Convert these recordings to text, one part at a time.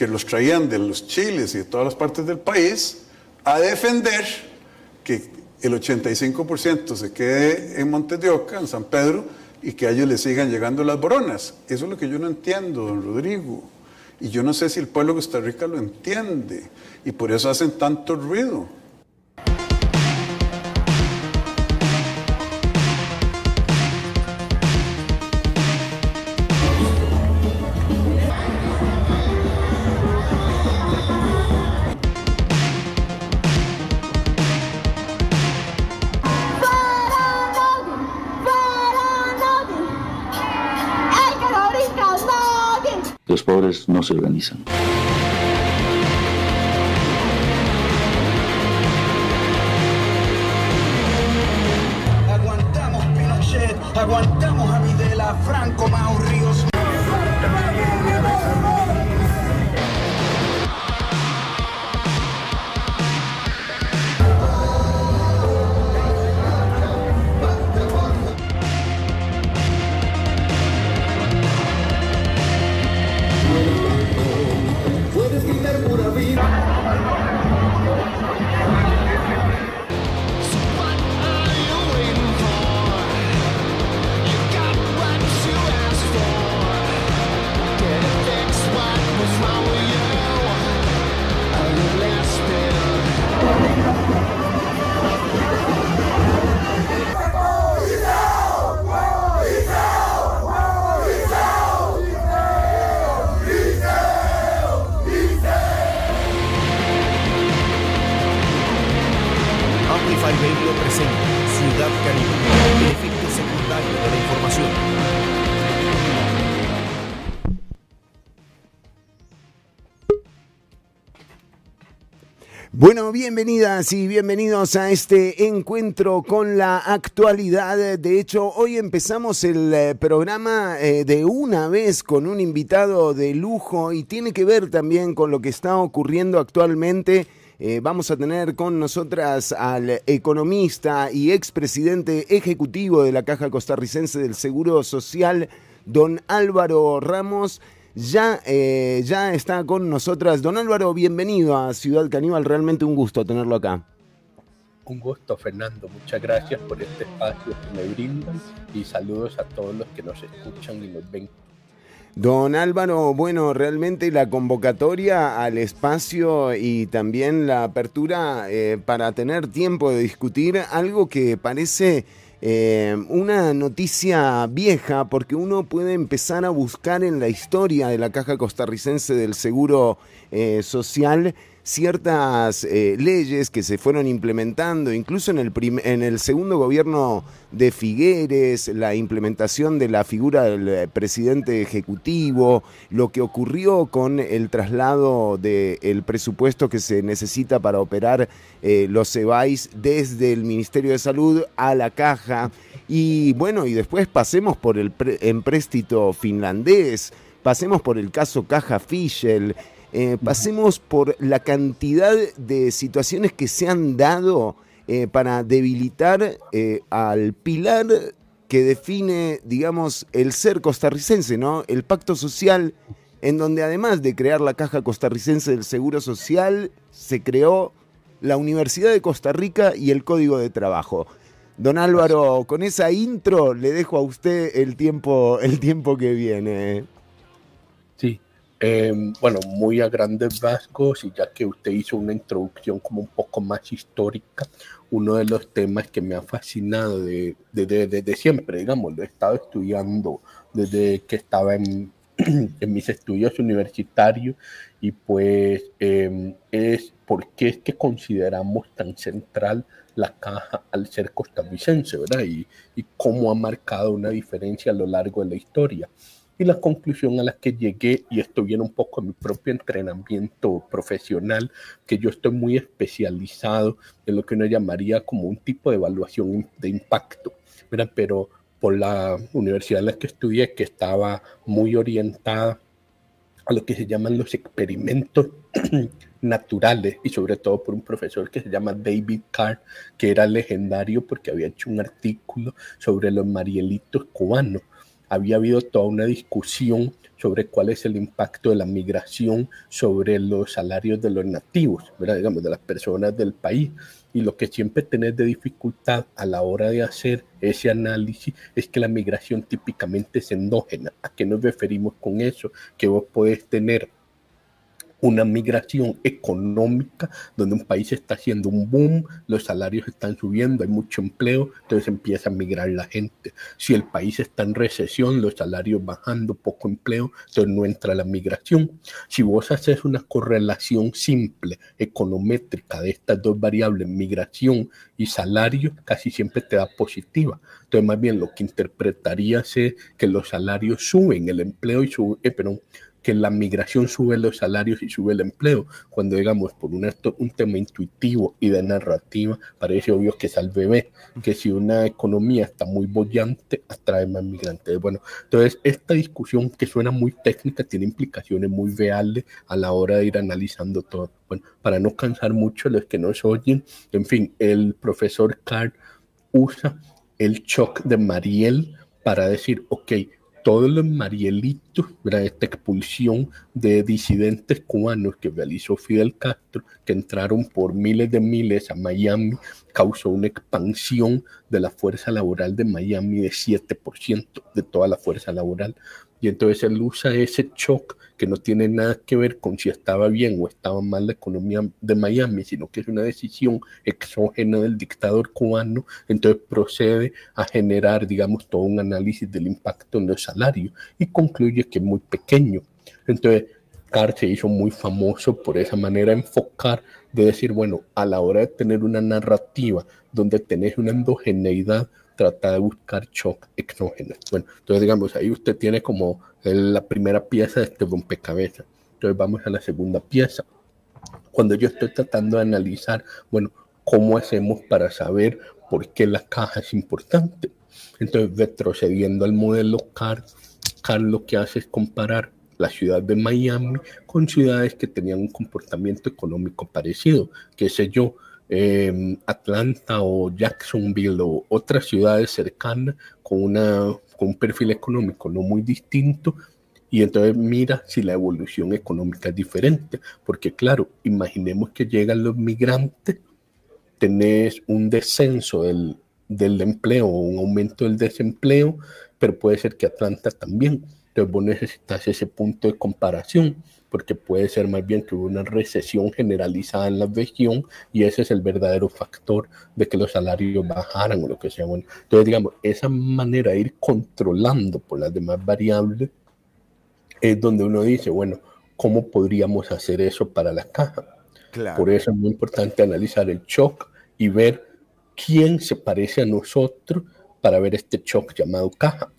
que los traían de los chiles y de todas las partes del país a defender que el 85% se quede en Montes de Oca, en San Pedro, y que a ellos les sigan llegando las boronas. Eso es lo que yo no entiendo, don Rodrigo. Y yo no sé si el pueblo de Costa Rica lo entiende. Y por eso hacen tanto ruido. No se organizan. Bienvenidas y bienvenidos a este encuentro con la actualidad. De hecho, hoy empezamos el eh, programa eh, de una vez con un invitado de lujo y tiene que ver también con lo que está ocurriendo actualmente. Eh, vamos a tener con nosotras al economista y expresidente ejecutivo de la Caja Costarricense del Seguro Social, don Álvaro Ramos ya, eh, ya está con nosotras. Don Álvaro, bienvenido a Ciudad Caníbal, realmente un gusto tenerlo acá. Un gusto, Fernando. Muchas gracias por este espacio que me brindan y saludos a todos los que nos escuchan y nos ven. Don Álvaro, bueno, realmente la convocatoria al espacio y también la apertura eh, para tener tiempo de discutir algo que parece eh, una noticia vieja porque uno puede empezar a buscar en la historia de la Caja Costarricense del Seguro eh, Social ciertas eh, leyes que se fueron implementando, incluso en el, en el segundo gobierno de Figueres, la implementación de la figura del eh, presidente ejecutivo, lo que ocurrió con el traslado del presupuesto que se necesita para operar eh, los CEBAIS desde el Ministerio de Salud a la caja. Y bueno, y después pasemos por el empréstito finlandés, pasemos por el caso Caja Fischel. Eh, pasemos por la cantidad de situaciones que se han dado eh, para debilitar eh, al pilar que define, digamos, el ser costarricense, ¿no? El pacto social, en donde además de crear la Caja Costarricense del Seguro Social, se creó la Universidad de Costa Rica y el Código de Trabajo. Don Álvaro, con esa intro le dejo a usted el tiempo, el tiempo que viene. Em, bueno, muy a grandes rasgos, y ya que usted hizo una introducción como un poco más histórica, uno de los temas que me ha fascinado desde de, de, siempre, digamos, lo he estado estudiando desde que estaba en, en mis estudios universitarios, y pues em, es por qué es que consideramos tan central la caja al ser costarricense, ¿verdad? Y, y cómo ha marcado una diferencia a lo largo de la historia. Y la conclusión a la que llegué, y esto viene un poco de mi propio entrenamiento profesional, que yo estoy muy especializado en lo que uno llamaría como un tipo de evaluación de impacto, pero por la universidad en la que estudié, que estaba muy orientada a lo que se llaman los experimentos naturales y sobre todo por un profesor que se llama David Carr, que era legendario porque había hecho un artículo sobre los marielitos cubanos había habido toda una discusión sobre cuál es el impacto de la migración sobre los salarios de los nativos, digamos, de las personas del país. Y lo que siempre tenés de dificultad a la hora de hacer ese análisis es que la migración típicamente es endógena. ¿A qué nos referimos con eso? Que vos podés tener una migración económica donde un país está haciendo un boom, los salarios están subiendo, hay mucho empleo, entonces empieza a migrar la gente. Si el país está en recesión, los salarios bajando, poco empleo, entonces no entra la migración. Si vos haces una correlación simple, econométrica de estas dos variables, migración y salario, casi siempre te da positiva. Entonces, más bien lo que interpretarías es que los salarios suben, el empleo y su, eh, perdón, que la migración sube los salarios y sube el empleo, cuando digamos por un, un tema intuitivo y de narrativa, parece obvio que es al bebé, que si una economía está muy bollante, atrae más migrantes. Bueno, entonces esta discusión que suena muy técnica tiene implicaciones muy reales a la hora de ir analizando todo. Bueno, para no cansar mucho los que nos oyen, en fin, el profesor Carr usa el shock de Mariel para decir, ok, todos los marielitos, esta expulsión de disidentes cubanos que realizó Fidel Castro, que entraron por miles de miles a Miami, causó una expansión de la fuerza laboral de Miami de 7% de toda la fuerza laboral. Y entonces él usa ese shock que no tiene nada que ver con si estaba bien o estaba mal la economía de Miami, sino que es una decisión exógena del dictador cubano, entonces procede a generar, digamos, todo un análisis del impacto en los salarios y concluye que es muy pequeño. Entonces, Carr se hizo muy famoso por esa manera de enfocar, de decir, bueno, a la hora de tener una narrativa donde tenés una endogeneidad, trata de buscar shock exógenos. Bueno, entonces digamos, ahí usted tiene como la primera pieza de este rompecabezas. Entonces vamos a la segunda pieza. Cuando yo estoy tratando de analizar, bueno, ¿cómo hacemos para saber por qué la caja es importante? Entonces, retrocediendo al modelo CAR, CAR lo que hace es comparar la ciudad de Miami con ciudades que tenían un comportamiento económico parecido, qué sé yo, Em, Atlanta o Jacksonville o otras ciudades cercanas con, una, con un perfil económico no muy distinto y entonces mira si la evolución económica es diferente, porque claro, imaginemos que llegan los migrantes, tenés un descenso del, del empleo o un aumento del desempleo, pero puede ser que Atlanta también. Entonces vos necesitas ese punto de comparación porque puede ser más bien que hubo una recesión generalizada en la región y ese es el verdadero factor de que los salarios bajaran o lo que sea. Bueno, entonces, digamos, esa manera de ir controlando por las demás variables es donde uno dice, bueno, ¿cómo podríamos hacer eso para la caja? Por eso es muy importante analizar el shock y ver quién se parece a nosotros para ver este shock llamado caja.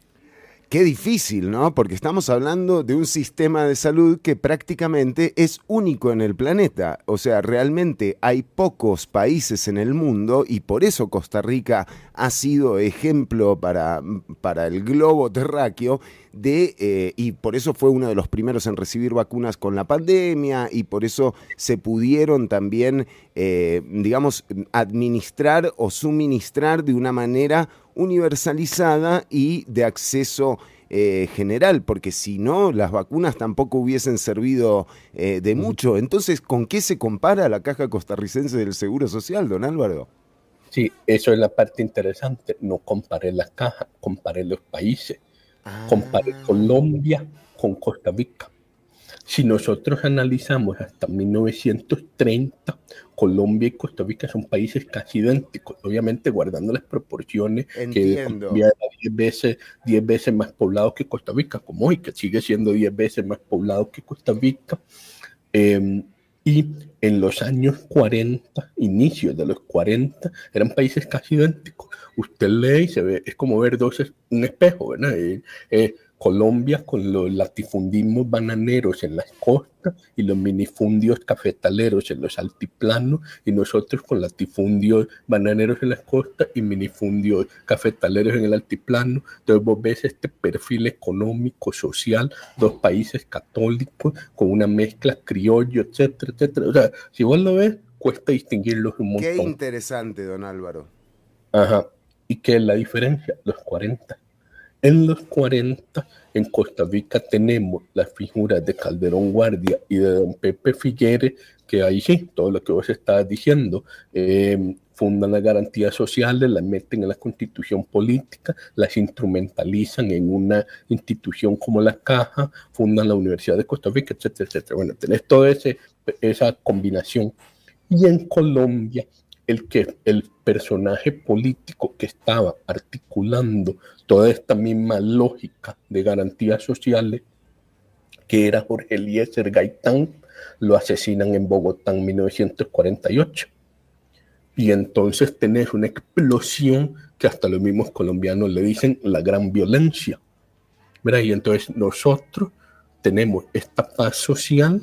Qué difícil, ¿no? Porque estamos hablando de un sistema de salud que prácticamente es único en el planeta. O sea, realmente hay pocos países en el mundo y por eso Costa Rica ha sido ejemplo para, para el globo terráqueo de, eh, y por eso fue uno de los primeros en recibir vacunas con la pandemia y por eso se pudieron también, eh, digamos, administrar o suministrar de una manera universalizada y de acceso eh, general, porque si no, las vacunas tampoco hubiesen servido de mucho. Entonces, ¿con qué se compara la caja costarricense del Seguro Social, don Álvaro? Sí, eso es la parte interesante. No comparé la caja, comparé los países. Compare ah. Colombia con Costa Rica. Si nosotros analizamos hasta 1930, Colombia y Costa Rica son países casi idénticos, obviamente guardando las proporciones que Colombia era 10 veces, 10 veces más poblado que Costa Rica, como hoy, que sigue siendo 10 veces más poblado que Costa Rica. Em, y en los años 40, inicios de los 40, eran países casi idénticos. Usted lee y se ve, es como ver dos, un espejo, ¿verdad? Eh, eh, Colombia con los latifundismos bananeros en las costas y los minifundios cafetaleros en los altiplanos y nosotros con latifundios bananeros en las costas y minifundios cafetaleros en el altiplano. Entonces vos ves este perfil económico, social, dos países católicos con una mezcla criollo, etcétera, etcétera. O sea, si vos lo ves, cuesta distinguirlos un montón. Qué interesante, don Álvaro. Ajá. ¿Y qué es la diferencia? Los 40 En los 40, en Costa Rica tenemos las figuras de Calderón Guardia y de don Pepe Figueres, que ahí sí, todo lo que vos estabas diciendo, eh, fundan las garantías sociales, las meten en la constitución política, las instrumentalizan en una institución como la Caja, fundan la Universidad de Costa Rica, etcétera, etcétera. Bueno, tenés toda esa combinación. Y en Colombia el que el personaje político que estaba articulando toda esta misma lógica de garantías sociales, que era Jorge Eliezer Gaitán, lo asesinan en Bogotá en 1948. Y entonces tenés una explosión que hasta los mismos colombianos le dicen la gran violencia. Y entonces nosotros tenemos esta paz social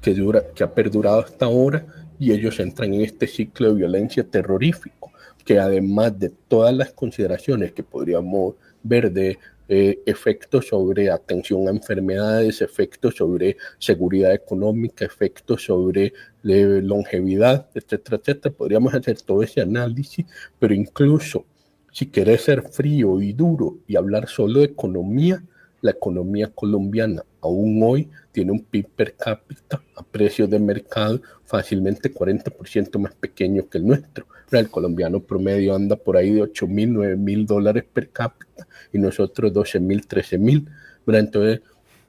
que, dura, que ha perdurado hasta ahora y ellos entran en este ciclo de violencia terrorífico, que además de todas las consideraciones que podríamos ver de eh, efectos sobre atención a enfermedades, efectos sobre seguridad económica, efectos sobre longevidad, etcétera, etcétera. Podríamos hacer todo ese análisis, pero incluso si querés ser frío y duro y hablar solo de economía, la economía colombiana aún hoy tiene un PIB per cápita a precios de mercado fácilmente 40% más pequeño que el nuestro. El colombiano promedio anda por ahí de 8 mil, 9 mil dólares per cápita y nosotros 12 mil, 13 mil. Entonces,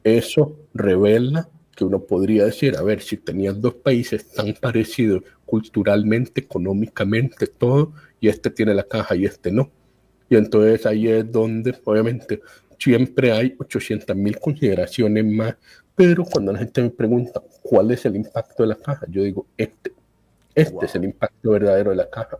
eso revela que uno podría decir, a ver, si tenías dos países tan parecidos culturalmente, económicamente, todo, y este tiene la caja y este no. Y entonces ahí es donde, obviamente, siempre hay 800 mil consideraciones más, pero cuando la gente me pregunta cuál es el impacto de la caja, yo digo, este, este es el impacto verdadero de la caja.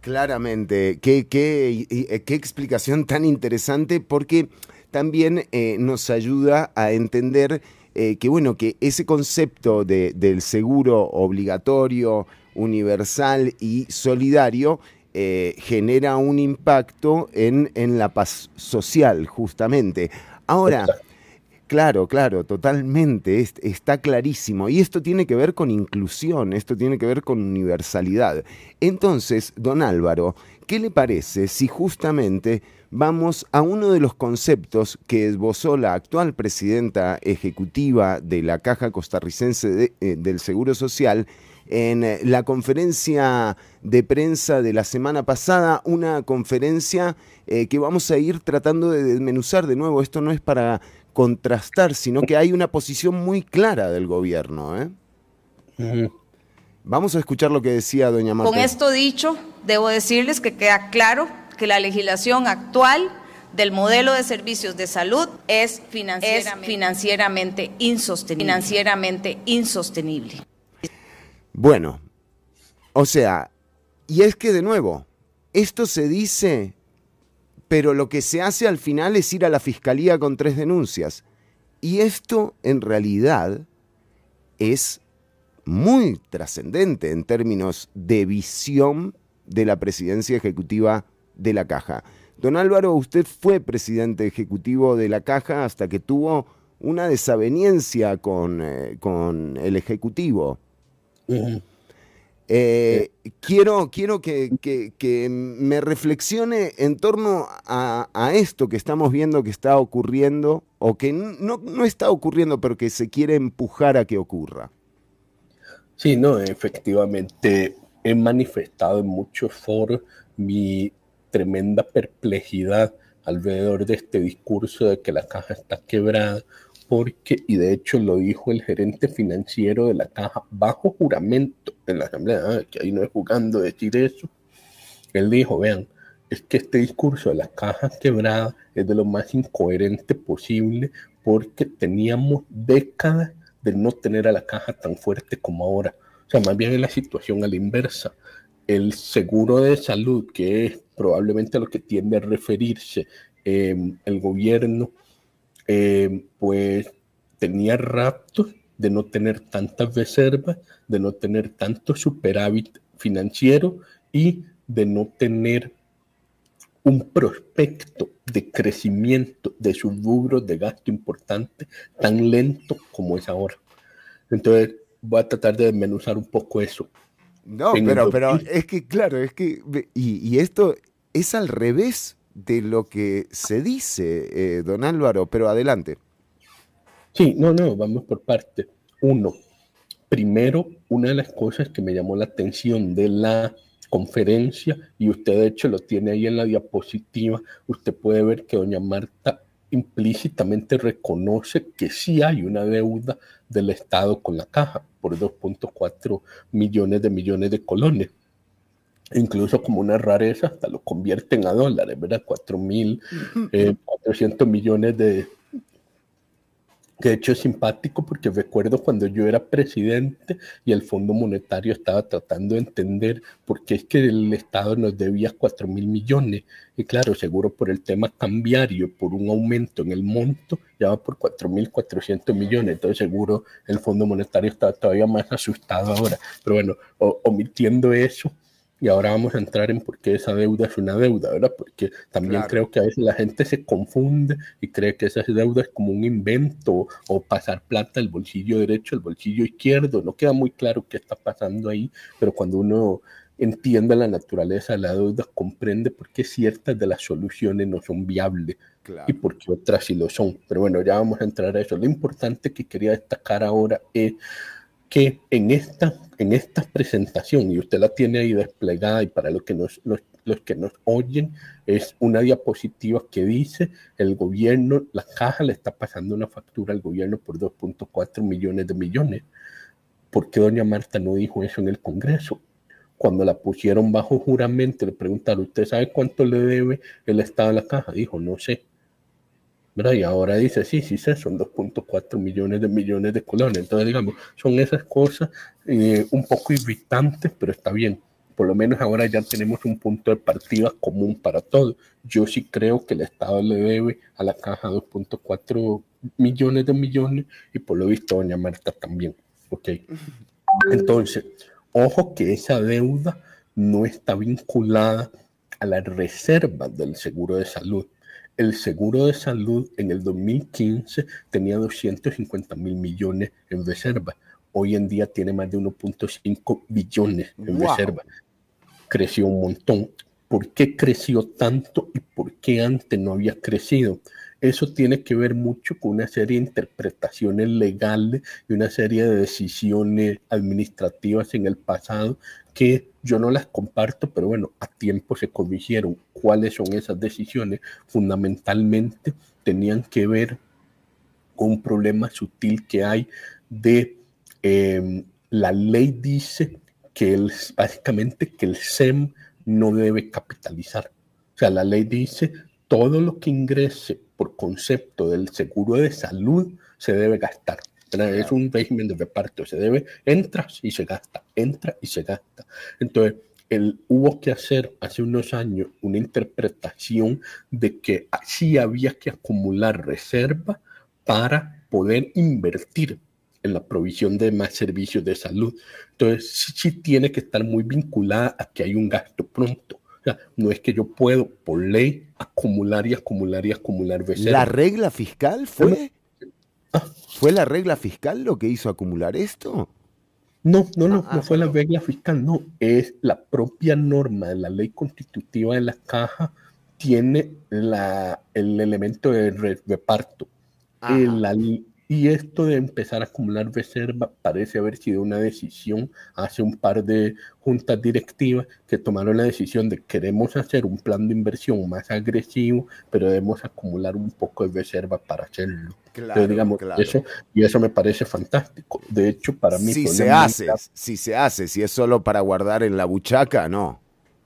Claramente, qué, qué, eh, qué explicación tan interesante porque también eh, nos ayuda a entender eh, que bueno, que ese concepto de, del seguro obligatorio, universal y solidario eh, genera un impacto en, en, la paz social, justamente. Ahora, claro, claro, totalmente, está clarísimo. Y esto tiene que ver con inclusión, esto tiene que ver con universalidad. Entonces, don Álvaro, ¿qué le parece si justamente vamos a uno de los conceptos que esbozó la actual presidenta ejecutiva de la Caja Costarricense eh, del Seguro Social en eh, la conferencia de prensa de la semana pasada, una conferencia eh, que vamos a ir tratando de desmenuzar de nuevo. Esto no es para contrastar, sino que hay una posición muy clara del gobierno. Vamos a escuchar lo que decía doña Marta. Con esto dicho, debo decirles que queda claro que la legislación actual del modelo de servicios de salud es financieramente, financieramente insostenible. Bueno, o sea, y es que de nuevo, esto se dice, pero lo que se hace al final es ir a la fiscalía con tres denuncias. Y esto en realidad es muy trascendente en términos de visión de la presidencia ejecutiva de la caja. Don Álvaro, usted fue presidente ejecutivo de la caja hasta que tuvo una desaveniencia con, eh, con el ejecutivo. Eh, quiero quiero que, me reflexione en torno a, esto que estamos viendo que está ocurriendo o que no, no está ocurriendo, pero que se quiere empujar a que ocurra. Sí, no, efectivamente he manifestado en muchos foros mi tremenda perplejidad alrededor de este discurso de que la caja está quebrada, porque, y de hecho lo dijo el gerente financiero de la caja bajo juramento en la asamblea, ah, que ahí no es jugando decir eso, él dijo, vean, es que este discurso de la caja quebrada es de lo más incoherente posible porque teníamos décadas de no tener a la caja tan fuerte como ahora. O sea, más bien es la situación a la inversa. El seguro de salud, que es probablemente a lo que tiende a referirse eh, el gobierno, eh, pues tenía raptos de no tener tantas reservas, de no tener tanto superávit financiero y de no tener un prospecto de crecimiento de rubros de gasto importante tan lento como es ahora. Entonces, voy a tratar de desmenuzar un poco eso. No, pero, pero es que, claro, es que, y, y esto es al revés de lo que se dice, eh, don Álvaro, pero adelante. Sí, no, no, vamos por parte. Uno, primero, una de las cosas que me llamó la atención de la conferencia, y usted de hecho lo tiene ahí en la diapositiva, usted puede ver que doña Marta implícitamente reconoce que sí hay una deuda del Estado con la caja por 2.4 millones de millones de colones. Incluso como una rareza, hasta lo convierten a dólares, ¿verdad? 4.400 eh, millones de, que de hecho es simpático porque recuerdo cuando yo era presidente y el Fondo Monetario estaba tratando de entender por qué es que el Estado nos debía 4 mil millones. Y claro, seguro por el tema cambiario, por un aumento en el monto, ya va por 4 mil 400 millones. Entonces seguro el Fondo Monetario está todavía más asustado ahora. Pero bueno, omitiendo eso, y ahora vamos a entrar en por qué esa deuda es una deuda, ¿verdad? Porque también creo que a veces la gente se confunde y cree que esa deuda es como un invento o pasar plata del bolsillo derecho al bolsillo izquierdo. No queda muy claro qué está pasando ahí, pero cuando uno entiende la naturaleza de la deuda, comprende por qué ciertas de las soluciones no son viables y por qué otras sí lo son. Pero bueno, ya vamos a entrar a eso. Lo importante que quería destacar ahora es que en esta, en esta presentación, y usted la tiene ahí desplegada, y para los que, nos, los, que nos oyen, es una diapositiva que dice, el gobierno, la caja le está pasando una factura al gobierno por 2.4 millones de millones. ¿Por qué doña Marta no dijo eso en el Congreso? Cuando la pusieron bajo juramento, le preguntaron, ¿usted sabe cuánto le debe el Estado a la caja? Dijo, no sé. Y ahora dice, sí, sí, sí son 2.4 millones de millones de colones. Entonces, digamos, son esas cosas eh, un poco irritantes, pero está bien. Por lo menos ahora ya tenemos un punto de partida común para todos. Yo sí creo que el Estado le debe a la caja 2.4 millones de millones y por lo visto doña Marta también. ¿ok? Entonces, ojo que esa deuda no está vinculada a las reservas del seguro de salud el seguro de salud en el 2015 tenía 250 mil millones en reserva. Hoy en día tiene más de 1.5 billones en reserva. Creció un montón. ¿Por qué creció tanto y por qué antes no había crecido? Eso tiene que ver mucho con una serie de interpretaciones legales y una serie de decisiones administrativas en el pasado que yo no las comparto, pero bueno, a tiempo se corrigieron. ¿Cuáles son esas decisiones? Fundamentalmente tenían que ver con un problema sutil que hay de em, la ley dice que el, básicamente que el SEM no debe capitalizar. O sea, la ley dice todo lo que ingrese por concepto del seguro de salud se debe gastar. Es un régimen de reparto, se debe, entra y se gasta, entra y se gasta. Entonces, él hubo que hacer hace unos años una interpretación de que sí había que acumular reserva para poder invertir en la provisión de más servicios de salud. Entonces, sí, sí tiene que estar muy vinculada a que hay un gasto pronto. O sea, no es que yo puedo, por ley, acumular y acumular y acumular reserva. ¿La regla fiscal fue? ¿Fue la regla fiscal lo que hizo acumular esto? No, no, no, ah, no fue la regla fiscal, no, es la propia norma de la ley constitutiva de la caja tiene la, el elemento de reparto. La, y esto de empezar a acumular reserva parece haber sido una decisión hace un par de juntas directivas que tomaron la decisión de queremos hacer un plan de inversión más agresivo, pero debemos acumular un poco de reserva para hacerlo. Claro, digamos, Eso, y eso me parece fantástico. De hecho, para mí... Si se hace, si se hace, si es solo para guardar en la buchaca, no.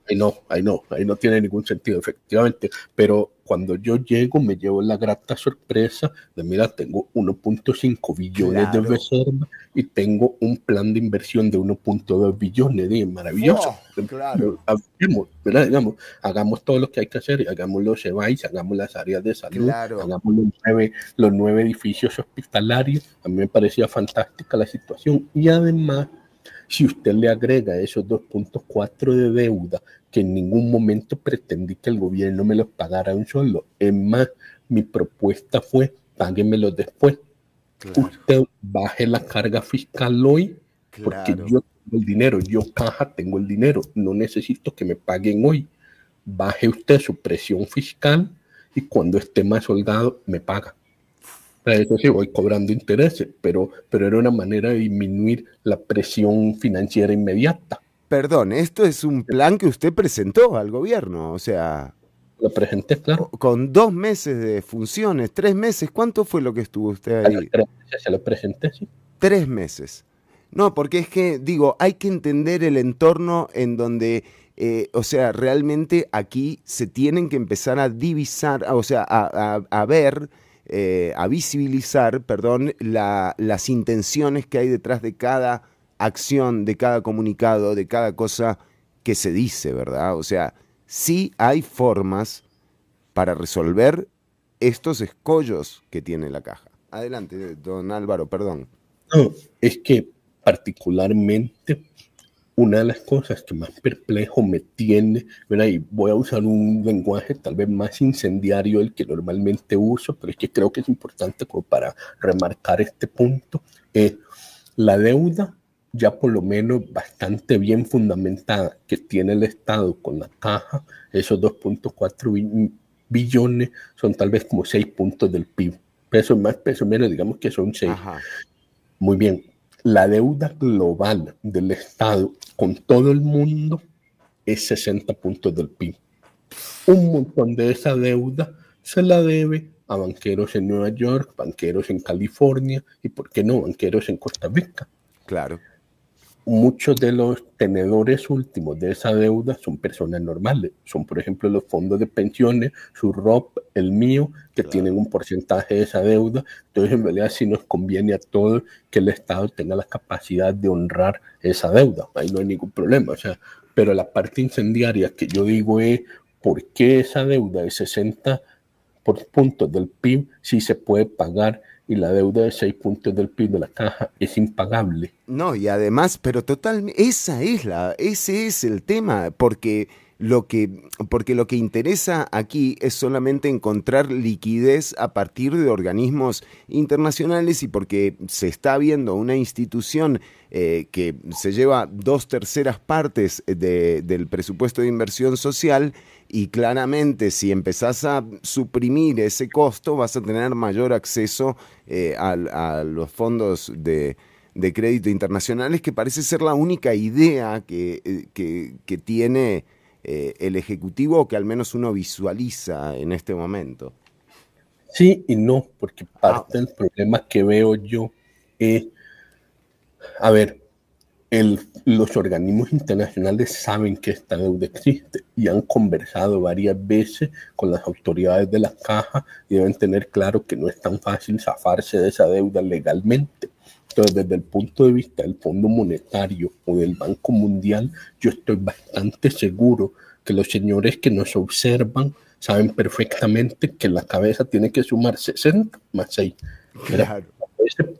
Ahí no, ahí no, ahí no tiene ningún sentido, efectivamente. Pero cuando yo llego me llevo la grata sorpresa de, mira, tengo 1.5 billones de reserva y tengo un plan de inversión de 1.2 billones, de maravilloso. claro. Hagamos, Digamos, hagamos todo lo que hay que hacer, hagamos los EVAIS, hagamos las áreas de salud, hagamos los nueve, los nueve edificios hospitalarios. A mí me parecía fantástica la situación y además si usted le agrega esos 2.4 de deuda, que en ningún momento pretendí que el gobierno me los pagara un solo, es más, mi propuesta fue, páguemelos después. Usted baje la carga fiscal hoy, porque yo tengo el dinero, yo caja tengo el dinero, no necesito que me paguen hoy. baje usted su presión fiscal y cuando esté más soldado me paga. Eso sí, voy cobrando intereses, pero, pero era una manera de disminuir la presión financiera inmediata. Perdón, esto es un plan que usted presentó al gobierno, o sea... Lo presenté, claro. Con dos meses de funciones, tres meses, ¿cuánto fue lo que estuvo usted ahí? Tres meses se lo presenté, sí. Tres meses. No, porque es que, digo, hay que entender el entorno en donde, eh, o sea, realmente aquí se tienen que empezar a divisar, o sea, a, ver, eh, a visibilizar, perdón, las intenciones que hay detrás de cada acción, de cada comunicado, de cada cosa que se dice, ¿verdad? O sea, sí hay formas para resolver estos escollos que tiene la caja. Adelante, don Álvaro, perdón. No, es que particularmente una de las cosas que más perplejo me tiene, y voy a usar un lenguaje tal vez más incendiario del que normalmente uso, pero es que creo que es importante como para remarcar este punto, es la deuda ya por lo menos bastante bien fundamentada que tiene el Estado con la caja, esos 2.4 billones son tal vez como 6 puntos del PIB. Peso más, peso menos, digamos que son 6. Muy bien, la deuda global del Estado con todo el mundo es 60 puntos del PIB. Un montón de esa deuda se la debe a banqueros en Nueva York, banqueros en California y, ¿por qué no, banqueros en Costa Rica? Claro muchos de los tenedores últimos de esa deuda son personas normales. Son, por ejemplo, los fondos de pensiones, su ROP, el mío, que tienen un porcentaje de esa deuda. Entonces, en realidad, sí nos conviene a todos que el Estado tenga la capacidad de honrar esa deuda. Ahí no hay ningún problema. O sea, pero la parte incendiaria que yo digo es, ¿por qué esa deuda de 60 por puntos del PIB sí se puede pagar y la deuda de 6 puntos del PIB de la caja es impagable. No, y además, pero totalmente, esa es la, ese es el tema, porque lo que, porque lo que interesa aquí es solamente encontrar liquidez a partir de organismos internacionales y porque se está viendo una institución eh, que se lleva dos terceras partes del presupuesto de inversión social y claramente si empezás a suprimir ese costo vas a tener mayor acceso eh, a, los fondos de, crédito internacionales, que parece ser la única idea que, eh, que tiene eh, el Ejecutivo o que al menos uno visualiza en este momento? Sí y no, porque parte del problema que veo yo es, a ver, el, los organismos internacionales saben que esta deuda existe y han conversado varias veces con las autoridades de la caja y deben tener claro que no es tan fácil zafarse de esa deuda legalmente. Desde el punto de vista del Fondo Monetario o del Banco Mundial, yo estoy bastante seguro que los señores que nos observan saben perfectamente que la cabeza tiene que sumar 60 más 6.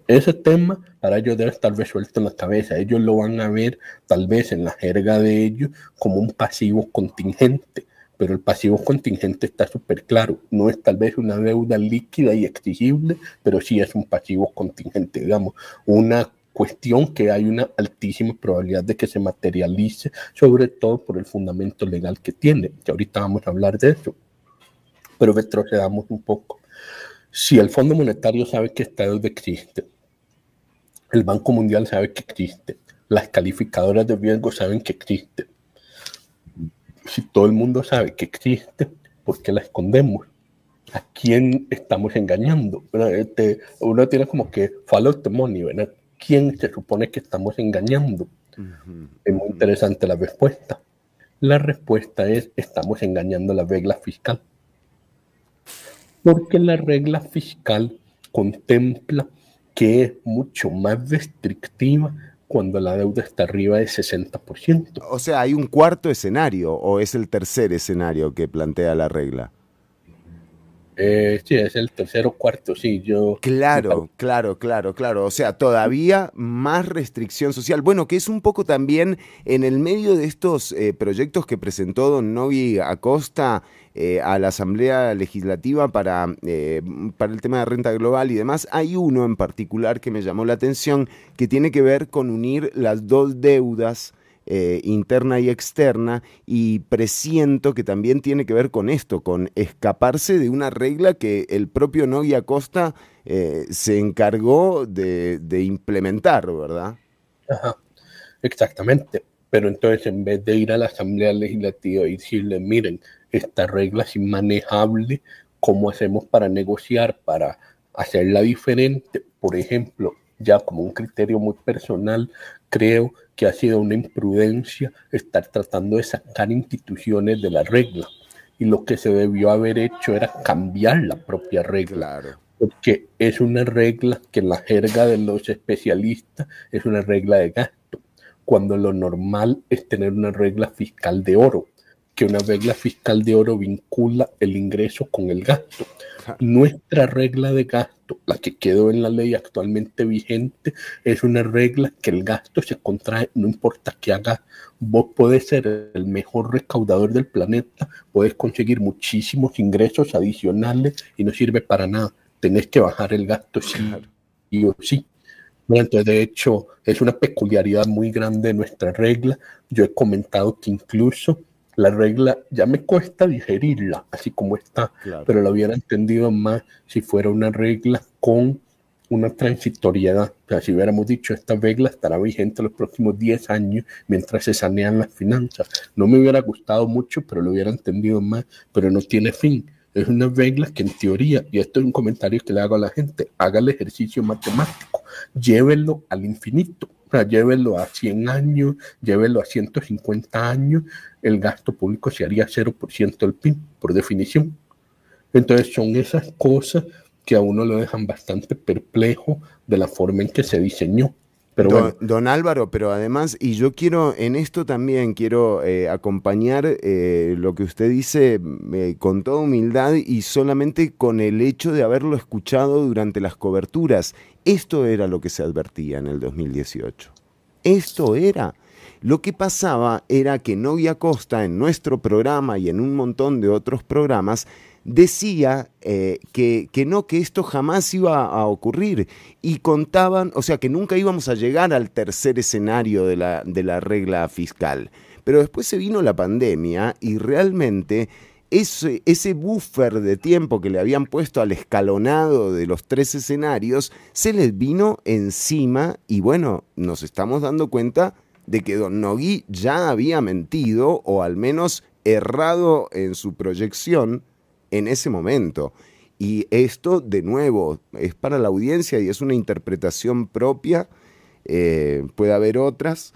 Ese, tema para ellos debe estar resuelto en la cabeza. Ellos lo van a ver tal vez en la jerga de ellos como un pasivo contingente pero el pasivo contingente está súper claro. No es tal vez una deuda líquida y exigible, pero sí es un pasivo contingente, digamos, una cuestión que hay una altísima probabilidad de que se materialice, sobre todo por el fundamento legal que tiene, que ahorita vamos a hablar de eso. Pero retrocedamos un poco. Si el Fondo Monetario sabe que esta deuda existe, el Banco Mundial sabe que existe, las calificadoras de riesgo saben que existe, si todo el mundo sabe que existe, ¿por qué la escondemos? ¿A quién estamos engañando? Este, uno tiene como que follow the money, ¿verdad? ¿Quién se supone que estamos engañando? Es muy interesante la respuesta. La respuesta es, estamos engañando la regla fiscal. Porque la regla fiscal contempla que es mucho más restrictiva cuando la deuda está arriba de 60%. O sea, ¿hay un cuarto escenario o es el tercer escenario que plantea la regla? Eh, sí, es el tercero cuarto, sí, yo... Claro, claro, claro, claro. O sea, todavía más restricción social. Bueno, que es un poco también en el medio de estos eh, proyectos que presentó don Novi Acosta eh, a la Asamblea Legislativa para, para el tema de renta global y demás, hay uno en particular que me llamó la atención que tiene que ver con unir las dos deudas eh, interna y externa y presiento que también tiene que ver con esto, con escaparse de una regla que el propio Nogui Acosta eh, se encargó de, implementar, ¿verdad? Ajá, exactamente. Pero entonces en vez de ir a la Asamblea Legislativa y decirle, miren, esta regla es inmanejable, ¿cómo hacemos para negociar, para hacerla diferente? Por ejemplo, ya como un criterio muy personal, creo que ha sido una imprudencia estar tratando de sacar instituciones de la regla. Y lo que se debió haber hecho era cambiar la propia regla. Porque es una regla que en la jerga de los especialistas es una regla de gasto, cuando lo normal es tener una regla fiscal de oro que una regla fiscal de oro vincula el ingreso con el gasto. Nuestra regla de gasto, la que quedó en la ley actualmente vigente, es una regla que el gasto se contrae, no importa qué haga. Vos podés ser el mejor recaudador del planeta, puedes conseguir muchísimos ingresos adicionales y no sirve para nada. Tenés que bajar el gasto sí y o sí. Entonces, de hecho, es una peculiaridad muy grande de nuestra regla. Yo he comentado que incluso la regla ya me cuesta digerirla así como está, pero lo hubiera entendido más si fuera una regla con una transitoriedad. O sea, si hubiéramos dicho, esta regla estará vigente los próximos 10 años mientras se sanean las finanzas. No me hubiera gustado mucho, pero lo hubiera entendido más, pero no tiene fin. Es una regla que en teoría, y esto es un comentario que le hago a la gente, haga el ejercicio matemático, llévenlo al infinito sea, llévelo a 100 años, llévelo a 150 años, el gasto público se haría 0% del PIB, por definición. Entonces son esas cosas que a uno lo dejan bastante perplejo de la forma en que se diseñó. Pero don, Álvaro, pero además, y yo quiero, en esto también quiero eh, acompañar eh, lo que usted dice eh, con toda humildad y solamente con el hecho de haberlo escuchado durante las coberturas. Esto era lo que se advertía en el 2018. Esto era. Lo que pasaba era que Novia Costa en nuestro programa y en un montón de otros programas decía eh, que, que, no, que esto jamás iba a ocurrir. Y contaban, o sea, que nunca íbamos a llegar al tercer escenario de la, de la regla fiscal. Pero después se vino la pandemia y realmente ese, ese buffer de tiempo que le habían puesto al escalonado de los tres escenarios se les vino encima y bueno, nos estamos dando cuenta de que Don Nogui ya había mentido o al menos errado en su proyección en ese momento. Y esto, de nuevo, es para la audiencia y es una interpretación propia, eh, puede haber otras,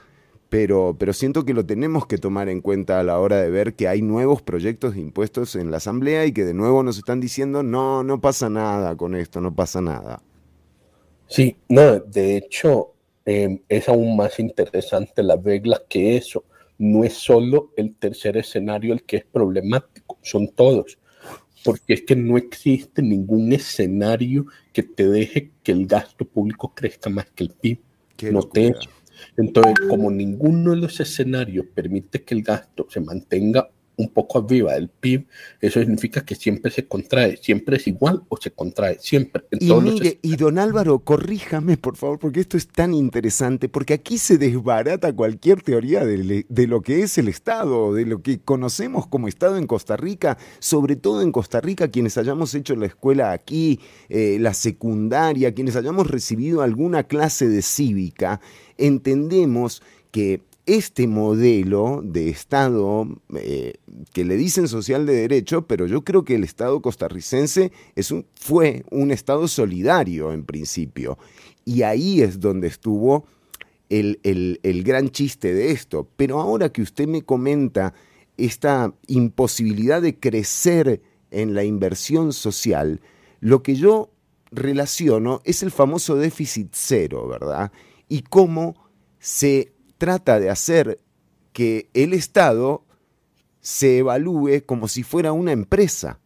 pero, pero siento que lo tenemos que tomar en cuenta a la hora de ver que hay nuevos proyectos de impuestos en la Asamblea y que de nuevo nos están diciendo, no, no pasa nada con esto, no pasa nada. Sí, no, de hecho, em, es aún más interesante la regla que eso. No es solo el tercer escenario el que es problemático, son todos. Porque es que no existe ningún escenario que te deje que el gasto público crezca más que el PIB. No te entonces, como ninguno de los escenarios permite que el gasto se mantenga un poco arriba del PIB, eso significa que siempre se contrae, siempre es igual o se contrae, siempre. y, mire, y don Álvaro, corríjame por favor, porque esto es tan interesante, porque aquí se desbarata cualquier teoría de, lo que es el Estado, de lo que conocemos como Estado en Costa Rica, sobre todo en Costa Rica, quienes hayamos hecho la escuela aquí, eh, la secundaria, quienes hayamos recibido alguna clase de cívica, entendemos que este modelo de Estado eh, que le dicen social de derecho, pero yo creo que el Estado costarricense es un, fue un Estado solidario en principio. Y ahí es donde estuvo el, el gran chiste de esto. Pero ahora que usted me comenta esta imposibilidad de crecer en la inversión social, lo que yo relaciono es el famoso déficit cero, ¿verdad? Y cómo se trata de hacer que el Estado se evalúe como si fuera una empresa.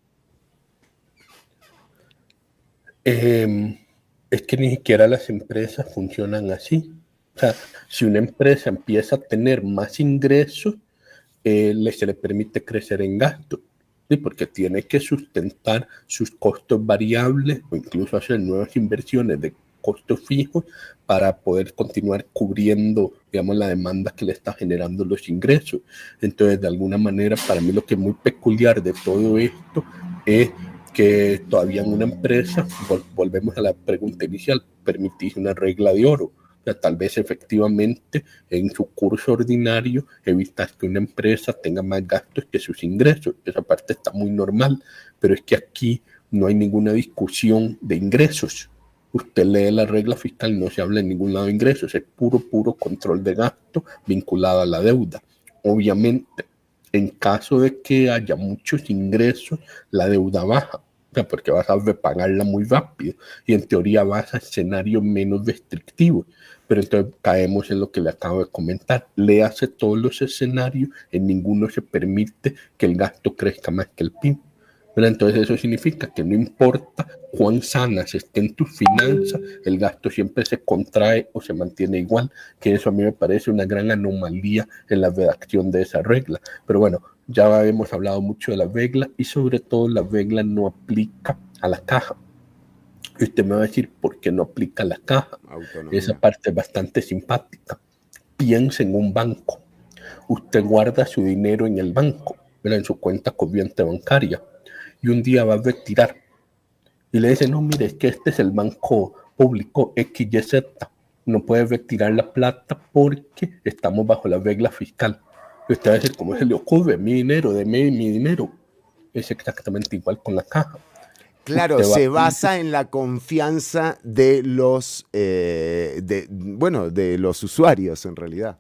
Em, es que ni siquiera las empresas funcionan así. O sea, si una empresa empieza a tener más ingresos, eh, se le permite crecer en gasto, porque tiene que sustentar sus costos variables o incluso hacer nuevas inversiones de costos fijos para poder continuar cubriendo, digamos, la demanda que le está generando los ingresos. Entonces, de alguna manera, para mí lo que es muy peculiar de todo esto es que todavía en una empresa, volvemos a la pregunta inicial, permitís una regla de oro. O sea, tal vez efectivamente en su curso ordinario evitas que una empresa tenga más gastos que sus ingresos. Esa parte está muy normal, pero es que aquí no hay ninguna discusión de ingresos. Usted lee la regla fiscal y no se habla en ningún lado de ingresos, es puro, puro control de gasto vinculado a la deuda. Obviamente, en caso de que haya muchos ingresos, la deuda baja, porque vas a pagarla muy rápido y en teoría vas a escenarios menos restrictivos. Pero entonces caemos en lo que le acabo de comentar. Le hace todos los escenarios, en ninguno se permite que el gasto crezca más que el PIB. Entonces eso significa que no importa cuán sanas estén tus finanzas, el gasto siempre se contrae o se mantiene igual, que eso a mí me parece una gran anomalía en la redacción de esa regla. Pero bueno, ya hemos hablado mucho de la regla y sobre todo la regla no aplica a la caja. Y usted me va a decir por qué no aplica a la caja. Esa parte es bastante simpática. Piensa en un banco. Usted guarda su dinero en el banco, en su cuenta corriente bancaria y un día va a retirar. Y le dice, no, mire, es que este es el banco público XYZ. No puede retirar la plata porque estamos bajo la regla fiscal. Y usted va a decir, ¿cómo se le ocurre? Mi dinero, de mi, mi dinero. Es exactamente igual con la caja. Claro, se basa en la confianza de los, eh, de, bueno, de los usuarios en realidad.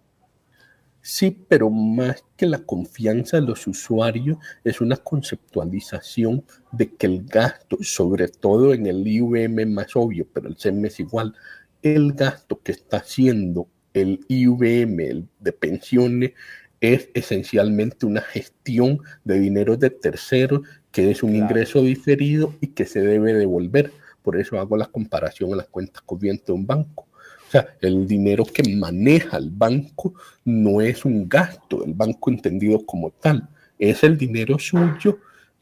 Sí, pero más que la confianza de los usuarios, es una conceptualización de que el gasto, sobre todo en el IVM más obvio, pero el CEM es igual, el gasto que está haciendo el IVM de pensiones es esencialmente una gestión de dinero de terceros, que es un ingreso diferido y que se debe devolver. Por eso hago la comparación a las cuentas corrientes de un banco. O sea, el dinero que maneja el banco no es un gasto del banco entendido como tal, es el dinero suyo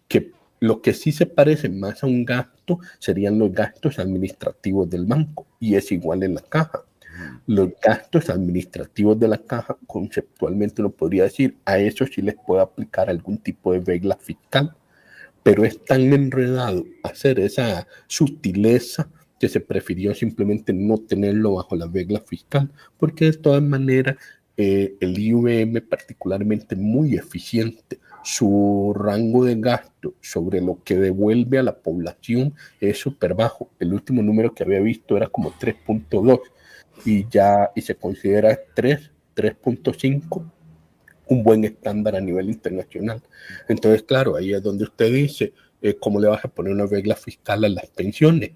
que lo que sí se parece más a un gasto serían los gastos administrativos del banco y es igual en la caja. Los gastos administrativos de la caja, conceptualmente uno podría decir, a eso sí les puede aplicar algún tipo de regla fiscal, pero es tan enredado hacer esa sutileza que se prefirió simplemente no tenerlo bajo la regla fiscal, porque de todas maneras eh, el IVM particularmente muy eficiente, su rango de gasto sobre lo que devuelve a la población es súper bajo. El último número que había visto era como 3.2 y ya y se considera 3, 3.5 un buen estándar a nivel internacional. Entonces, claro, ahí es donde usted dice, eh, ¿cómo le vas a poner una regla fiscal a las pensiones?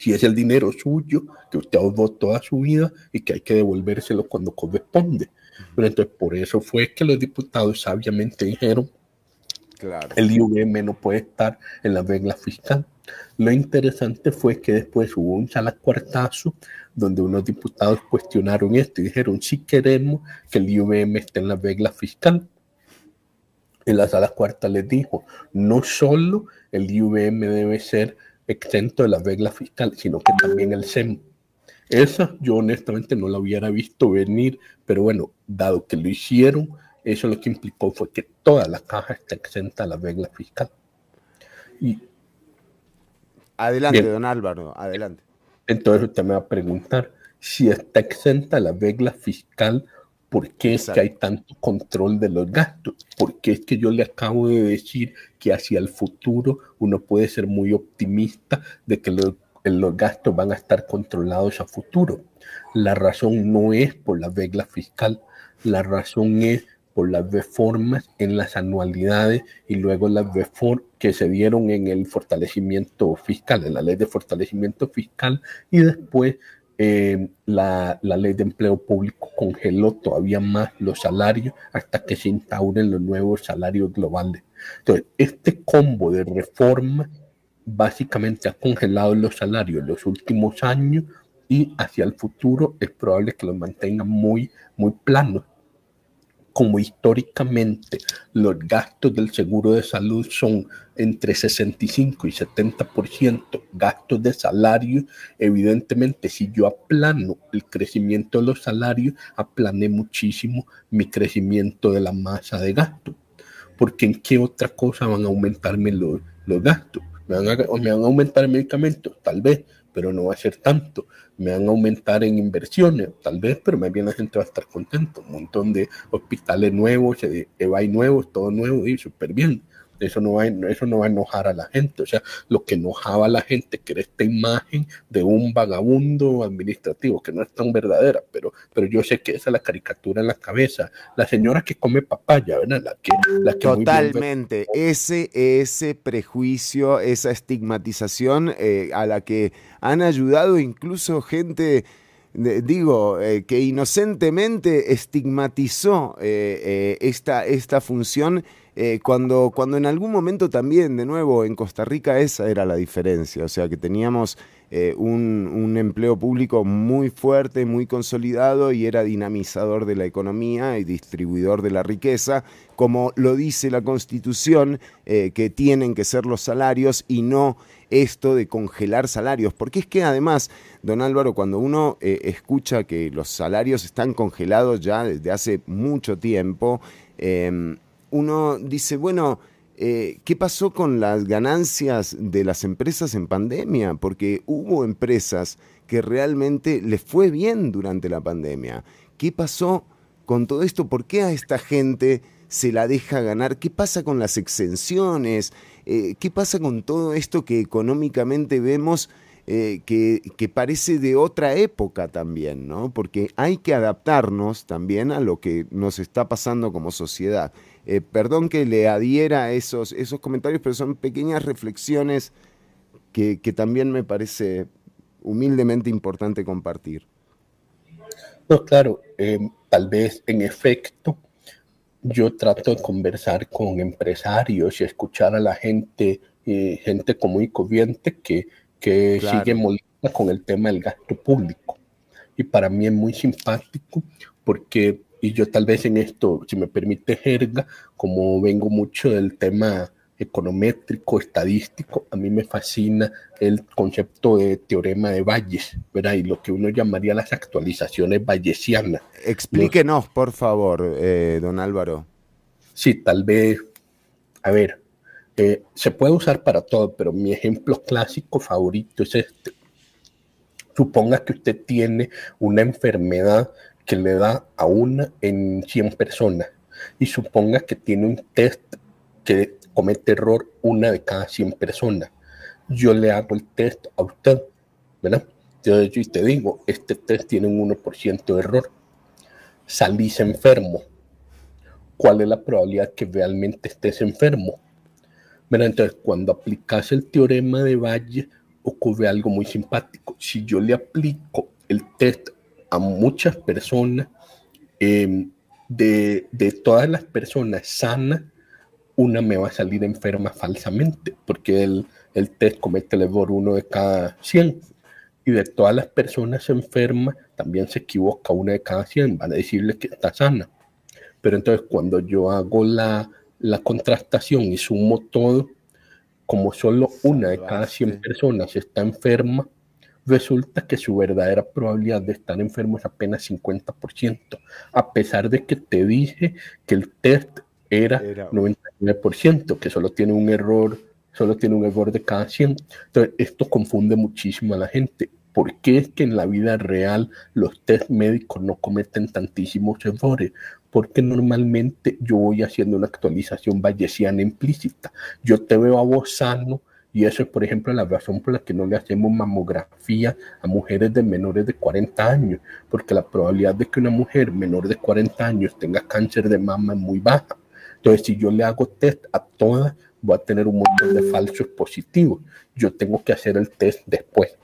Si es el dinero suyo que usted ahorró toda su vida y que hay que devolvérselo cuando corresponde. Pero entonces por eso fue que los diputados sabiamente dijeron, claro. el IUM no puede estar en la regla fiscal. Lo interesante fue que después hubo un sala cuartazo donde unos diputados cuestionaron esto y dijeron, si queremos que el IUM esté en la regla fiscal. En la sala cuarta les dijo, no solo el IUM debe ser exento de la regla fiscal, sino que también el SEM. Esa yo honestamente no la hubiera visto venir, pero bueno, dado que lo hicieron, eso lo que implicó fue que toda la caja está exenta de la regla fiscal. Y, adelante, don Álvaro, adelante. Entonces usted me va a preguntar, si está exenta la regla fiscal, ¿Por qué es que hay tanto control de los gastos? Porque es que yo le acabo de decir que hacia el futuro uno puede ser muy optimista de que los, los gastos van a estar controlados a futuro. La razón no es por la regla fiscal, la razón es por las reformas en las anualidades y luego las reformas que se dieron en el fortalecimiento fiscal, en la ley de fortalecimiento fiscal y después eh, la, ley de empleo público congeló todavía más los salarios hasta que se instauren los nuevos salarios globales. Entonces, este combo de reforma básicamente ha congelado los salarios en los últimos años y hacia el futuro es probable que los mantenga muy, muy planos. Como históricamente los gastos del seguro de salud son entre 65 y 70% gastos de salario, evidentemente si yo aplano el crecimiento de los salarios, aplané muchísimo mi crecimiento de la masa de gasto. Porque en qué otra cosa van a aumentarme los, los gastos? ¿Me van, a, ¿Me van a aumentar medicamentos? Tal vez, pero no va a ser tanto me van a aumentar en inversiones, tal vez, pero más bien la gente va a estar contento. Un montón de hospitales nuevos, EVAI nuevos, todo nuevo y súper bien. Eso no, va, eso no va a enojar a la gente. O sea, lo que enojaba a la gente, que era esta imagen de un vagabundo administrativo, que no es tan verdadera, pero, pero yo sé que esa es la caricatura en la cabeza. La señora que come papaya, ¿verdad? La que, la que Totalmente. ese, ese prejuicio, esa estigmatización eh, a la que han ayudado incluso gente digo, eh, que inocentemente estigmatizó eh, esta, esta función eh, cuando, cuando en algún momento también, de nuevo, en Costa Rica esa era la diferencia, o sea que teníamos eh, un, empleo público muy fuerte, muy consolidado y era dinamizador de la economía y distribuidor de la riqueza, como lo dice la Constitución, eh, que tienen que ser los salarios y no esto de congelar salarios, porque es que además, don Álvaro, cuando uno escucha que los salarios están congelados ya desde hace mucho tiempo, em, uno dice, bueno, eh, ¿qué pasó con las ganancias de las empresas en pandemia? Porque hubo empresas que realmente les fue bien durante la pandemia. ¿Qué pasó con todo esto? ¿Por qué a esta gente se la deja ganar? ¿Qué pasa con las exenciones? Eh, ¿Qué pasa con todo esto que económicamente vemos? Eh, que, que, parece de otra época también, ¿no? Porque hay que adaptarnos también a lo que nos está pasando como sociedad. Eh, perdón que le adhiera esos, esos comentarios, pero son pequeñas reflexiones que, también me parece humildemente importante compartir. No, claro, eh, tal vez en efecto yo trato de conversar con empresarios y escuchar a la gente, eh, gente común y corriente que, que sigue molesta con el tema del gasto público. Y para mí es muy simpático porque y yo tal vez en esto, si me permite jerga, como vengo mucho del tema econométrico, estadístico, a mí me fascina el concepto de teorema de Bayes, ¿verdad? Y lo que uno llamaría las actualizaciones bayesianas. Explíquenos, por favor, eh, don Álvaro. Sí, tal vez, a ver, eh, se puede usar para todo, pero mi ejemplo clásico favorito es este. Suponga que usted tiene una enfermedad que le da a una en 100 personas y suponga que tiene un test que comete error una de cada 100 personas. Yo le hago el test a usted, ¿verdad? Yo, yo te digo, este test tiene un 1% de error. Salís enfermo. ¿Cuál es la probabilidad que realmente estés enfermo? Entonces, cuando aplicas el teorema de Valle, ocurre algo muy simpático. Si yo le aplico el test a muchas personas, em, de, de, todas las personas sanas, una me va a salir enferma falsamente, porque el, el test comete el error uno de cada 100. Y de todas las personas enfermas, también se equivoca una de cada 100, van a decirle que está sana. Pero entonces cuando yo hago la, la contrastación y sumo todo, como solo una de cada 100 personas está enferma, resulta que su verdadera probabilidad de estar enfermo es apenas 50%, a pesar de que te dije que el test era, 99%, que solo tiene un error, solo tiene un error de cada 100. Entonces, esto confunde muchísimo a la gente. ¿Por qué es que en la vida real los test médicos no cometen tantísimos errores? Porque normalmente yo voy haciendo una actualización bayesiana implícita. Yo te veo a vos sano, y eso es, por ejemplo, la razón por la que no le hacemos mamografía a mujeres de menores de 40 años, porque la probabilidad de que una mujer menor de 40 años tenga cáncer de mama es muy baja. Entonces, si yo le hago test a todas, voy a tener un montón de falsos positivos. Yo tengo que hacer el test después.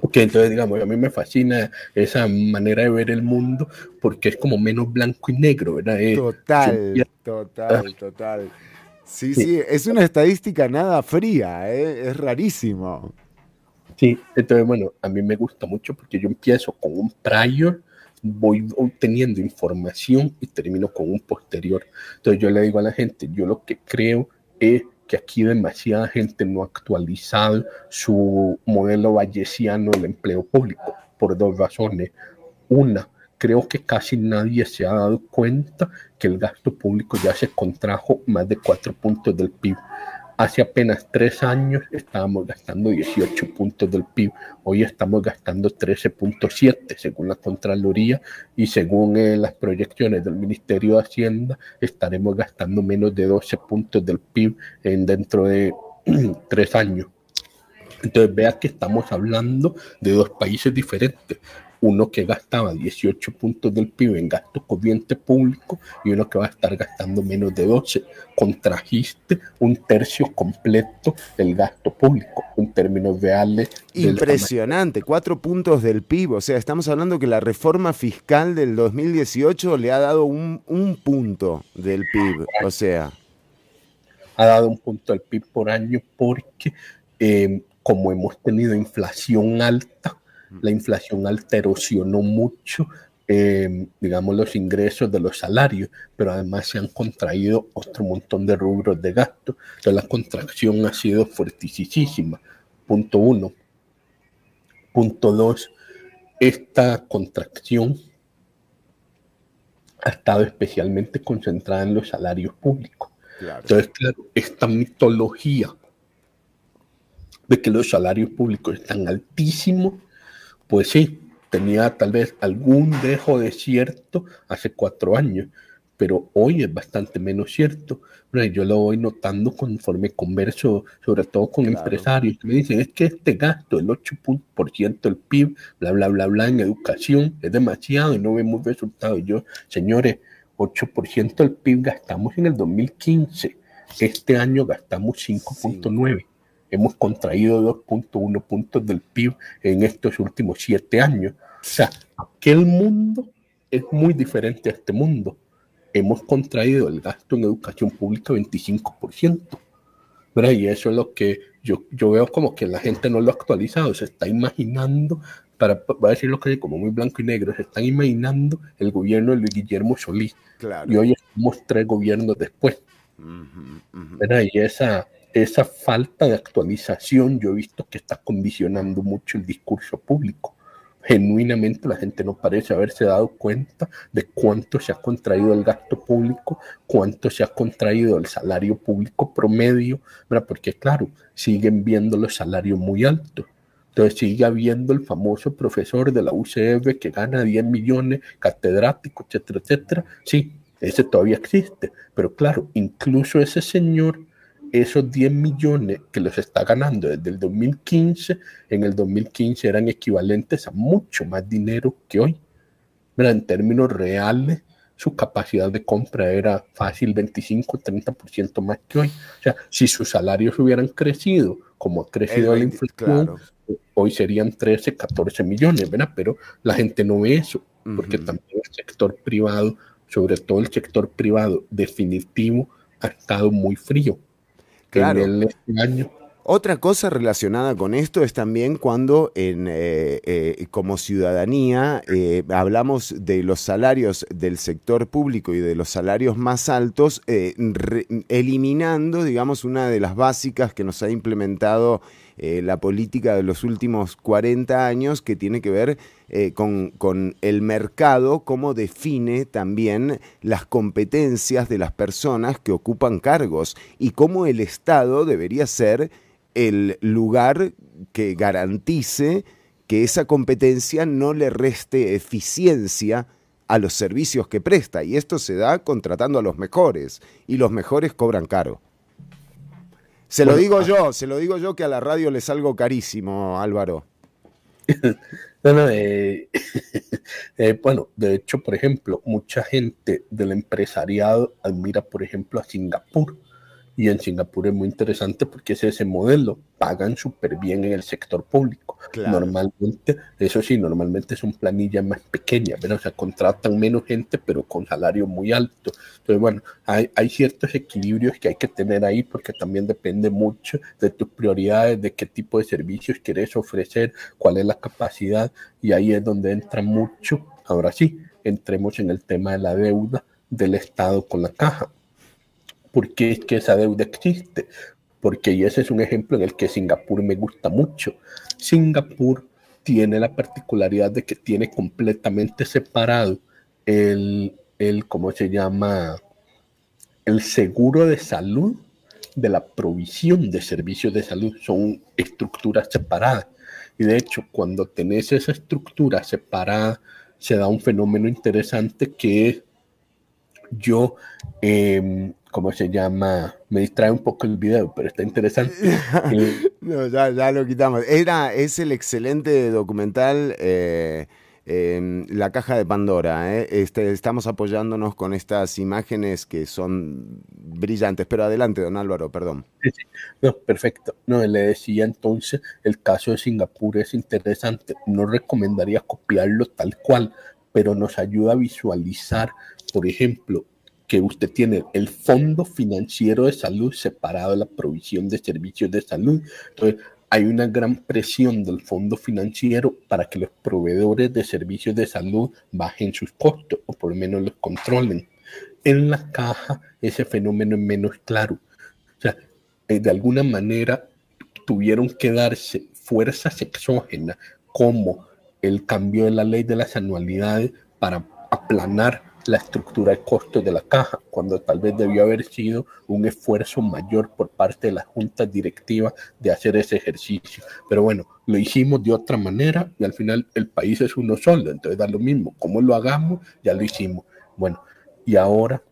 Ok, entonces digamos, a mí me fascina esa manera de ver el mundo porque es como menos blanco y negro, ¿verdad? Total, total, total. Sí, sí, es una estadística nada fría, ¿eh? es rarísimo. Sí, entonces bueno, a mí me gusta mucho porque yo empiezo con un prior voy obteniendo información y termino con un posterior. Entonces yo le digo a la gente, yo lo que creo es que aquí demasiada gente no ha actualizado su modelo vallesiano del empleo público por dos razones. Una, creo que casi nadie se ha dado cuenta que el gasto público ya se contrajo más de cuatro puntos del PIB. Hace apenas tres años estábamos gastando 18 puntos del PIB, hoy estamos gastando 13.7 según la Contraloría y según eh, las proyecciones del Ministerio de Hacienda estaremos gastando menos de 12 puntos del PIB en dentro de tres años. Entonces vea que estamos hablando de dos países diferentes uno que gastaba 18 puntos del PIB en gasto corriente público y uno que va a estar gastando menos de 12. Contrajiste un tercio completo del gasto público en términos reales. Impresionante, cuatro puntos del PIB. O sea, estamos hablando que la reforma fiscal del 2018 le ha dado un, un punto del PIB. O sea. Ha dado un punto del PIB por año porque eh, como hemos tenido inflación alta, la inflación alterosionó mucho, eh, digamos, los ingresos de los salarios, pero además se han contraído otro montón de rubros de gasto. Entonces la contracción ha sido fuertísima. Punto uno. Punto dos, esta contracción ha estado especialmente concentrada en los salarios públicos. Entonces, claro, esta mitología de que los salarios públicos están altísimos pues sí, tenía tal vez algún dejo de cierto hace cuatro años, pero hoy es bastante menos cierto. Yo lo voy notando conforme converso, sobre todo con empresarios que me dicen, es que este gasto, el 8% del PIB, bla, bla, bla, bla, en educación, es demasiado y no vemos resultados. Yo, señores, 8% del PIB gastamos en el 2015. Este año gastamos 5.9 hemos contraído 2.1 puntos del PIB en estos últimos siete años. O sea, aquel mundo es muy diferente a este mundo. Hemos contraído el gasto en educación pública 25%. ¿verdad? Y eso es lo que yo, yo veo como que la gente no lo ha actualizado, se está imaginando, para, voy a decir lo que como muy blanco y negro, se están imaginando el gobierno de Luis Guillermo Solís. Y hoy estamos tres gobiernos después. ¿verdad? Y esa, esa falta de actualización yo he visto que está condicionando mucho el discurso público. Genuinamente la gente no parece haberse dado cuenta de cuánto se ha contraído el gasto público, cuánto se ha contraído el salario público promedio, ¿verdad? porque claro, siguen viendo los salarios muy altos. Entonces sigue habiendo el famoso profesor de la UCF que gana 10 millones, catedrático, etcétera, etcétera. Sí, ese todavía existe, pero claro, incluso ese señor esos 10 millones que los está ganando desde el 2015, en el 2015 eran equivalentes a mucho más dinero que hoy. En términos reales, su capacidad de compra era fácil 25-30% más que hoy. O sea, si sus salarios hubieran crecido como ha crecido la inflación, hoy serían 13, 14 millones, ¿verdad? Pero la gente no ve eso, porque también el sector privado, sobre todo el sector privado definitivo, ha estado muy frío. Claro. Otra cosa relacionada con esto es también cuando en, eh, eh, como ciudadanía eh, hablamos de los salarios del sector público y de los salarios más altos, eliminando, digamos, una de las básicas que nos ha implementado eh, la política de los últimos 40 años que tiene que ver eh, con, el mercado, cómo define también las competencias de las personas que ocupan cargos y cómo el Estado debería ser el lugar que garantice que esa competencia no le reste eficiencia a los servicios que presta. Y esto se da contratando a los mejores. Y los mejores cobran caro. Se lo digo ah. yo, se lo digo yo que a la radio le salgo carísimo, Álvaro. no, no, eh, eh, bueno, de hecho, por ejemplo, mucha gente del empresariado admira, por ejemplo, a Singapur y en Singapur es muy interesante porque es ese modelo, pagan súper bien en el sector público. Normalmente, eso sí, normalmente son planillas más pequeñas, pero, o sea, contratan menos gente, pero con salario muy alto. Entonces, bueno, hay, hay ciertos equilibrios que hay que tener ahí porque también depende mucho de tus prioridades, de qué tipo de servicios quieres ofrecer, cuál es la capacidad, y ahí es donde entra mucho Ahora sí, entremos en el tema de la deuda del Estado con la caja. ¿Por qué es que esa deuda existe? Porque y ese es un ejemplo en el que Singapur me gusta mucho. Singapur tiene la particularidad de que tiene completamente separado el, el ¿cómo se llama? El seguro de salud de la provisión de servicios de salud. Son estructuras separadas. Y de hecho, cuando tenés esa estructura separada, se da un fenómeno interesante que yo, eh, ¿cómo se llama? Me distrae un poco el video, pero está interesante. no, ya, ya, lo quitamos. Era, es el excelente documental. Eh, la caja de Pandora. ¿eh? Este, estamos apoyándonos con estas imágenes que son brillantes. Pero adelante, don Álvaro, perdón. No, perfecto. No, le decía entonces, el caso de Singapur es interesante. No recomendaría copiarlo tal cual, pero nos ayuda a visualizar, por ejemplo, que usted tiene el fondo financiero de salud separado de la provisión de servicios de salud. Entonces, hay una gran presión del fondo financiero para que los proveedores de servicios de salud bajen sus costos o por lo menos los controlen. En la caja ese fenómeno es menos claro. O sea, eh, de alguna manera tuvieron que darse fuerzas exógenas como el cambio de la ley de las anualidades para aplanar la estructura de costos de la caja, cuando tal vez debió haber sido un esfuerzo mayor por parte de la junta directiva de hacer ese ejercicio. Pero bueno, lo hicimos de otra manera y al final el país es uno solo, entonces da lo mismo, como lo hagamos, ya lo hicimos. Bueno, y ahora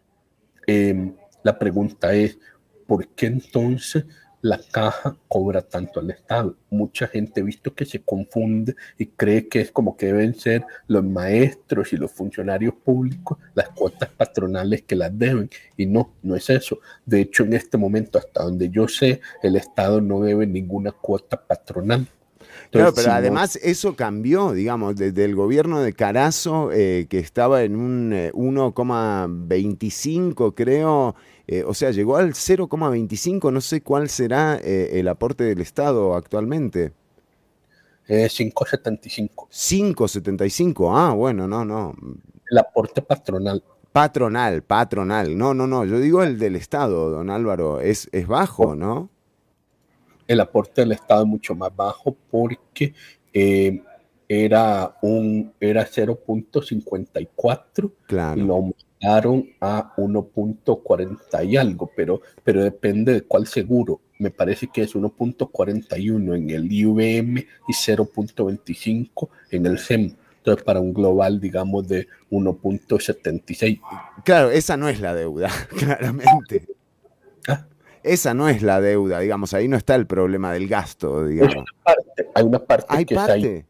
em, la pregunta es, ¿por qué entonces la caja cobra tanto al Estado. Mucha gente ha visto que se confunde y cree que es como que deben ser los maestros y los funcionarios públicos las cuotas patronales que las deben. Y no, no es eso. De hecho, en este momento, hasta donde yo sé, el Estado no debe ninguna cuota patronal. claro, pero además eso cambió, digamos, desde el gobierno de Carazo, eh, que estaba en un 1,25, eh, creo, eh, o sea, llegó al 0,25, no sé cuál será eh, el aporte del Estado actualmente. 5,75. 5,75, ah, bueno, no, no. El aporte patronal. Patronal, patronal. No, no, no, yo digo el del Estado, don Álvaro, es, es bajo, ¿no? El aporte del Estado es mucho más bajo porque eh, era un era 0.54 claro. y lo a 1.40 y algo, pero, pero depende de cuál seguro. Me parece que es 1.41 en el IVM y 0.25 en el SEM. Entonces, para un global, digamos, de 1.76. Claro, esa no es la deuda, claramente. ¿Ah? Esa no es la deuda, digamos, ahí no está el problema del gasto, digamos. Hay una parte, hay una parte que parte? Está ahí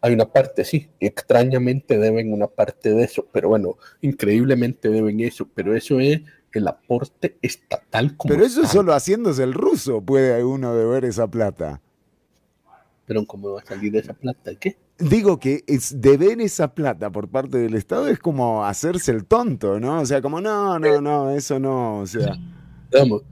hay una parte, sí, extrañamente deben una parte de eso, pero bueno, increíblemente deben eso, pero eso es el aporte estatal. Como pero eso solo haciéndose el ruso puede uno deber esa plata. Pero ¿cómo va a salir esa plata? ¿Qué? Digo que es deber esa plata por parte del Estado es como hacerse el tonto, ¿no? O sea, como no, no, no, eso no, o sea. Vamos,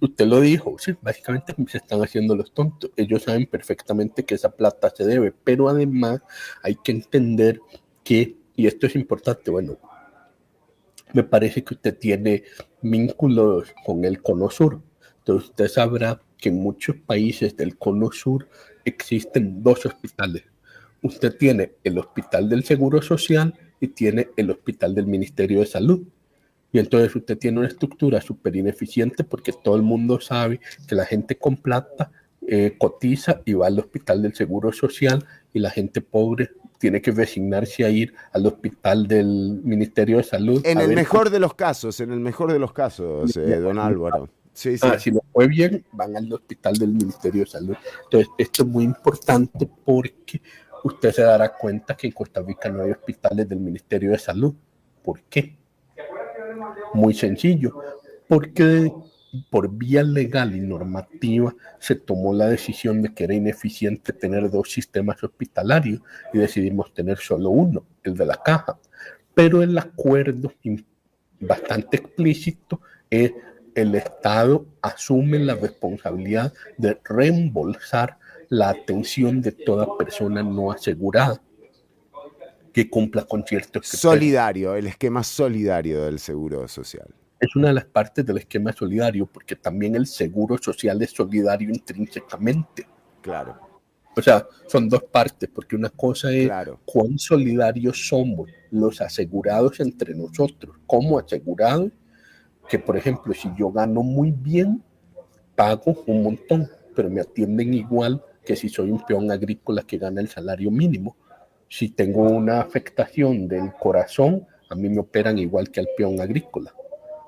usted lo dijo, sí, básicamente se están haciendo los tontos. Ellos saben perfectamente que esa plata se debe, pero además hay que entender que, y esto es importante, bueno, me parece que usted tiene vínculos con el Cono Sur. Entonces usted sabrá que en muchos países del Cono Sur existen dos hospitales. Usted tiene el Hospital del Seguro Social y tiene el Hospital del Ministerio de Salud. Y entonces usted tiene una estructura súper ineficiente porque todo el mundo sabe que la gente con plata eh, cotiza y va al hospital del Seguro Social y la gente pobre tiene que resignarse a ir al hospital del Ministerio de Salud. En el mejor de los casos, en el mejor de los casos, eh, don Álvaro. Sí, sí. Ah, si no fue bien, van al hospital del Ministerio de Salud. Entonces, esto es muy importante porque usted se dará cuenta que en Costa Rica no hay hospitales del Ministerio de Salud. ¿Por qué? Muy sencillo, porque por vía legal y normativa se tomó la decisión de que era ineficiente tener dos sistemas hospitalarios y decidimos tener solo uno, el de la caja. Pero el acuerdo bastante explícito es el Estado asume la responsabilidad de reembolsar la atención de toda persona no asegurada que cumpla con ciertos Solidario, el esquema solidario del seguro social. Es una de las partes del esquema solidario, porque también el seguro social es solidario intrínsecamente. Claro. O sea, son dos partes, porque una cosa es cuán solidarios somos los asegurados entre nosotros, como asegurados, que por ejemplo, si yo gano muy bien, pago un montón, pero me atienden igual que si soy un peón agrícola que gana el salario mínimo. Si tengo una afectación del corazón, a mí me operan igual que al peón agrícola.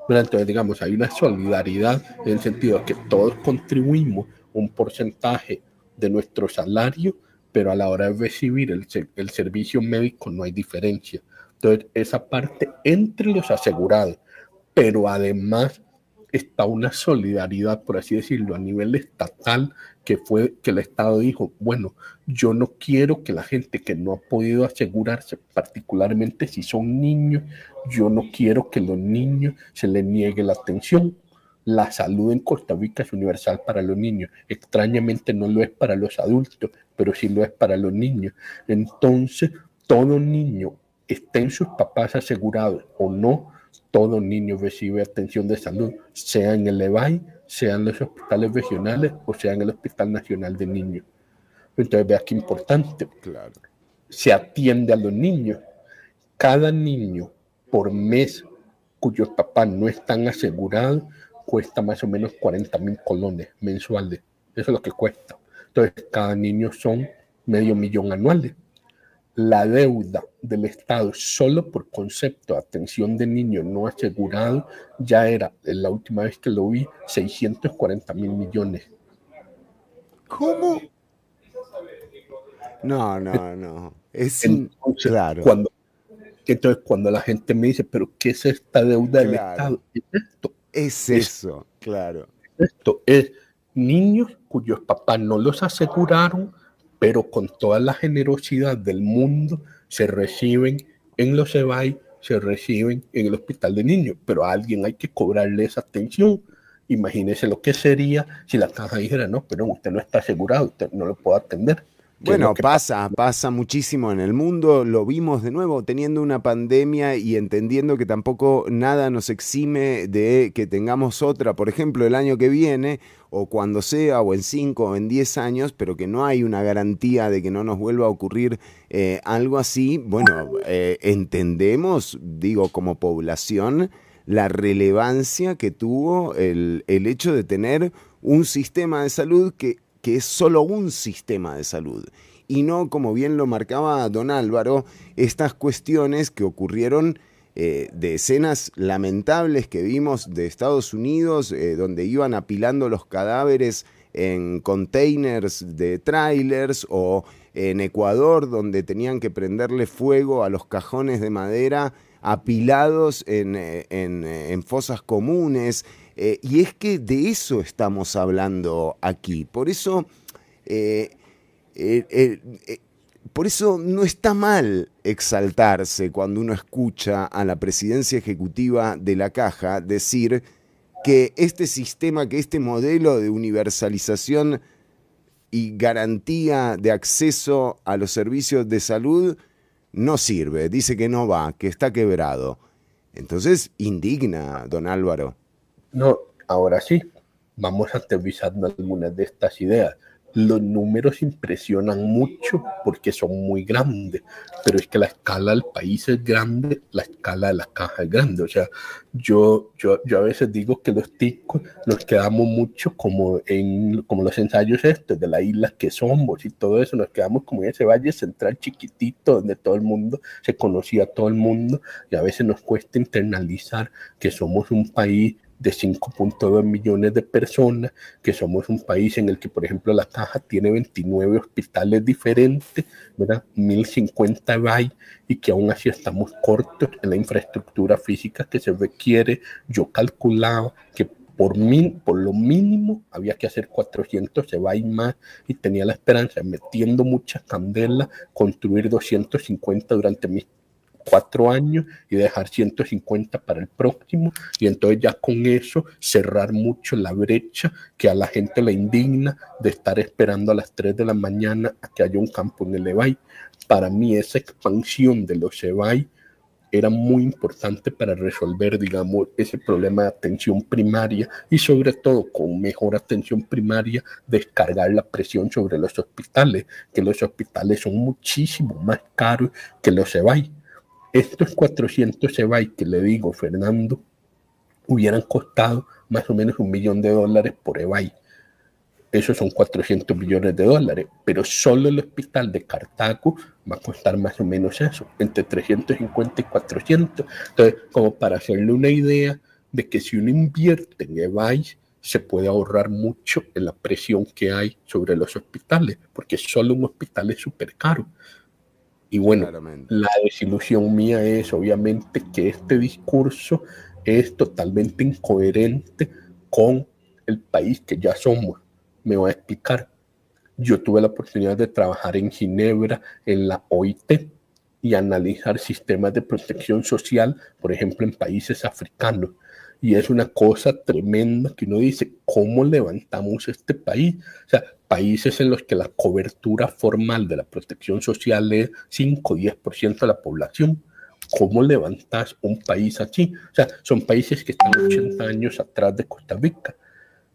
Entonces, digamos, hay una solidaridad en el sentido de que todos contribuimos un porcentaje de nuestro salario, pero a la hora de recibir el, el servicio médico no hay diferencia. Entonces, esa parte entre los asegurados, pero además está una solidaridad, por así decirlo, a nivel estatal, que fue que el Estado dijo, bueno, yo no quiero que la gente que no ha podido asegurarse, particularmente si son niños, yo no quiero que los niños se les niegue la atención. La salud en Costa Rica es universal para los niños. Extrañamente no lo es para los adultos, pero sí lo es para los niños. Entonces, todo niño, estén sus papás asegurados o no, todo niño recibe atención de salud, sea en el EBAI, sea en los hospitales regionales o sea en el Hospital Nacional de Niños. Entonces, vea qué importante. Claro. Se atiende a los niños. Cada niño por mes cuyos papás no están asegurados cuesta más o menos 40 mil colones mensuales. Eso es lo que cuesta. Entonces, cada niño son medio millón anuales la deuda del Estado solo por concepto de atención de niño no asegurado ya era, la última vez que lo vi, 640 mil millones. ¿Cómo? No, no, no. Es claro. Cuando, entonces, cuando la gente me dice, ¿pero qué es esta deuda del Estado? Es esto. Es eso, claro. Esto es niños cuyos papás no los aseguraron pero con toda la generosidad del mundo se reciben en los EBAI, se reciben en el hospital de niños, pero a alguien hay que cobrarle esa atención. Imagínese lo que sería si la caja dijera, no, pero usted no está asegurado, usted no lo puede atender. Bueno, pasa, pasa muchísimo en el mundo, lo vimos de nuevo teniendo una pandemia y entendiendo que tampoco nada nos exime de que tengamos otra, por ejemplo, el año que viene o cuando sea, o en cinco o en diez años, pero que no hay una garantía de que no nos vuelva a ocurrir eh, algo así, bueno, eh, entendemos, digo, como población, la relevancia que tuvo el, el hecho de tener un sistema de salud que que es solo un sistema de salud y no, como bien lo marcaba don Álvaro, estas cuestiones que ocurrieron eh, de escenas lamentables que vimos de Estados Unidos, eh, donde iban apilando los cadáveres en containers de trailers o en Ecuador, donde tenían que prenderle fuego a los cajones de madera apilados en, eh, en fosas comunes. Eh, y es que de eso estamos hablando aquí. Por eso, eh, por eso no está mal exaltarse cuando uno escucha a la presidencia ejecutiva de la caja decir que este sistema, que este modelo de universalización y garantía de acceso a los servicios de salud no sirve, dice que no va, que está quebrado. Entonces indigna, don Álvaro. No, ahora sí, vamos aterrizando algunas de estas ideas. Los números impresionan mucho porque son muy grandes, pero es que la escala del país es grande, la escala de la caja es grande. O sea, yo, yo, yo a veces digo que los ticos nos quedamos mucho como en como los ensayos estos de la isla que somos y todo eso, nos quedamos como en ese valle central chiquitito donde todo el mundo se conocía a todo el mundo y a veces nos cuesta internalizar que somos un país de 5.2 millones de personas, que somos un país en el que, por ejemplo, la caja tiene 29 hospitales diferentes, ¿verdad? 1050 BAI, y que aún así estamos cortos en la infraestructura física que se requiere. Yo calculaba que por, min, por lo mínimo había que hacer 400 se más y tenía la esperanza, metiendo mucha candela, construir 250 durante mis cuatro años y dejar 150 para el próximo y entonces ya con eso cerrar mucho la brecha que a la gente le indigna de estar esperando a las 3 de la mañana a que haya un campo en el EBAI. Para mí esa expansión de los EBAI era muy importante para resolver, digamos, ese problema de atención primaria y sobre todo con mejor atención primaria descargar la presión sobre los hospitales, que los hospitales son muchísimo más caros que los EBAI. Estos 400 EBAI que le digo, Fernando, hubieran costado más o menos un millón de dólares por EBAI. Esos son 400 millones de dólares, pero solo el hospital de Cartago va a costar más o menos eso, entre 350 y 400. Entonces, como para hacerle una idea de que si uno invierte en EBAI, se puede ahorrar mucho en la presión que hay sobre los hospitales, porque solo un hospital es súper caro. Y bueno, la desilusión mía es obviamente que este discurso es totalmente incoherente con el país que ya somos. Me voy a explicar. Yo tuve la oportunidad de trabajar en Ginebra, en la OIT, y analizar sistemas de protección social, por ejemplo, en países africanos. Y es una cosa tremenda que uno dice, ¿cómo levantamos este país? O sea, países en los que la cobertura formal de la protección social es 5 o 10% de la población. ¿Cómo levantas un país así? O sea, son países que están 80 años atrás de Costa Rica.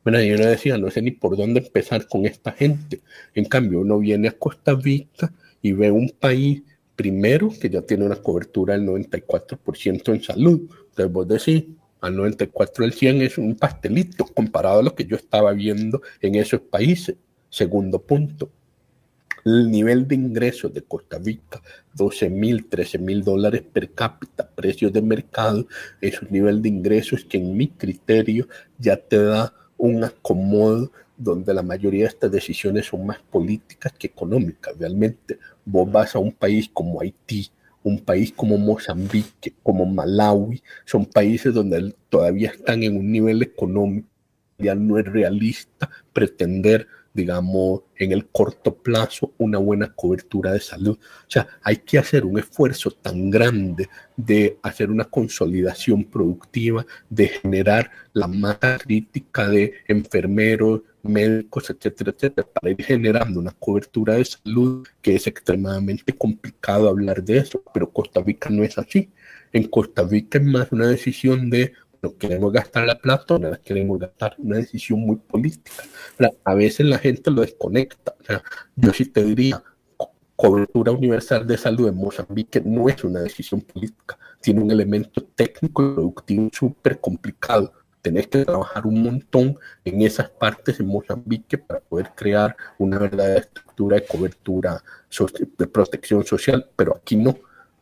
Bueno, yo no decía, no sé ni por dónde empezar con esta gente. En cambio, uno viene a Costa Rica y ve un país, primero, que ya tiene una cobertura del 94% en salud. Entonces vos decís, al 94 el 100 es un pastelito comparado a lo que yo estaba viendo en esos países. Segundo punto, el nivel de ingresos de Costa Rica, 12 mil, 13 mil dólares per cápita, precios de mercado, es un nivel de ingresos que en mi criterio ya te da un acomodo donde la mayoría de estas decisiones son más políticas que económicas. Realmente vos vas a un país como Haití, un país como Mozambique, como Malawi, son países donde todavía están en un nivel económico, ya no es realista pretender digamos, en el corto plazo una buena cobertura de salud. O sea, hay que hacer un esfuerzo tan grande de hacer una consolidación productiva, de generar la masa crítica de enfermeros, médicos, etcétera, etcétera, para ir generando una cobertura de salud que es extremadamente complicado hablar de eso, pero Costa Rica no es así. En Costa Rica es más una decisión de no queremos gastar la plata, no queremos gastar, una decisión muy política. A veces la gente lo desconecta. yo sí te diría, cobertura universal de salud en Mozambique no es una decisión política, tiene un elemento técnico y productivo súper complicado. Tenés que trabajar un montón en esas partes en Mozambique para poder crear una verdadera estructura de cobertura de protección social, pero aquí no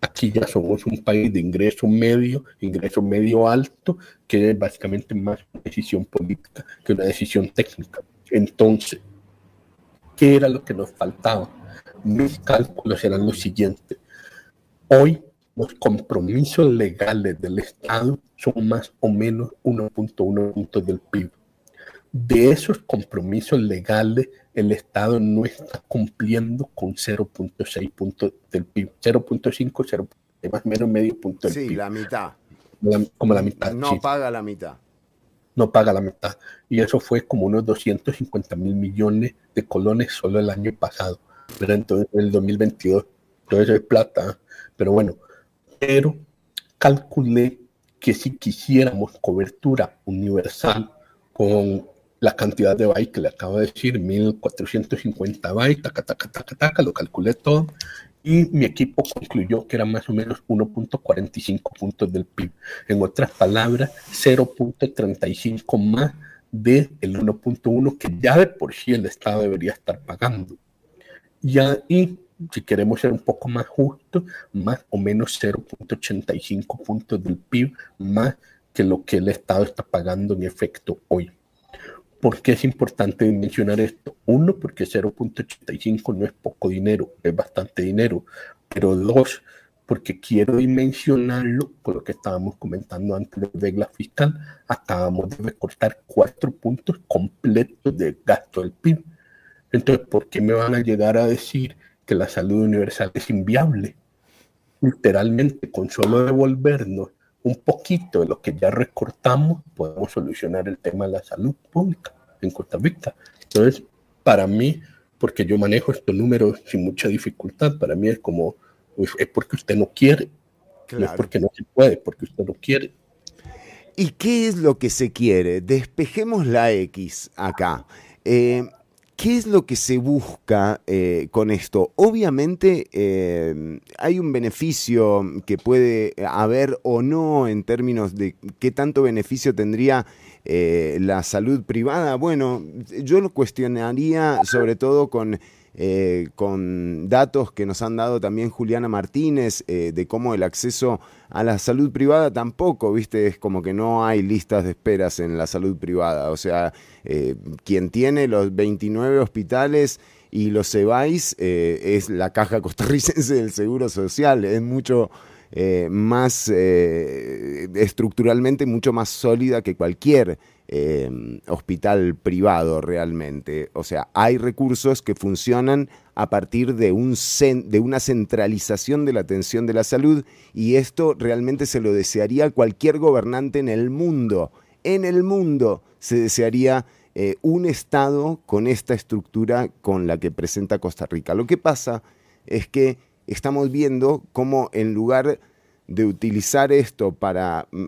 Aquí ya somos un país de ingreso medio, ingreso medio alto, que es básicamente más una decisión política que una decisión técnica. Entonces, ¿qué era lo que nos faltaba? Mis cálculos eran los siguientes. Hoy los compromisos legales del Estado son más o menos 1.1 puntos del PIB de esos compromisos legales, el Estado no está cumpliendo con 0.6 puntos del PIB, 0.5, 0, más o menos medio punto del sí, PIB. Sí, la mitad. como la mitad. No paga la mitad. No paga la mitad. Y eso fue como unos 250 mil millones de colones solo el año pasado. Pero entonces en el 2022, todo eso es plata. Pero bueno, pero calculé que si quisiéramos cobertura universal con la cantidad de bytes que le acabo de decir, 1450 bytes, taca, taca, taca, taca, lo calculé todo y mi equipo concluyó que era más o menos 1.45 puntos del PIB. En otras palabras, 0.35 más del el 1.1 que ya de por sí el Estado debería estar pagando. Y si queremos ser un poco más justos, más o menos 0.85 puntos del PIB más que lo que el Estado está pagando en efecto hoy. ¿Por qué es importante mencionar esto? Uno, porque 0.85 no es poco dinero, es bastante dinero. Pero dos, porque quiero dimensionarlo por lo que estábamos comentando antes de regla fiscal. Acabamos de recortar cuatro puntos completos de gasto del PIB. Entonces, ¿por qué me van a llegar a decir que la salud universal es inviable? literalmente con solo devolvernos un poquito de lo que ya recortamos, podemos solucionar el tema de la salud pública en Costa Rica. Entonces, para mí, porque yo manejo estos números sin mucha dificultad, para mí es como, pues, es porque usted no quiere, no es porque no se puede, porque usted no quiere. ¿Y qué es lo que se quiere? Despejemos la X acá. Eh, ¿Qué es lo que se busca eh, con esto? Obviamente eh, hay un beneficio que puede haber o no en términos de qué tanto beneficio tendría eh, la salud privada. Bueno, yo lo cuestionaría sobre todo con eh, con datos que nos han dado también Juliana Martínez eh, de cómo el acceso a la salud privada tampoco, viste, es como que no hay listas de esperas en la salud privada. O sea, eh, quien tiene los 29 hospitales y los CEBAIS es la caja costarricense del Seguro Social, es mucho... más estructuralmente mucho más sólida que cualquier Em, hospital privado realmente. O sea, hay recursos que funcionan a partir de, un de una centralización de la atención de la salud y esto realmente se lo desearía cualquier gobernante en el mundo. En el mundo se desearía eh, un Estado con esta estructura con la que presenta Costa Rica. Lo que pasa es que estamos viendo cómo en lugar de utilizar esto para mm,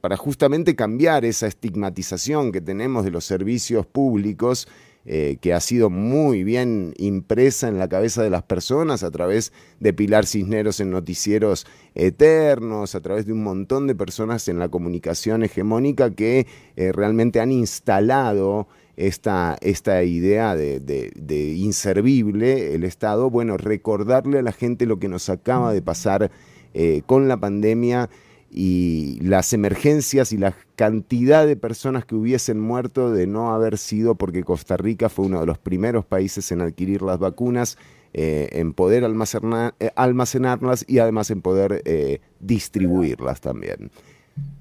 para justamente cambiar esa estigmatización que tenemos de los servicios públicos, eh, que ha sido muy bien impresa en la cabeza de las personas a través de Pilar Cisneros en noticieros eternos, a través de un montón de personas en la comunicación hegemónica que eh, realmente han instalado esta, esta idea de, inservible el Estado. Bueno, recordarle a la gente lo que nos acaba de pasar eh, con la pandemia y las emergencias y la cantidad de personas que hubiesen muerto de no haber sido porque Costa Rica fue uno de los primeros países en adquirir las vacunas, eh, en poder eh, almacenarlas y además en poder eh, distribuirlas también.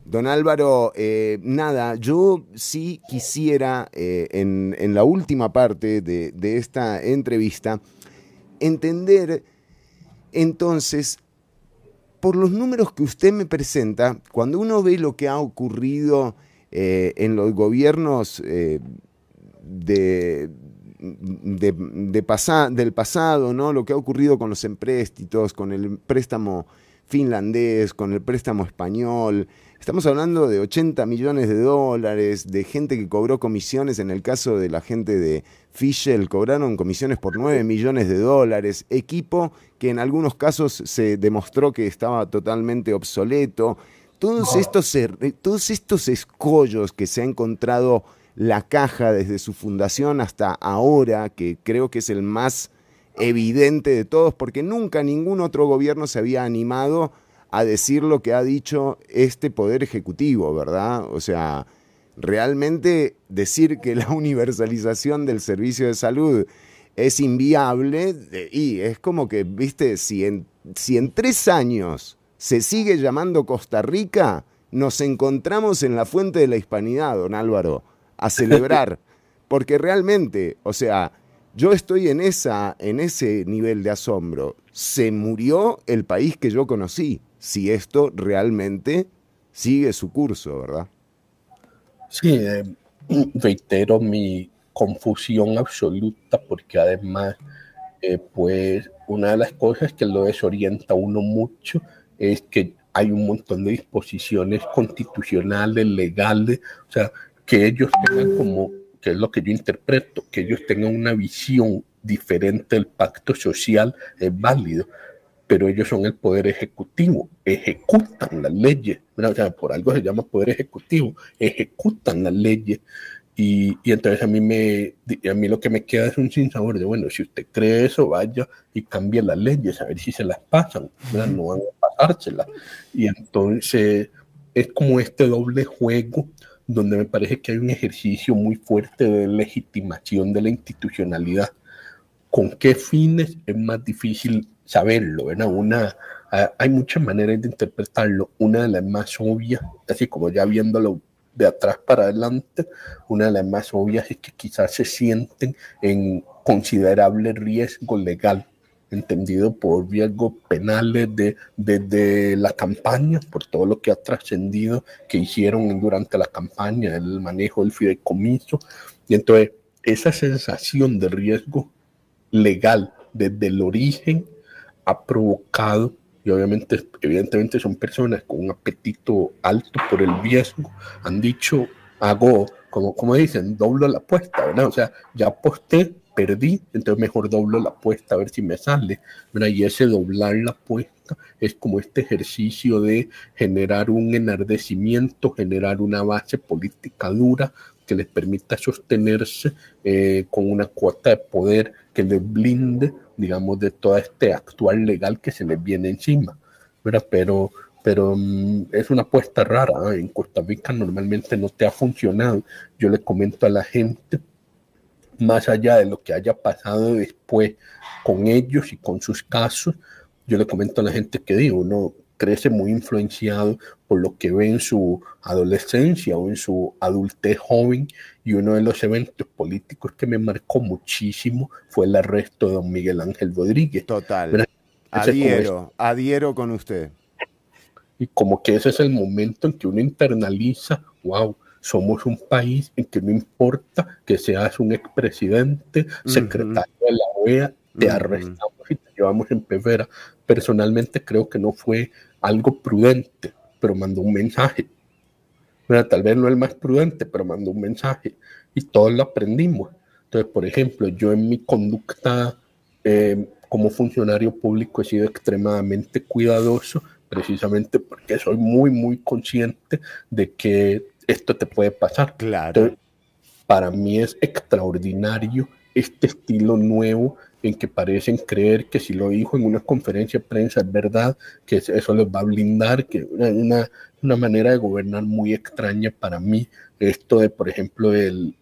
Don Álvaro, nada, yo sí quisiera en, la última parte de, de esta entrevista entender entonces por los números que usted me presenta, cuando uno ve lo que ha ocurrido eh, en los gobiernos eh, de, de, del pasado, ¿no? lo que ha ocurrido con los empréstitos, con el préstamo finlandés, con el préstamo español, Estamos hablando de 80 millones de dólares, de gente que cobró comisiones, en el caso de la gente de Fischel, cobraron comisiones por 9 millones de dólares, equipo que en algunos casos se demostró que estaba totalmente obsoleto. Todos estos, er, todos estos escollos que se ha encontrado la caja desde su fundación hasta ahora, que creo que es el más evidente de todos, porque nunca ningún otro gobierno se había animado a decir lo que ha dicho este poder ejecutivo, ¿verdad? O sea, realmente decir que la universalización del servicio de salud es inviable y es como que, viste, si en, si en tres años se sigue llamando Costa Rica, nos encontramos en la fuente de la hispanidad, don Álvaro, a celebrar, porque realmente, o sea, yo estoy en, esa, en ese nivel de asombro. Se murió el país que yo conocí si esto realmente sigue su curso, ¿verdad? Sí, eh, reitero mi confusión absoluta porque además, eh, pues una de las cosas que lo desorienta uno mucho es que hay un montón de disposiciones constitucionales, legales, o sea, que ellos tengan como, que es lo que yo interpreto, que ellos tengan una visión diferente del pacto social es válido, pero ellos son el poder ejecutivo, ejecutan las leyes, o sea, por algo se llama poder ejecutivo, ejecutan las leyes. Y, y, entonces a mí, me, a mí lo que me queda es un sinsabor de, bueno, si usted cree eso, vaya y cambie las leyes, a ver si se las pasan, no van a pasárselas. Y entonces es como este doble juego donde me parece que hay un ejercicio muy fuerte de legitimación de la institucionalidad. ¿Con qué fines es más difícil saberlo. Una, hay muchas maneras de interpretarlo. Una de las más obvias, así como ya viéndolo de atrás para adelante, una de las más obvias es que quizás se sienten en considerable riesgo legal entendido por riesgos penales de, desde la campaña, por todo lo que ha trascendido que hicieron durante la campaña, el manejo del fideicomiso. Y entonces esa sensación de riesgo legal desde el origen ha provocado, y obviamente, evidentemente son personas con un apetito alto por el riesgo, han dicho, hago, como, como dicen, doblo la apuesta, ¿verdad? O sea, ya aposté, perdí, entonces mejor doblo la apuesta a ver si me sale. ¿verdad? Y ese doblar la apuesta es como este ejercicio de generar un enardecimiento, generar una base política dura que les permita sostenerse eh, con una cuota de poder que les blinde, digamos, de todo este actual legal que se les viene encima. ¿verdad? Pero, pero mm, es una apuesta rara. ¿eh? En Costa Rica normalmente no te ha funcionado. Yo le comento a la gente más allá de lo que haya pasado después con ellos y con sus casos, yo le comento a la gente que digo, uno crece muy influenciado por lo que ve en su adolescencia o en su adultez joven y uno de los eventos políticos que me marcó muchísimo fue el arresto de don Miguel Ángel Rodríguez. Total. Adhiero, adhiero con usted. Y como que ese es el momento en que uno internaliza, wow, somos un país en que no importa que seas un expresidente, secretario de la OEA, te arrestamos y te llevamos en pevera. Personalmente creo que no fue algo prudente, pero mandó un mensaje. tal vez no el más prudente, pero mandó un mensaje y todos lo aprendimos. Entonces, por ejemplo, yo en mi conducta eh, como funcionario público he sido extremadamente cuidadoso, precisamente porque soy muy, muy consciente de que esto te puede pasar. Claro. para mí es extraordinario este estilo nuevo en que parecen creer que si lo dijo en una conferencia de prensa es verdad, que eso les va a blindar, que una, una manera de gobernar muy extraña para mí, esto de, por ejemplo, el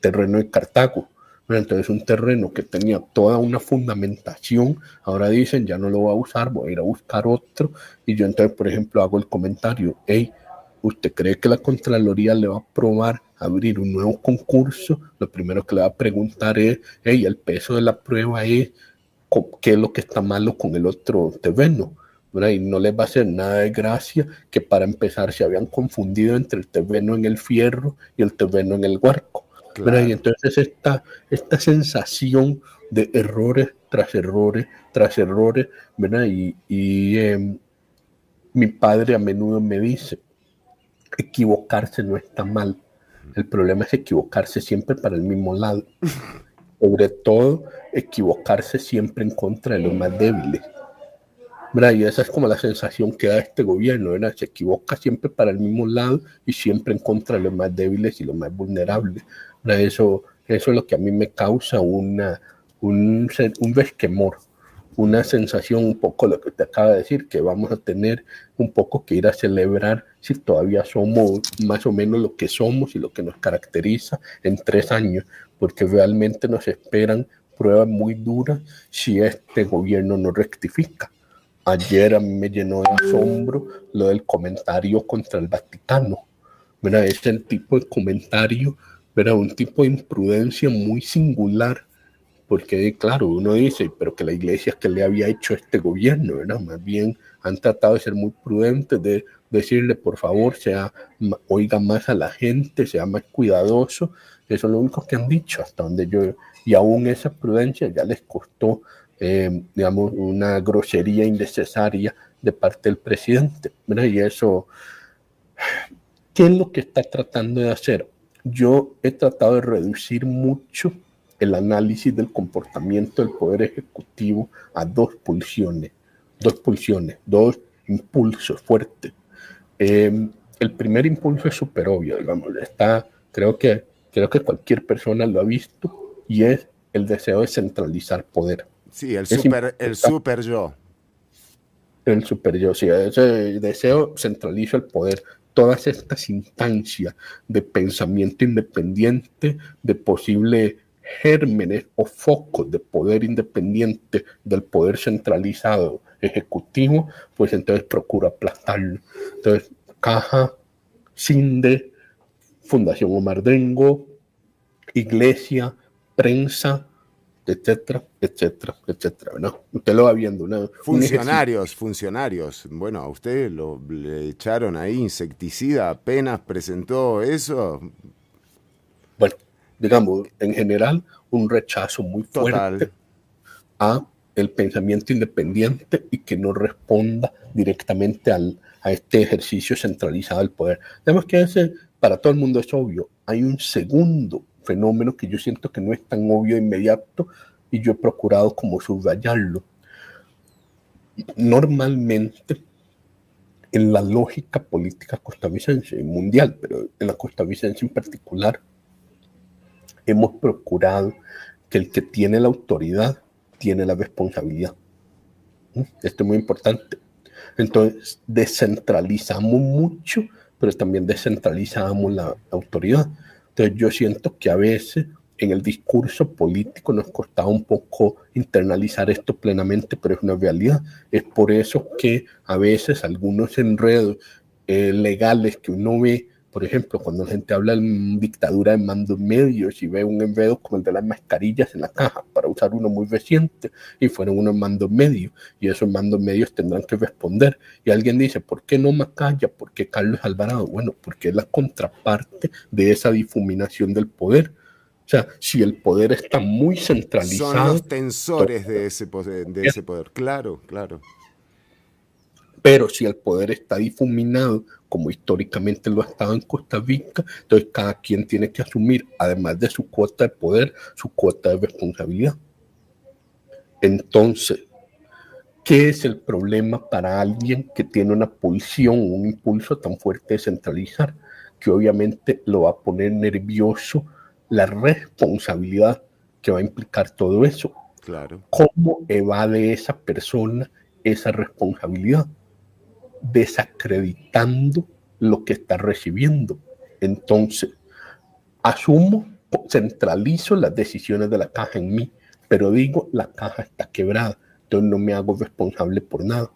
terreno de Cartago. Entonces un terreno que tenía toda una fundamentación, ahora dicen ya no lo voy a usar, voy a ir a buscar otro. Y yo entonces, por ejemplo, hago el comentario, hey, ¿Usted cree que la Contraloría le va a probar abrir un nuevo concurso? Lo primero que le va a preguntar es, hey, el peso de la prueba es qué es lo que está malo con el otro terreno. Y no les va a hacer nada de gracia que para empezar se habían confundido entre el terreno en el fierro y el terreno en el huarco. Y entonces esta, esta sensación de errores tras errores tras errores, ¿verdad? Y, y em, mi padre a menudo me dice, equivocarse no está mal. El problema es equivocarse siempre para el mismo lado. Sobre todo, equivocarse siempre en contra de los más débiles. Y esa es como la sensación que da este gobierno, ¿verdad? Se equivoca siempre para el mismo lado y siempre en contra de los más débiles y los más vulnerables. Eso, eso es lo que a mí me causa una, un, un resquemor una sensación un poco lo que te acaba de decir, que vamos a tener un poco que ir a celebrar si todavía somos más o menos lo que somos y lo que nos caracteriza en tres años, porque realmente nos esperan pruebas muy duras si este gobierno no rectifica. Ayer a mí me llenó de asombro lo del comentario contra el Vaticano. Mira, es el tipo de comentario, ¿verdad? un tipo de imprudencia muy singular porque claro, uno dice, pero que la iglesia que le había hecho este gobierno, ¿verdad? Más bien han tratado de ser muy prudentes, de decirle, por favor, sea, oiga más a la gente, sea más cuidadoso. Eso es lo único que han dicho hasta donde yo, y aún esa prudencia ya les costó, eh, digamos, una grosería innecesaria de parte del presidente, ¿verdad? Y eso, ¿qué es lo que está tratando de hacer? Yo he tratado de reducir mucho el análisis del comportamiento del Poder Ejecutivo a dos pulsiones, dos pulsiones, dos impulsos fuertes. Em, el primer impulso es súper obvio, digamos, está, creo que, creo que cualquier persona lo ha visto y es el deseo de centralizar poder. Sí, el super, el super yo. El super yo, sí, ese deseo centraliza el poder. Todas estas instancias de pensamiento independiente, de posible gérmenes o focos de poder independiente del poder centralizado ejecutivo, pues entonces procura aplastarlo. Entonces, Caja, CINDE, Fundación Omar Dengo, Iglesia, prensa, etcétera, etcétera, etcétera. ¿no? Usted lo va viendo. ¿no? Funcionarios, funcionarios. Bueno, a usted lo, le echaron ahí insecticida apenas presentó eso. Digamos, en general, un rechazo muy fuerte a el pensamiento independiente y que no responda directamente al, a este ejercicio centralizado del poder. Además que ese, para todo el mundo es obvio. Hay un segundo fenómeno que yo siento que no es tan obvio e inmediato y yo he procurado como subrayarlo. Normalmente, en la lógica política costarricense y mundial, pero en la costarricense en particular, hemos procurado que el que tiene la autoridad tiene la responsabilidad. ¿Mm? Esto es muy importante. Entonces, descentralizamos mucho, pero también descentralizamos la autoridad. Entonces yo siento que a veces en el discurso político nos costaba un poco internalizar esto plenamente, pero es una realidad. Es por eso que a veces algunos enredos eh, legales que uno ve por ejemplo, cuando la gente habla de dictadura de mandos medios y ve un enredo como el de las mascarillas en la caja, para usar uno muy reciente, y fueron unos mandos medios, y esos mandos medios tendrán que responder. Y alguien dice, ¿por qué no Macaya? ¿Por qué Carlos Alvarado? Bueno, porque es la contraparte de esa difuminación del poder. O sea, si el poder está muy centralizado. Son los tensores de ese poder, de ese poder. claro, claro. Pero si el poder está difuminado, como históricamente lo ha estado en Costa Rica, entonces cada quien tiene que asumir, además de su cuota de poder, su cuota de responsabilidad. Entonces, ¿qué es el problema para alguien que tiene una pulsión, un impulso tan fuerte de centralizar, que obviamente lo va a poner nervioso la responsabilidad que va a implicar todo eso? Claro. ¿Cómo evade esa persona esa responsabilidad? Desacreditando lo que está recibiendo. Entonces, asumo, centralizo las decisiones de la caja en mí, pero digo, la caja está quebrada, entonces no me hago responsable por nada.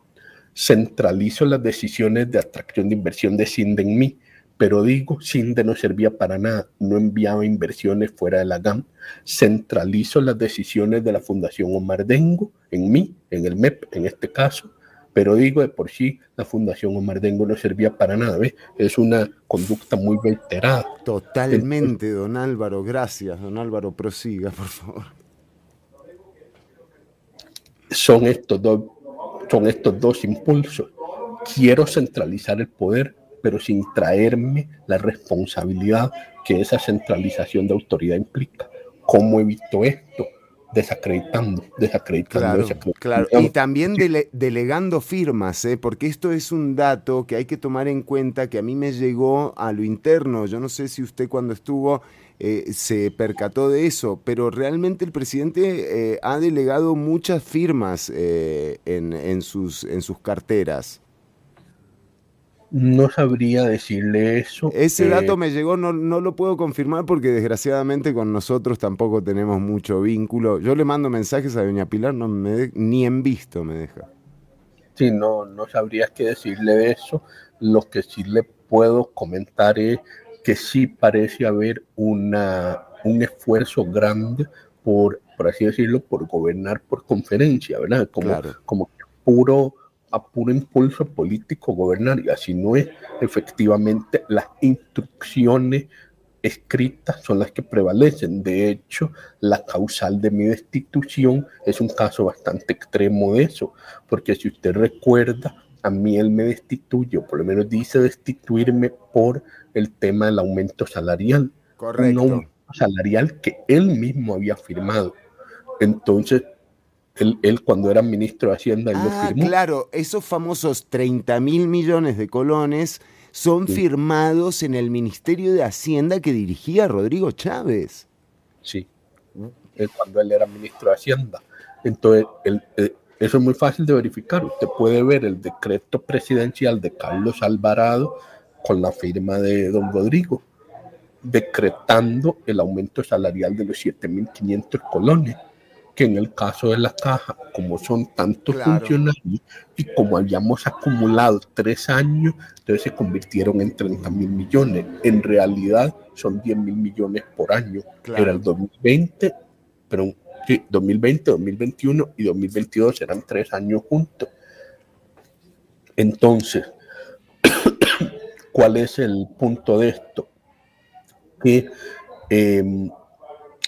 Centralizo las decisiones de atracción de inversión de CINDE en mí, pero digo, CINDE no servía para nada, no enviaba inversiones fuera de la GAM. Centralizo las decisiones de la Fundación Omar Dengo en mí, en el MEP en este caso, pero digo de por sí, la Fundación Omar Dengo no servía para nada, ¿ves? Es una conducta muy reiterada. Totalmente, don Álvaro, gracias, don Álvaro, prosiga, por favor. Son estos dos, son estos dos impulsos. Quiero centralizar el poder, pero sin traerme la responsabilidad que esa centralización de autoridad implica. ¿Cómo evito esto? Desacreditando, desacreditando, claro, Y también delegando firmas, ¿eh? porque esto es un dato que hay que tomar en cuenta que a mí me llegó a lo interno. Yo no sé si usted cuando estuvo eh, se percató de eso, pero realmente el presidente eh, ha delegado muchas firmas en, sus, en sus carteras. No sabría decirle eso. Ese eh, dato me llegó, no, no lo puedo confirmar porque desgraciadamente con nosotros tampoco tenemos mucho vínculo. Yo le mando mensajes a doña Pilar, no me ni en visto me deja. Sí, no, no sabría qué decirle eso. Lo que sí le puedo comentar es que sí parece haber una, un esfuerzo grande por, por así decirlo, por gobernar por conferencia, ¿verdad? Como, como puro a puro impulso político gobernar y así no es. Efectivamente, las instrucciones escritas son las que prevalecen. De hecho, la causal de mi destitución es un caso bastante extremo de eso, porque si usted recuerda, a mí él me destituye, o por lo menos dice destituirme por el tema del aumento salarial. Correcto. Un aumento salarial que él mismo había firmado. Entonces, él, cuando era ministro de Hacienda, él lo ah, firmó. Claro, esos famosos 30 mil millones de colones son firmados en el Ministerio de Hacienda que dirigía Rodrigo Chávez. Sí, cuando él era ministro de Hacienda. Entonces, eh, eso es muy fácil de verificar. Usted puede ver el decreto presidencial de Carlos Alvarado con la firma de don Rodrigo, decretando el aumento salarial de los 7.500 colones que en el caso de la caja, como son tantos funcionarios y como habíamos acumulado tres años, entonces se convirtieron en 30 mil millones. En realidad son 10 mil millones por año. Era el 2020, pero Sí, 2020, 2021 y 2022 eran tres años juntos. Entonces, ¿cuál es el punto de esto? Que em,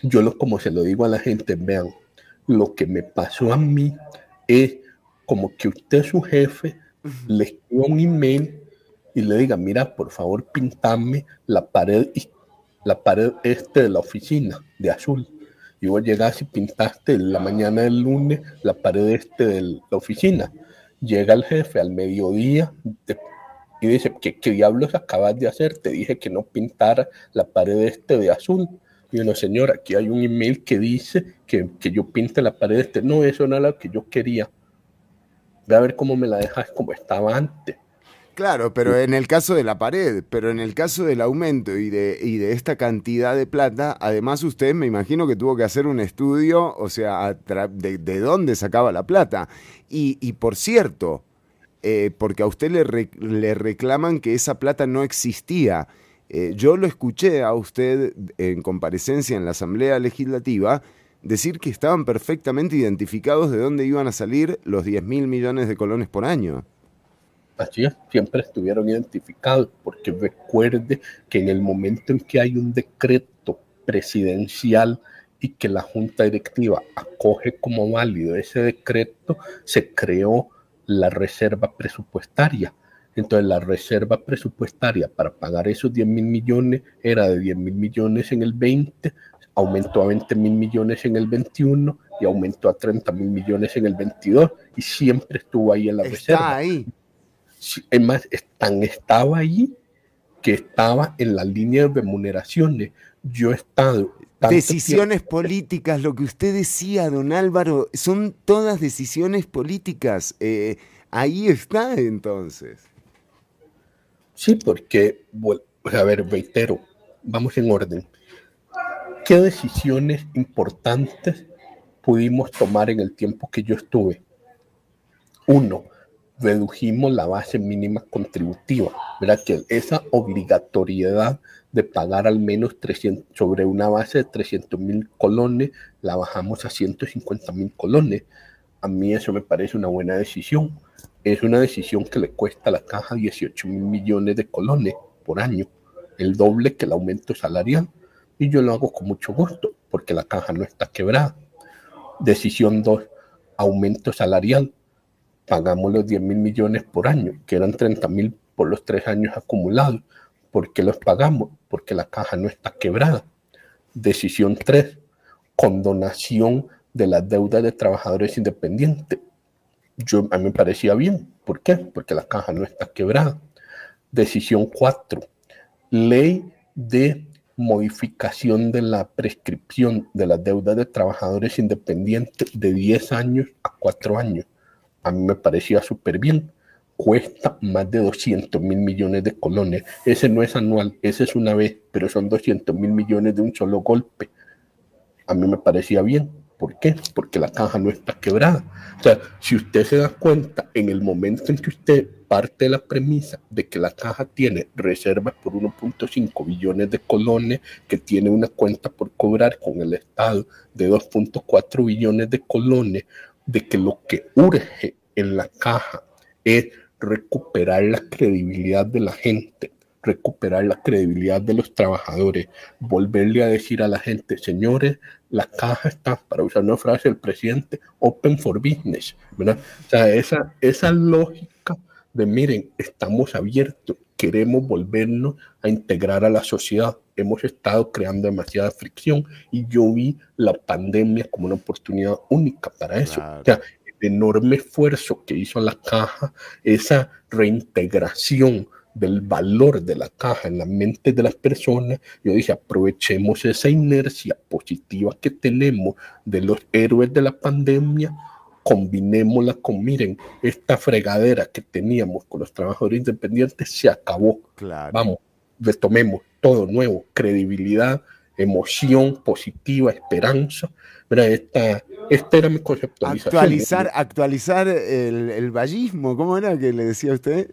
yo lo, como se lo digo a la gente, vean, lo que me pasó a mí es como que usted, su jefe, le escriba un email y le diga, mira, por favor, pintame la pared, la pared este de la oficina de azul. Y vos llegás y pintaste la mañana del lunes la pared este de la oficina. Llega el jefe al mediodía y dice, ¿qué, ¿qué diablos acabas de hacer? Te dije que no pintara la pared este de azul. Y una señora, aquí hay un email que dice que, que yo pinte la pared este. No, eso no era lo que yo quería. Ve a ver cómo me la dejas como estaba antes. Claro, pero en el caso de la pared, pero en el caso del aumento y de, y de esta cantidad de plata, además usted me imagino que tuvo que hacer un estudio, o sea, de, de dónde sacaba la plata. Y, y por cierto, eh, porque a usted le, le, reclaman que esa plata no existía. Eh, yo lo escuché a usted en comparecencia en la Asamblea Legislativa decir que estaban perfectamente identificados de dónde iban a salir los 10 mil millones de colones por año. Así es, siempre estuvieron identificados, porque recuerde que en el momento en que hay un decreto presidencial y que la junta directiva acoge como válido ese decreto, se creó la reserva presupuestaria. Entonces la reserva presupuestaria para pagar esos 10 mil millones era de 10 mil millones en el 20, aumentó a 20 mil millones en el 21 y aumentó a 30 mil millones en el 22 y siempre estuvo ahí en la Está reserva. ahí. Es más, tan estaba ahí que estaba en la línea de remuneraciones. Yo he estado... Decisiones políticas, lo que usted decía, don Álvaro, son todas decisiones políticas. Eh, ahí está entonces. Sí, porque, a ver, reitero, vamos en orden. ¿Qué decisiones importantes pudimos tomar en el tiempo que yo estuve? Uno, redujimos la base mínima contributiva, ¿verdad? Que esa obligatoriedad de pagar al menos 300, sobre una base de 300 mil colones, la bajamos a 150 mil colones. A mí eso me parece una buena decisión. Es una decisión que le cuesta a la caja 18 mil millones de colones por año, el doble que el aumento salarial. Y yo lo hago con mucho gusto, porque la caja no está quebrada. Decisión 2, aumento salarial pagamos los 10 mil millones por año, que eran 30 mil por los tres años acumulados. ¿Por qué los pagamos? Porque la caja no está quebrada. Decisión 3, condonación de las deudas de trabajadores independientes. Yo, a mí me parecía bien. ¿Por qué? Porque la caja no está quebrada. Decisión 4, ley de modificación de la prescripción de las deudas de trabajadores independientes de 10 años a 4 años a mí me parecía súper bien. Cuesta más de 200 mil millones de colones. Ese no es anual, ese es una vez, pero son 200 mil millones de un solo golpe. A mí me parecía bien. ¿Por qué? Porque la caja no está quebrada. O sea, si usted se da cuenta, en el momento en que usted parte de la premisa de que la caja tiene reservas por 1.5 billones de colones, que tiene una cuenta por cobrar con el Estado de 2.4 billones de colones, de que lo que urge en la caja es recuperar la credibilidad de la gente, recuperar la credibilidad de los trabajadores, volverle a decir a la gente, señores, la caja está, para usar una frase del presidente, open for business, ¿verdad? O sea, esa, esa lógica de, miren, estamos abiertos, queremos volvernos a integrar a la sociedad, hemos estado creando demasiada fricción y yo vi la pandemia como una oportunidad única para eso. O sea, el enorme esfuerzo que hizo la caja, esa reintegración del valor de la caja en la mente de las personas, yo dije, aprovechemos esa inercia positiva que tenemos de los héroes de la pandemia, combinémosla con, miren, esta fregadera que teníamos con los trabajadores independientes se acabó. Claro. Vamos, retomemos todo nuevo, credibilidad, emoción positiva, esperanza. Mira, esta, esta era mi conceptualización. Actualizar, actualizar el, el vallismo, ¿cómo era que le decía usted?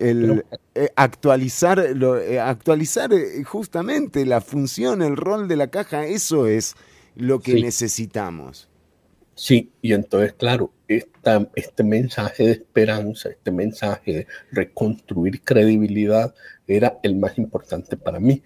El, eh, actualizar, lo, eh, actualizar eh, justamente la función, el rol de la caja, eso es lo que necesitamos. Sí, y entonces, claro, esta, este mensaje de esperanza, este mensaje de reconstruir credibilidad era el más importante para mí.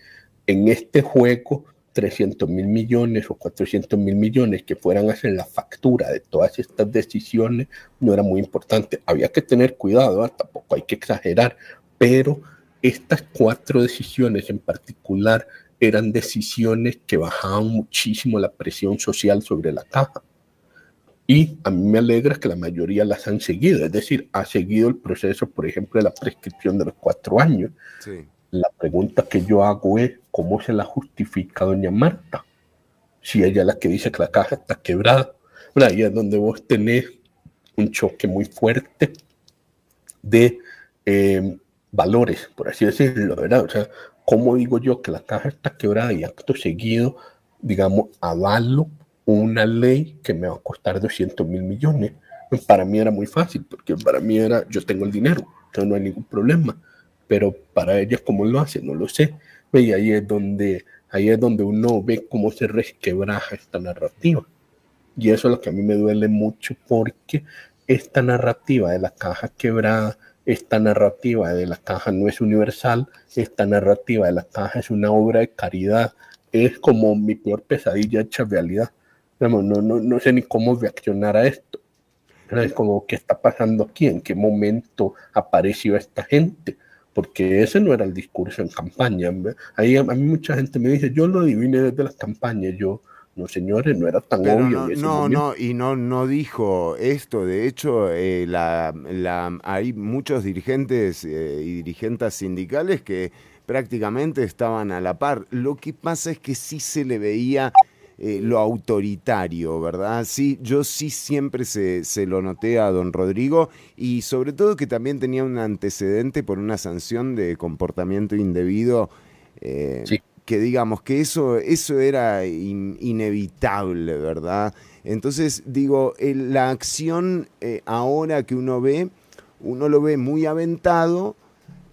En este juego, 300 mil millones o 400 mil millones que fueran a hacer la factura de todas estas decisiones no era muy importante. Había que tener cuidado, tampoco hay que exagerar, pero estas cuatro decisiones en particular eran decisiones que bajaban muchísimo la presión social sobre la caja. Y a mí me alegra que la mayoría las han seguido, es decir, ha seguido el proceso, por ejemplo, de la prescripción de los cuatro años. La pregunta que yo hago es, ¿cómo se la justifica doña Marta? Si ella es la que dice que la caja está quebrada. Ahí es donde vos tenés un choque muy fuerte de eh, valores, por así decirlo, ¿verdad? O sea, ¿cómo digo yo que la caja está quebrada y acto seguido, digamos, avalo una ley que me va a costar 200 mil millones? Para mí era muy fácil, porque para mí era, yo tengo el dinero, entonces no hay ningún problema, pero para ellos, ¿cómo lo hacen? No lo sé. Y ahí es donde, ahí es donde uno ve cómo se resquebraja esta narrativa. Y eso es lo que a mí me duele mucho, porque esta narrativa de la caja quebrada, esta narrativa de la caja no es universal, esta narrativa de la caja es una obra de caridad, es como mi peor pesadilla hecha realidad. No, no, no sé ni cómo reaccionar a esto. Es como, ¿qué está pasando aquí? ¿En qué momento apareció esta gente? Porque ese no era el discurso en campaña. Ahí a mí mucha gente me dice, yo lo adiviné desde las campañas, yo, no, señores, no era tan obvio. No, no, y no, no dijo esto. De hecho, eh, la, la, hay muchos dirigentes eh, y dirigentes sindicales que prácticamente estaban a la par. Lo que pasa es que sí se le veía eh, lo autoritario, ¿verdad? Sí, yo sí siempre se, se, lo noté a don Rodrigo y sobre todo que también tenía un antecedente por una sanción de comportamiento indebido. sí que digamos que eso, eso era inevitable, ¿verdad? Entonces, digo, la acción eh, ahora que uno ve, uno lo ve muy aventado,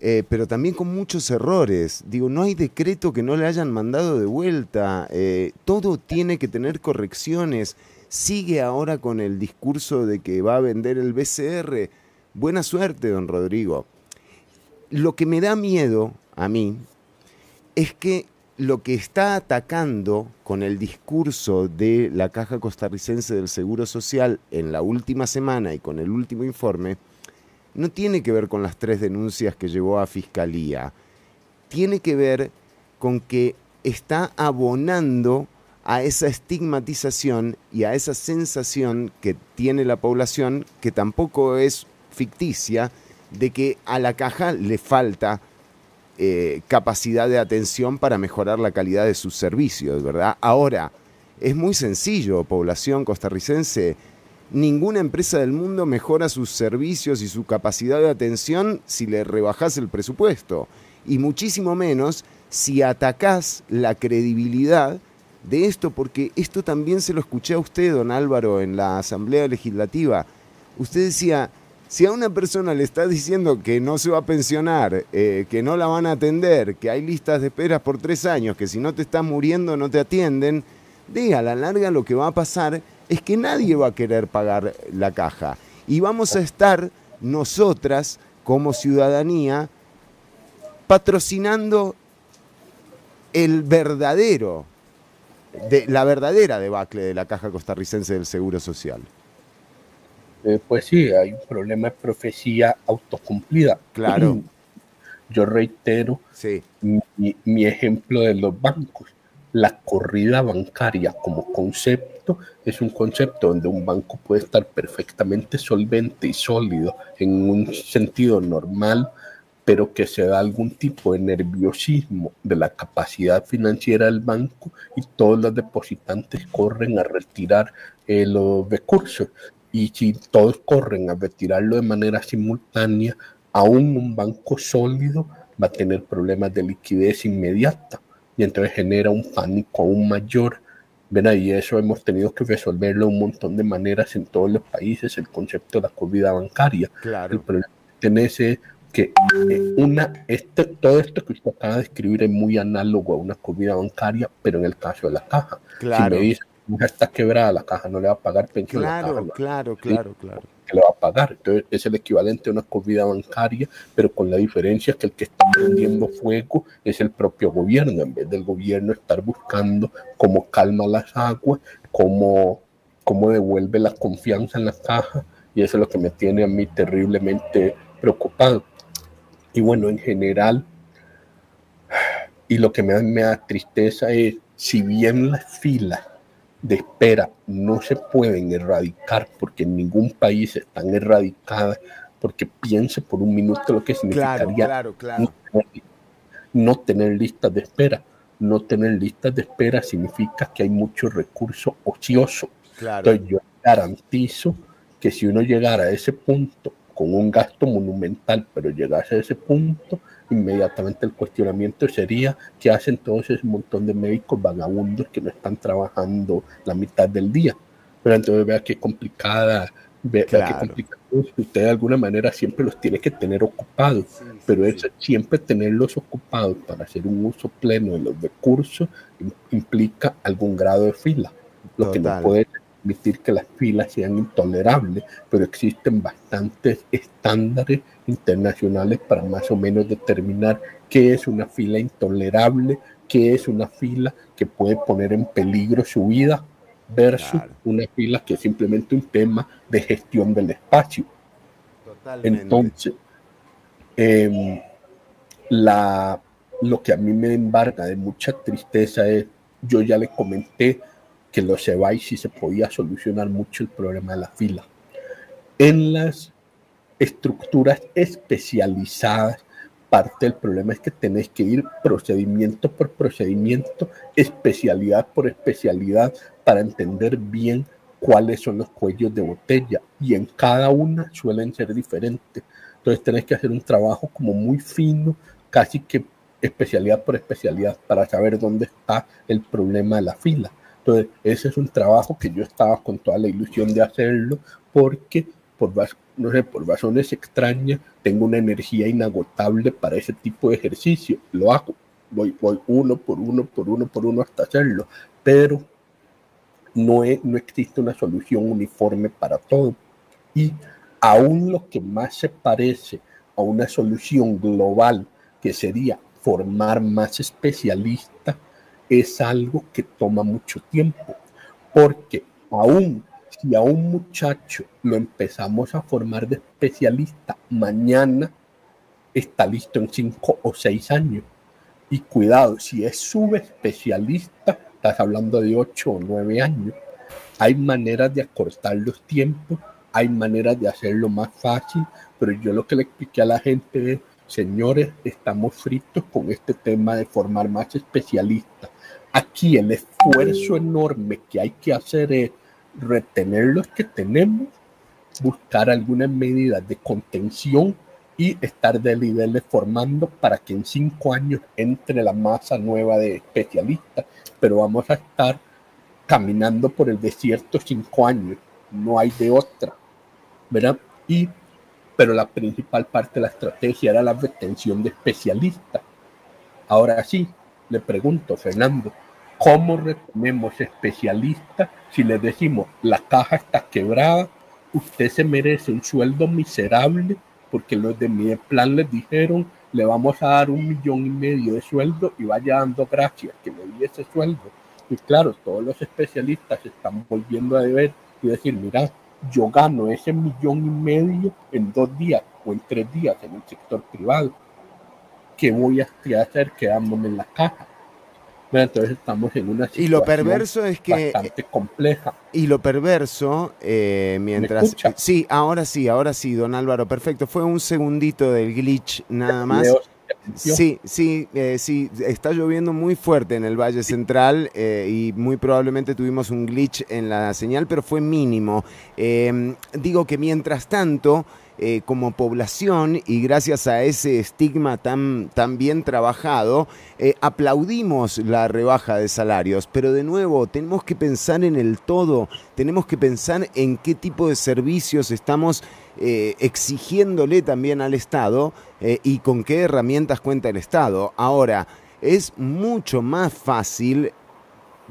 eh, pero también con muchos errores. Digo, no hay decreto que no le hayan mandado de vuelta, eh, todo tiene que tener correcciones. Sigue ahora con el discurso de que va a vender el BCR. Buena suerte, don Rodrigo. Lo que me da miedo a mí es que lo que está atacando con el discurso de la Caja Costarricense del Seguro Social en la última semana y con el último informe, no tiene que ver con las tres denuncias que llevó a Fiscalía, tiene que ver con que está abonando a esa estigmatización y a esa sensación que tiene la población, que tampoco es ficticia, de que a la caja le falta eh, capacidad de atención para mejorar la calidad de sus servicios, ¿verdad? Ahora, es muy sencillo, población costarricense. Ninguna empresa del mundo mejora sus servicios y su capacidad de atención si le rebajas el presupuesto. Y muchísimo menos si atacás la credibilidad de esto, porque esto también se lo escuché a usted, don Álvaro, en la Asamblea Legislativa. Usted decía, si a una persona le está diciendo que no se va a pensionar, eh, que no la van a atender, que hay listas de esperas por tres años, que si no te estás muriendo no te atienden, de a la larga lo que va a pasar es que nadie va a querer pagar la caja. Y vamos a estar nosotras, como ciudadanía, patrocinando el verdadero, de, la verdadera debacle de la caja costarricense del Seguro Social. Eh, pues sí, hay un problema de profecía autocumplida. Claro. Yo reitero mi, ejemplo de los bancos. La corrida bancaria como concepto es un concepto donde un banco puede estar perfectamente solvente y sólido en un sentido normal, pero que se da algún tipo de nerviosismo de la capacidad financiera del banco y todos los depositantes corren a retirar eh, los recursos y si todos corren a retirarlo de manera simultánea, aún un banco sólido va a tener problemas de liquidez inmediata y entonces genera un pánico aún mayor. Ven ahí, eso hemos tenido que resolverlo un montón de maneras en todos los países, el concepto de la COVID bancaria. Claro. El problema que que eh, una, este, todo esto que usted acaba de escribir es muy análogo a una COVID bancaria, pero en el caso de la caja. Claro. Si me dice está quebrada, la caja no le va a pagar pensión. Claro, claro, claro, claro. Le va a pagar. Entonces es el equivalente a una comida bancaria, pero con la diferencia que el que está prendiendo fuego es el propio gobierno, en vez del gobierno estar buscando cómo calma las aguas, cómo, cómo devuelve la confianza en la caja, y eso es lo que me tiene a mí terriblemente preocupado. Y bueno, en general, y lo que me da tristeza es, si bien las filas de espera no se pueden erradicar porque en ningún país están erradicadas, porque piense por un minuto lo que significaría No, tener, listas de espera. No tener listas de espera significa que hay mucho recurso ocioso. Entonces yo garantizo que si uno llegara a ese punto con un gasto monumental, pero llegase a ese punto, inmediatamente el cuestionamiento sería qué hacen todos ese montón de médicos vagabundos que no están trabajando la mitad del día. Pero entonces vea qué complicada, vea, qué complicado. Usted de alguna manera siempre los tiene que tener ocupados, pero eso, siempre tenerlos ocupados para hacer un uso pleno de los recursos implica algún grado de fila. Lo que no puede permitir que las filas sean intolerables, pero existen bastantes estándares internacionales para más o menos determinar qué es una fila intolerable, qué es una fila que puede poner en peligro su vida versus una fila que es simplemente un tema de gestión del espacio. Entonces, em, la, lo que a mí me embarga de mucha tristeza es, yo ya le comenté que los y si se podía solucionar mucho el problema de la fila. En las estructuras especializadas, parte del problema es que tenés que ir procedimiento por procedimiento, especialidad por especialidad, para entender bien cuáles son los cuellos de botella. Y en cada una suelen ser diferentes. Entonces tenés que hacer un trabajo como muy fino, casi que especialidad por especialidad, para saber dónde está el problema de la fila. Entonces, ese es un trabajo que yo estaba con toda la ilusión de hacerlo porque por, no sé, por razones extrañas tengo una energía inagotable para ese tipo de ejercicio. Lo hago, voy, voy uno por uno, por uno, por uno hasta hacerlo, pero no, no existe una solución uniforme para todo. Y aún lo que más se parece a una solución global, que sería formar más especialistas, es algo que toma mucho tiempo, porque aún si a un muchacho lo empezamos a formar de especialista, mañana está listo en cinco o seis años. Y cuidado, si es subespecialista, estás hablando de ocho o nueve años. Hay maneras de acortar los tiempos, hay maneras de hacerlo más fácil, pero yo lo que le expliqué a la gente es, señores, estamos fritos con este tema de formar más especialistas Aquí el esfuerzo enorme que hay que hacer es retener los que tenemos, buscar algunas medidas de contención y estar de niveles formando para que en cinco años entre la masa nueva de especialistas, pero vamos a estar caminando por el desierto cinco años, no hay de otra, ¿verdad? Y, pero la principal parte de la estrategia era la retención de especialistas. Ahora sí, le pregunto, Fernando, ¿cómo retenemos especialistas si le decimos la caja está quebrada, usted se merece un sueldo miserable porque los de mi plan les dijeron le vamos a dar un millón y medio de sueldo y vaya dando gracias que le di ese sueldo. Y claro, todos los especialistas están volviendo a deber y decir, mira, yo gano ese millón y medio en dos días o en tres días en el sector privado. ¿Qué voy a hacer quedándome en la caja? Entonces estamos en una situación y lo perverso es que bastante compleja. Y lo perverso, eh, mientras... sí, ahora sí, ahora sí, don Álvaro, perfecto. Fue un segundito del glitch nada más. Sí, sí, eh, sí, está lloviendo muy fuerte en el Valle Central eh, y muy probablemente tuvimos un glitch en la señal, pero fue mínimo. digo que mientras tanto, eh, como población y gracias a ese estigma tan, tan bien trabajado, eh, aplaudimos la rebaja de salarios. Pero de nuevo, tenemos que pensar en el todo, tenemos que pensar en qué tipo de servicios estamos eh, exigiéndole también al Estado y con qué herramientas cuenta el Estado. Ahora, es mucho más fácil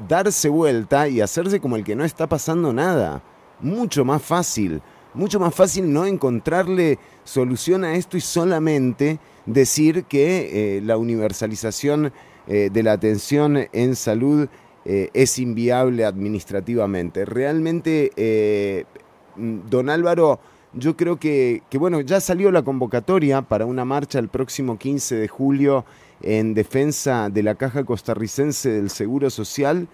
darse vuelta y hacerse como el que no está pasando nada. Mucho más fácil, mucho más fácil no encontrarle solución a esto y solamente decir que eh, la universalización eh, de la atención en salud eh, es inviable administrativamente. Realmente, don Álvaro, yo creo que, que, bueno, ya salió la convocatoria para una marcha el próximo 15 de julio en defensa de la Caja Costarricense del Seguro Social.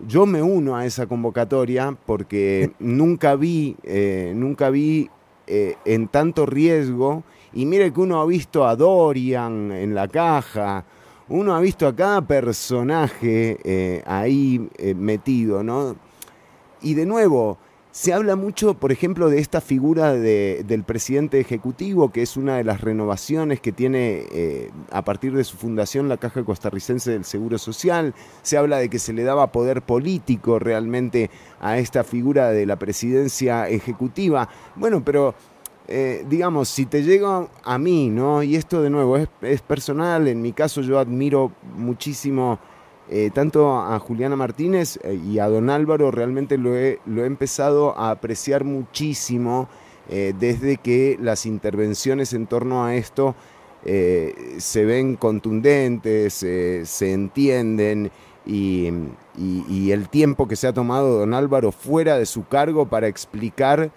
Eh, yo me uno a esa convocatoria porque nunca vi, eh, nunca vi eh, en tanto riesgo, y mire que uno ha visto a Dorian en la caja, uno ha visto a cada personaje ahí metido, ¿no? Y de nuevo, se habla mucho, por ejemplo, de esta figura del presidente ejecutivo, que es una de las renovaciones que tiene eh, a partir de su fundación la Caja Costarricense del Seguro Social. Se habla de que se le daba poder político realmente a esta figura de la presidencia ejecutiva. Bueno, pero eh, digamos, si te llega a mí, ¿no? Y esto de nuevo es personal, en mi caso yo admiro muchísimo eh, tanto a Juliana Martínez eh, y a don Álvaro realmente lo he, lo he empezado a apreciar muchísimo eh, desde que las intervenciones en torno a esto se ven contundentes, se entienden y, el tiempo que se ha tomado don Álvaro fuera de su cargo para explicar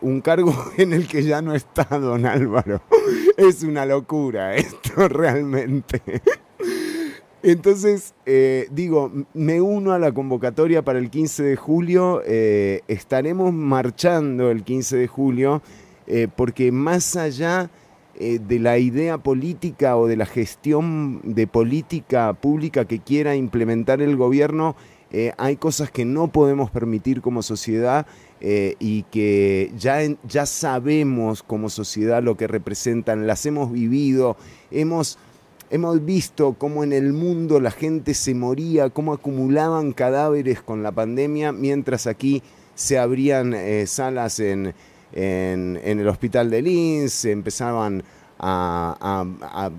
un cargo en el que ya no está don Álvaro. Es una locura esto realmente. Entonces, eh, digo, me uno a la convocatoria para el 15 de julio. Eh, estaremos marchando el 15 de julio eh, porque más allá de la idea política o de la gestión de política pública que quiera implementar el gobierno, hay cosas que no podemos permitir como sociedad y que ya, ya sabemos como sociedad lo que representan, las hemos vivido, hemos Hemos visto cómo en el mundo la gente se moría, cómo acumulaban cadáveres con la pandemia, mientras aquí se abrían eh, salas en, el hospital de Linz, se empezaban a,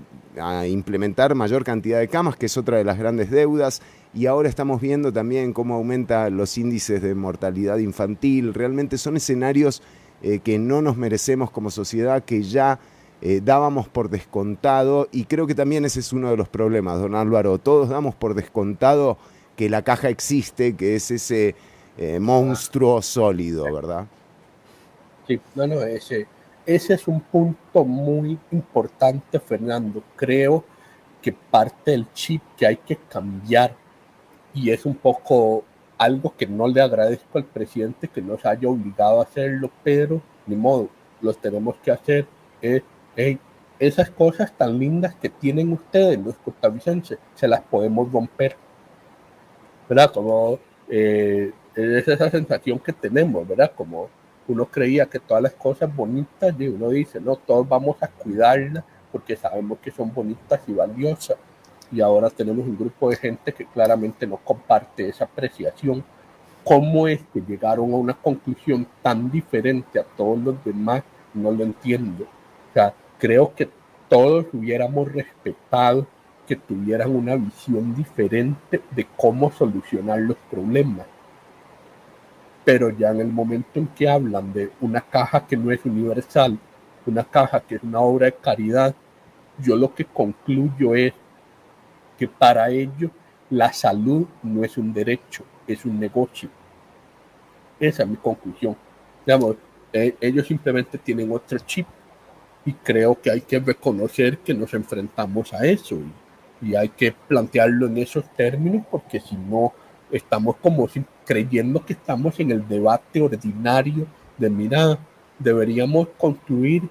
implementar mayor cantidad de camas, que es otra de las grandes deudas, y ahora estamos viendo también cómo aumentan los índices de mortalidad infantil. Realmente son escenarios eh, que no nos merecemos como sociedad, que ya eh, dábamos por descontado, y creo que también ese es uno de los problemas, don Álvaro, todos damos por descontado que la caja existe, que es ese eh, monstruo sólido, ¿verdad? Sí, no, no, ese, ese es un punto muy importante, Fernando. Creo que parte del chip que hay que cambiar, y es un poco algo que no le agradezco al presidente que nos haya obligado a hacerlo, pero ni modo, los tenemos que hacer, es esas cosas tan lindas que tienen ustedes, los costarricenses, se las podemos romper. ¿Verdad? Como eh, es esa sensación que tenemos, ¿verdad? Como uno creía que todas las cosas bonitas, y uno dice, no, todos vamos a cuidarlas porque sabemos que son bonitas y valiosas. Y ahora tenemos un grupo de gente que claramente no comparte esa apreciación. ¿Cómo es que llegaron a una conclusión tan diferente a todos los demás? No lo entiendo. O sea, creo que todos hubiéramos respetado que tuvieran una visión diferente de cómo solucionar los problemas. Pero ya en el momento en que hablan de una caja que no es universal, una caja que es una obra de caridad, yo lo que concluyo es que para ellos la salud no es un derecho, es un negocio. Esa es mi conclusión. Digamos, eh, ellos simplemente tienen otro chip y creo que hay que reconocer que nos enfrentamos a eso y, hay que plantearlo en esos términos porque si no estamos como creyendo que estamos en el debate ordinario de mira, deberíamos construir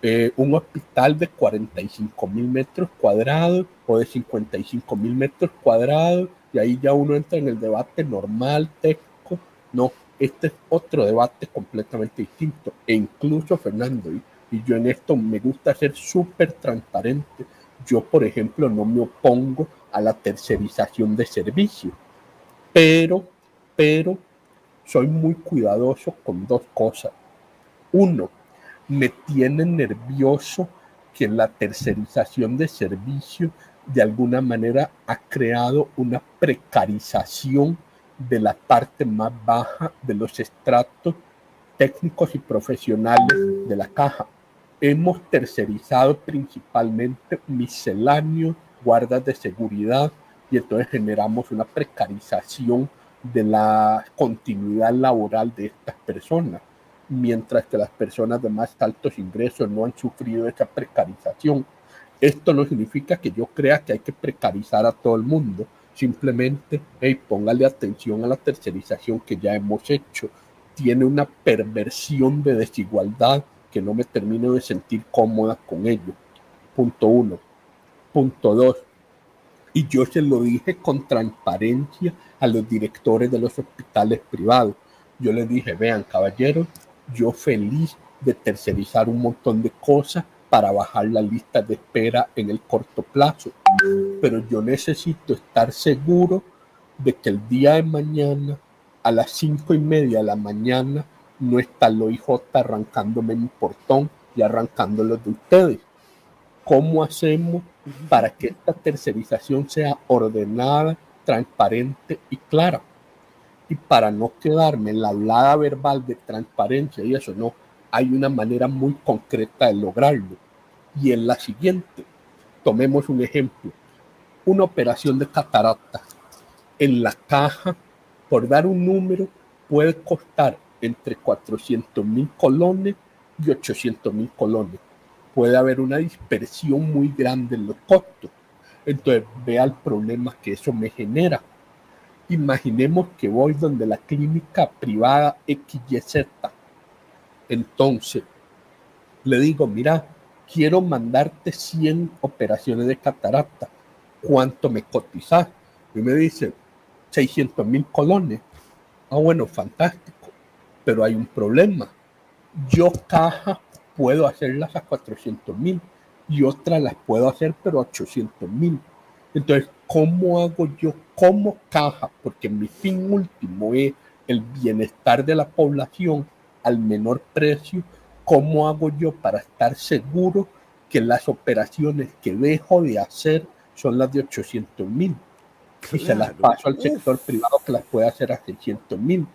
eh, un hospital de 45 mil metros cuadrados o de 55 mil metros cuadrados y ahí ya uno entra en el debate normal, técnico. No, este es otro debate completamente distinto. E incluso, Fernando, y yo en esto me gusta ser súper transparente. Yo, por ejemplo, no me opongo a la tercerización de servicios, pero, pero soy muy cuidadoso con dos cosas. Uno, me tiene nervioso que la tercerización de servicios de alguna manera ha creado una precarización de la parte más baja de los estratos técnicos y profesionales de la caja. Hemos tercerizado principalmente misceláneos, guardas de seguridad y entonces generamos una precarización de la continuidad laboral de estas personas, mientras que las personas de más altos ingresos no han sufrido esa precarización. Esto no significa que yo crea que hay que precarizar a todo el mundo, simplemente, hey, póngale atención a la tercerización que ya hemos hecho. Tiene una perversión de desigualdad que no me termino de sentir cómoda con ello. Punto uno. Punto dos. Y yo se lo dije con transparencia a los directores de los hospitales privados. Yo les dije, vean, caballeros, yo feliz de tercerizar un montón de cosas para bajar la lista de espera en el corto plazo. Pero yo necesito estar seguro de que el día de mañana, a las cinco y media de la mañana, no está el OIJ arrancándome mi portón y arrancándolo de ustedes. ¿Cómo hacemos para que esta tercerización sea ordenada, transparente y clara? Y para no quedarme en la hablada verbal de transparencia y eso, no, hay una manera muy concreta de lograrlo. Y en la siguiente, tomemos un ejemplo, una operación de catarata. En la caja, por dar un número, puede costar entre 400 mil colones y 800 mil colones. Puede haber una dispersión muy grande en los costos. Entonces, vea el problema que eso me genera. Imaginemos que voy donde la clínica privada XYZ entonces, le digo, mira, quiero mandarte 100 operaciones de catarata. ¿Cuánto me cotizas? Y me dice, 600 mil colones. Ah, bueno, fantástico. Pero hay un problema. Yo caja puedo hacerlas a 400 mil y otras las puedo hacer pero a 800 mil. Entonces, ¿cómo hago yo como caja? Porque mi fin último es el bienestar de la población al menor precio, ¿cómo hago yo para estar seguro que las operaciones que dejo de hacer son las de 800 mil? Y se las paso al sector privado que las puede hacer a 600 mil.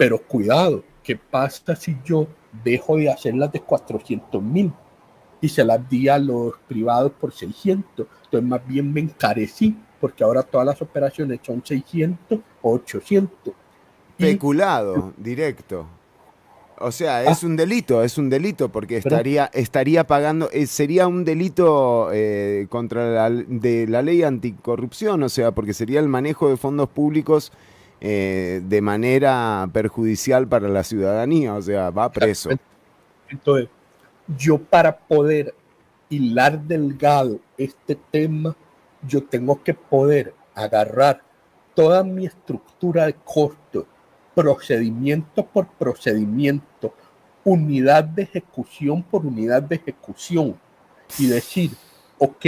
Pero cuidado, ¿qué pasa si yo dejo de hacer las de 400 mil y se las di a los privados por 600? Entonces más bien me encarecí porque ahora todas las operaciones son 600 o 800. Especulado, directo. O sea, ah. es un delito, es un delito porque estaría, estaría pagando, eh, sería un delito eh, contra la, de la ley anticorrupción, o sea, porque sería el manejo de fondos públicos eh, de manera perjudicial para la ciudadanía, o sea, va preso. Entonces, yo para poder hilar delgado este tema, yo tengo que poder agarrar toda mi estructura de costos procedimiento por procedimiento, unidad de ejecución por unidad de ejecución y decir, ok,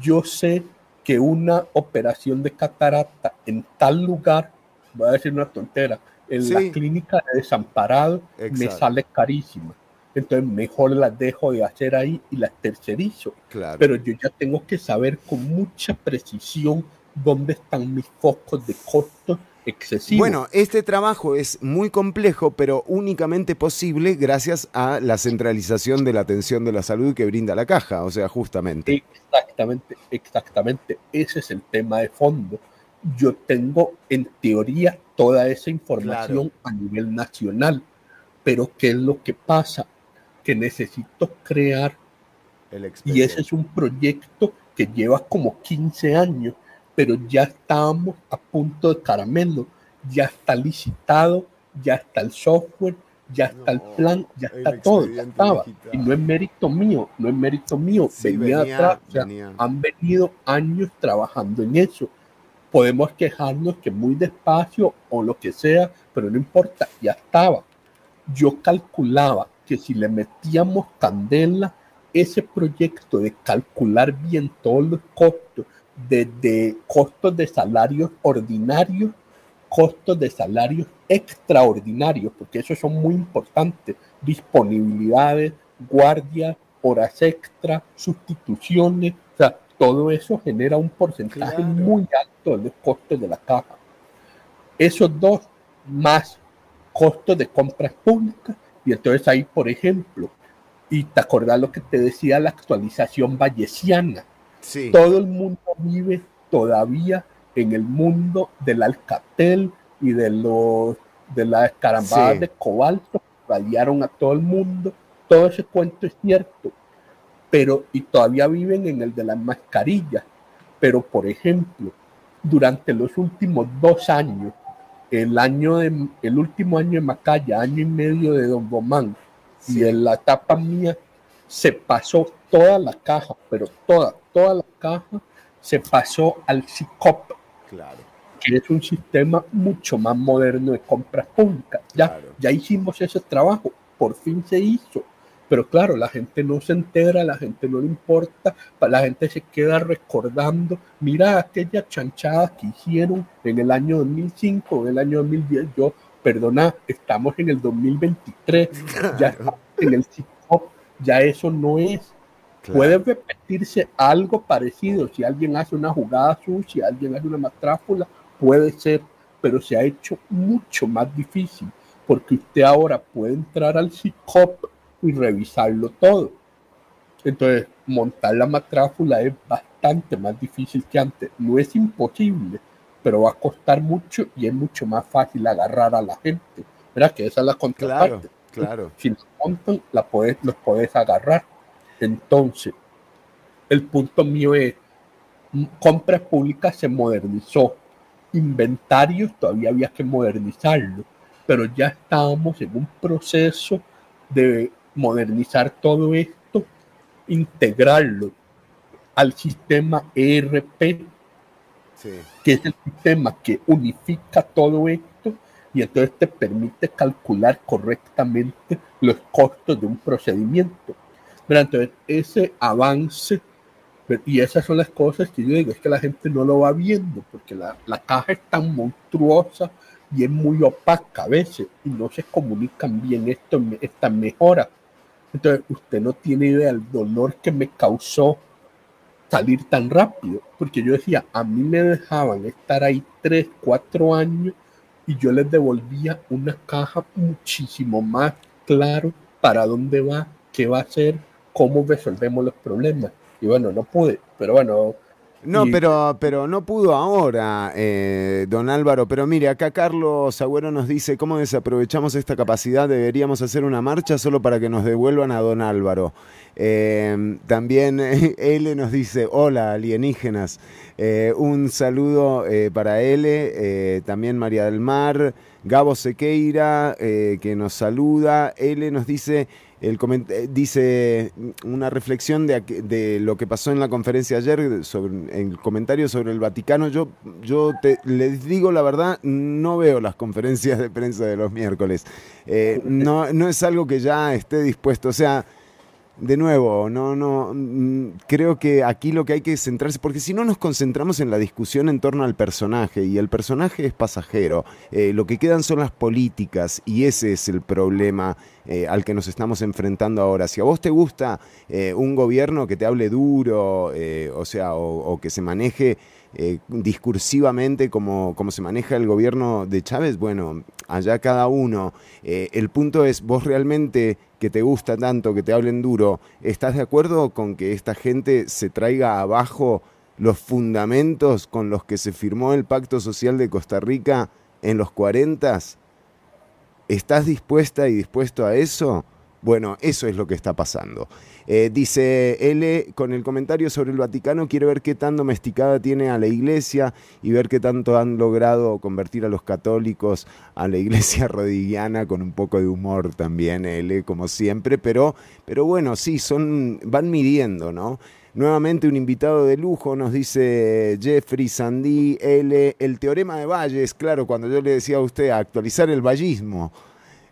yo sé que una operación de catarata en tal lugar, voy a decir una tontera, en la clínica de desamparado me sale carísima. Entonces mejor las dejo de hacer ahí y las tercerizo. Pero yo ya tengo que saber con mucha precisión dónde están mis focos de costos bueno, este trabajo es muy complejo, pero únicamente posible gracias a la centralización de la atención de la salud que brinda la caja, o sea, justamente. Exactamente, exactamente. Ese es el tema de fondo. Yo tengo en teoría toda esa información a nivel nacional, pero ¿qué es lo que pasa? Que necesito crear, y ese es un proyecto que lleva como 15 años pero ya estábamos a punto de caramelo, ya está licitado, ya está el software, ya está el plan, ya está todo, ya estaba. Y no es mérito mío, no es mérito mío, venía, atrás, han venido años trabajando en eso. Podemos quejarnos que muy despacio o lo que sea, pero no importa, ya estaba. Yo calculaba que si le metíamos candela, ese proyecto de calcular bien todos los costos, desde costos de salarios ordinarios, costos de salarios extraordinarios, porque esos son muy importantes, disponibilidades, guardias, horas extra, sustituciones, todo eso genera un porcentaje muy alto de los costos de la caja. Esos dos más costos de compras públicas. Y entonces ahí, por ejemplo, y te acordás lo que te decía la actualización vallesiana. Sí. Todo el mundo vive todavía en el mundo del Alcatel y de los de las carambadas de cobalto, radiaron a todo el mundo. Todo ese cuento es cierto, pero y todavía viven en el de las mascarillas. Pero, por ejemplo, durante los últimos dos años, el año de, el último año de Macaya, año y medio de Don Bomán, y en la etapa mía se pasó toda la caja, pero toda, toda la caja se pasó al CICOP, claro. que es un sistema mucho más moderno de compras públicas. Ya, ya hicimos ese trabajo, por fin se hizo. Pero claro, la gente no se entera, la gente no le importa, la gente se queda recordando, mira aquella chanchada que hicieron en el año 2005, en el año 2010. Yo, perdona, estamos en el 2023, ya en el CICOP, ya eso no es. Puede repetirse algo parecido, si alguien hace una jugada sucia, alguien hace una matráfula, puede ser, pero se ha hecho mucho más difícil, porque usted ahora puede entrar al CICOP y revisarlo todo. Entonces, montar la matráfula es bastante más difícil que antes. No es imposible, pero va a costar mucho y es mucho más fácil agarrar a la gente. ¿Verdad? Que esa es la contraparte. Claro, Si los montan, la puedes, los puedes agarrar. Entonces, el punto mío es, compras públicas se modernizó. Inventarios todavía había que modernizarlo, pero ya estábamos en un proceso de modernizar todo esto, integrarlo al sistema ERP, que es el sistema que unifica todo esto y entonces te permite calcular correctamente los costos de un procedimiento. Pero entonces, ese avance, y esas son las cosas que yo digo, es que la gente no lo va viendo, porque la, la caja es tan monstruosa y es muy opaca a veces, y no se comunican bien esto, estas mejoras. Entonces, usted no tiene idea del dolor que me causó salir tan rápido, porque yo decía, a mí me dejaban estar ahí tres, cuatro años y yo les devolvía una caja muchísimo más claro para dónde va, qué va a hacer, cómo resolvemos los problemas. Y bueno, no pude, pero bueno, no, pero, pero no pudo ahora, eh, don Álvaro. Pero mire, acá Carlos Agüero nos dice, ¿cómo desaprovechamos esta capacidad? Deberíamos hacer una marcha solo para que nos devuelvan a don Álvaro. Eh, también L nos dice, hola alienígenas. Eh, un saludo para L, también María del Mar, Gabo Sequeira, que nos saluda. L nos dice... El eh, dice una reflexión de, de, lo que pasó en la conferencia ayer, sobre el comentario sobre el Vaticano. Yo, yo te, les digo la verdad, no veo las conferencias de prensa de los miércoles. Eh, no, no es algo que ya esté dispuesto. O sea, de nuevo, no, no, mm, creo que aquí lo que hay que centrarse, porque si no nos concentramos en la discusión en torno al personaje, y el personaje es pasajero, eh, lo que quedan son las políticas, y ese es el problema eh, al que nos estamos enfrentando ahora. Si a vos te gusta eh, un gobierno que te hable duro, o sea, o, que se maneje discursivamente como, como se maneja el gobierno de Chávez, bueno, allá cada uno. el punto es, vos realmente que te gusta tanto, que te hablen duro, ¿estás de acuerdo con que esta gente se traiga abajo los fundamentos con los que se firmó el Pacto Social de Costa Rica en los 40? ¿Estás dispuesta y dispuesto a eso? Bueno, eso es lo que está pasando. Eh, dice L, con el comentario sobre el Vaticano, quiere ver qué tan domesticada tiene a la iglesia y ver qué tanto han logrado convertir a los católicos a la iglesia rodigiana con un poco de humor también, L, como siempre, pero, pero bueno, sí, son, van midiendo, ¿no? Nuevamente un invitado de lujo, nos dice Jeffrey Sandí L, el teorema de Valles, claro, cuando yo le decía a usted actualizar el vallismo.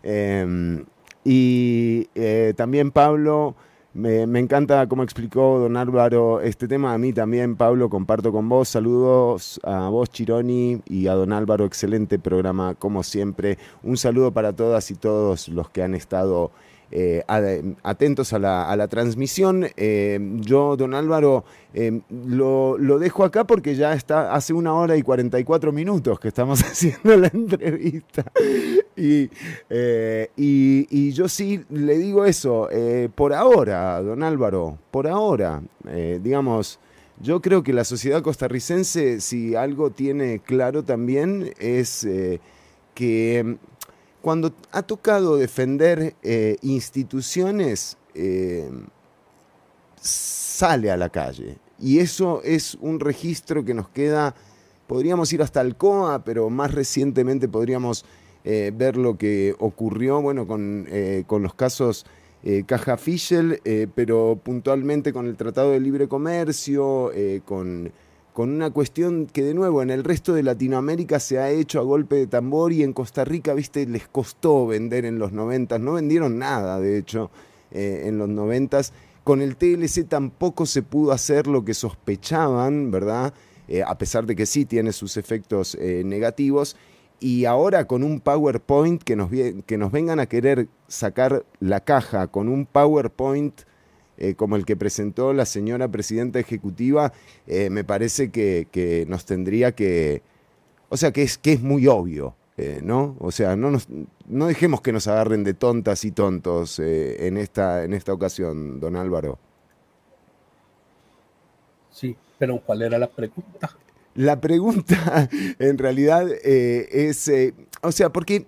Em, y eh, también Pablo, me, encanta cómo explicó don Álvaro este tema. A mí también, Pablo, comparto con vos. Saludos a vos, Chironi, y a don Álvaro. Excelente programa, como siempre. Un saludo para todas y todos los que han estado eh, atentos a la, transmisión. Eh, yo, don Álvaro, eh, lo, dejo acá porque ya está hace una hora y 44 minutos que estamos haciendo la entrevista. Y, y, yo sí le digo eso, por ahora, don Álvaro, por ahora, digamos, yo creo que la sociedad costarricense, si algo tiene claro también, es que cuando ha tocado defender eh, instituciones, eh, sale a la calle. Y eso es un registro que nos queda, podríamos ir hasta Alcoa, pero más recientemente podríamos eh, ver lo que ocurrió, bueno, con, con los casos Caja Fischel, pero puntualmente con el Tratado de Libre Comercio, con con una cuestión que de nuevo en el resto de Latinoamérica se ha hecho a golpe de tambor y en Costa Rica, viste, les costó vender en los 90, no vendieron nada, de hecho, eh, en los 90. Con el TLC tampoco se pudo hacer lo que sospechaban, ¿verdad? Eh, a pesar de que sí tiene sus efectos eh, negativos. Y ahora con un PowerPoint que nos, que nos vengan a querer sacar la caja con un PowerPoint eh, como el que presentó la señora presidenta ejecutiva, eh, me parece que, nos tendría que... O sea, que es, que es muy obvio, eh, ¿no? O sea, no, nos, no dejemos que nos agarren de tontas y tontos en, esta, en esta ocasión, don Álvaro. Sí, pero ¿cuál era la pregunta? La pregunta en realidad es, o sea, porque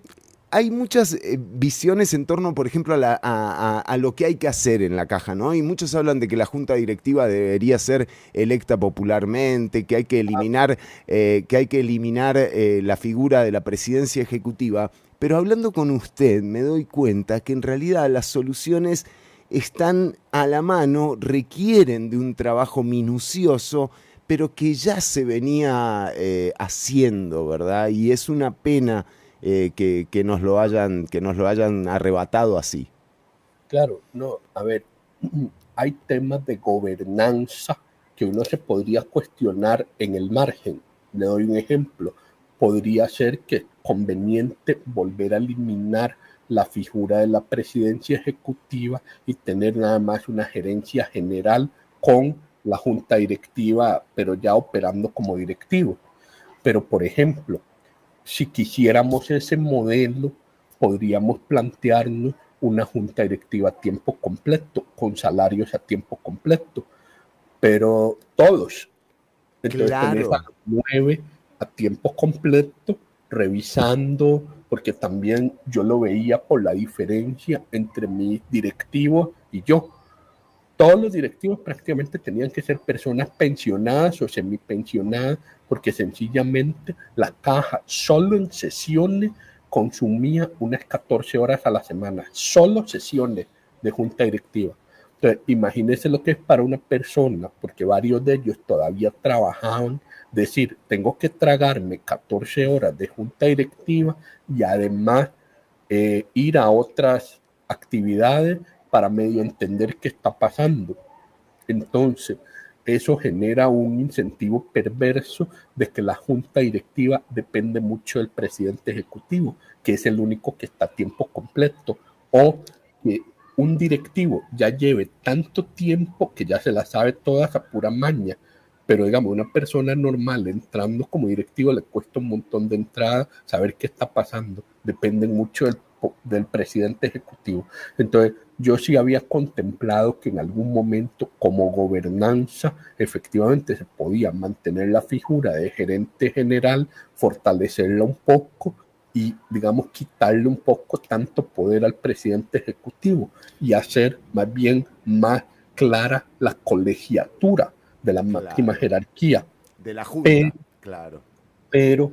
hay muchas eh, visiones en torno, por ejemplo, a, lo que hay que hacer en la caja, ¿no? Y muchos hablan de que la junta directiva debería ser electa popularmente, que hay que eliminar, eh, que hay que eliminar eh, la figura de la presidencia ejecutiva. Pero hablando con usted, me doy cuenta que en realidad las soluciones están a la mano, requieren de un trabajo minucioso, pero que ya se venía haciendo, ¿verdad? Y es una pena eh, que, nos lo hayan, que nos lo hayan arrebatado así. Claro, no, a ver, hay temas de gobernanza que uno se podría cuestionar en el margen. Le doy un ejemplo. Podría ser que es conveniente volver a eliminar la figura de la presidencia ejecutiva y tener nada más una gerencia general con la junta directiva, pero ya operando como directivo. Pero, por ejemplo, si quisiéramos ese modelo, podríamos plantearnos una junta directiva a tiempo completo, con salarios a tiempo completo, pero todos. Entonces, claro. a nueve a tiempo completo, revisando, porque también yo lo veía por la diferencia entre mi directivo y yo. Todos los directivos prácticamente tenían que ser personas pensionadas o semipensionadas porque sencillamente la caja solo en sesiones consumía unas 14 horas a la semana, solo sesiones de junta directiva. Entonces, imagínense lo que es para una persona, porque varios de ellos todavía trabajaban, decir, tengo que tragarme 14 horas de junta directiva y además eh, ir a otras actividades para medio entender qué está pasando. Entonces, eso genera un incentivo perverso de que la junta directiva depende mucho del presidente ejecutivo, que es el único que está a tiempo completo, o que un directivo ya lleve tanto tiempo que ya se la sabe todas a pura maña, pero digamos, una persona normal entrando como directivo le cuesta un montón de entrada, saber qué está pasando, depende mucho del, del presidente ejecutivo. Entonces, yo sí había contemplado que en algún momento como gobernanza efectivamente se podía mantener la figura de gerente general, fortalecerla un poco y, digamos, quitarle un poco tanto poder al presidente ejecutivo y hacer más bien más clara la colegiatura de la máxima jerarquía. De la Junta, claro. Pero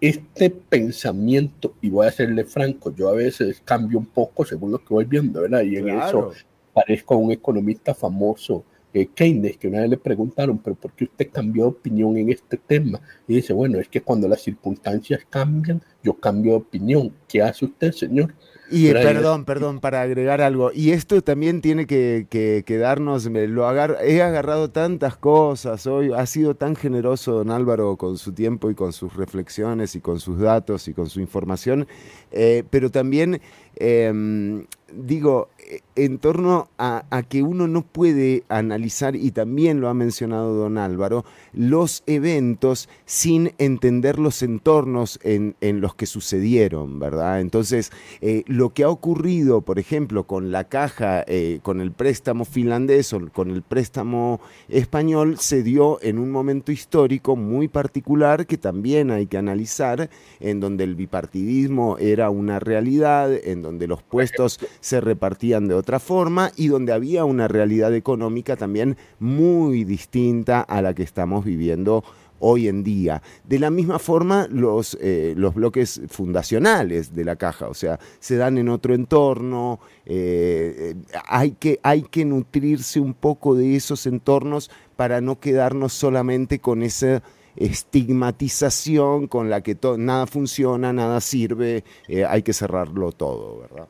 este pensamiento, y voy a serle franco, yo a veces cambio un poco según lo que voy viendo, ¿verdad? Y en eso parezco a un economista famoso, eh, Keynes, que una vez le preguntaron, pero ¿por qué usted cambió de opinión en este tema? Y dice, bueno, es que cuando las circunstancias cambian, yo cambio de opinión. ¿Qué hace usted, señor? Y perdón, perdón, para agregar algo. Y esto también tiene que, que, darnos, lo agar, he agarrado tantas cosas hoy, ha sido tan generoso don Álvaro con su tiempo y con sus reflexiones y con sus datos y con su información, eh, pero también Em, digo, eh, en torno a, que uno no puede analizar, y también lo ha mencionado don Álvaro, los eventos sin entender los entornos en, los que sucedieron, ¿verdad? Entonces, eh, lo que ha ocurrido, por ejemplo, con la caja, eh, con el préstamo finlandés o con el préstamo español, se dio en un momento histórico muy particular que también hay que analizar, en donde el bipartidismo era una realidad, en donde los puestos se repartían de otra forma y donde había una realidad económica también muy distinta a la que estamos viviendo hoy en día. De la misma forma, los, eh, los bloques fundacionales de la caja, o sea, se dan en otro entorno, eh, hay, que, hay que nutrirse un poco de esos entornos para no quedarnos solamente con esa estigmatización con la que nada funciona, nada sirve, eh, hay que cerrarlo todo, ¿verdad?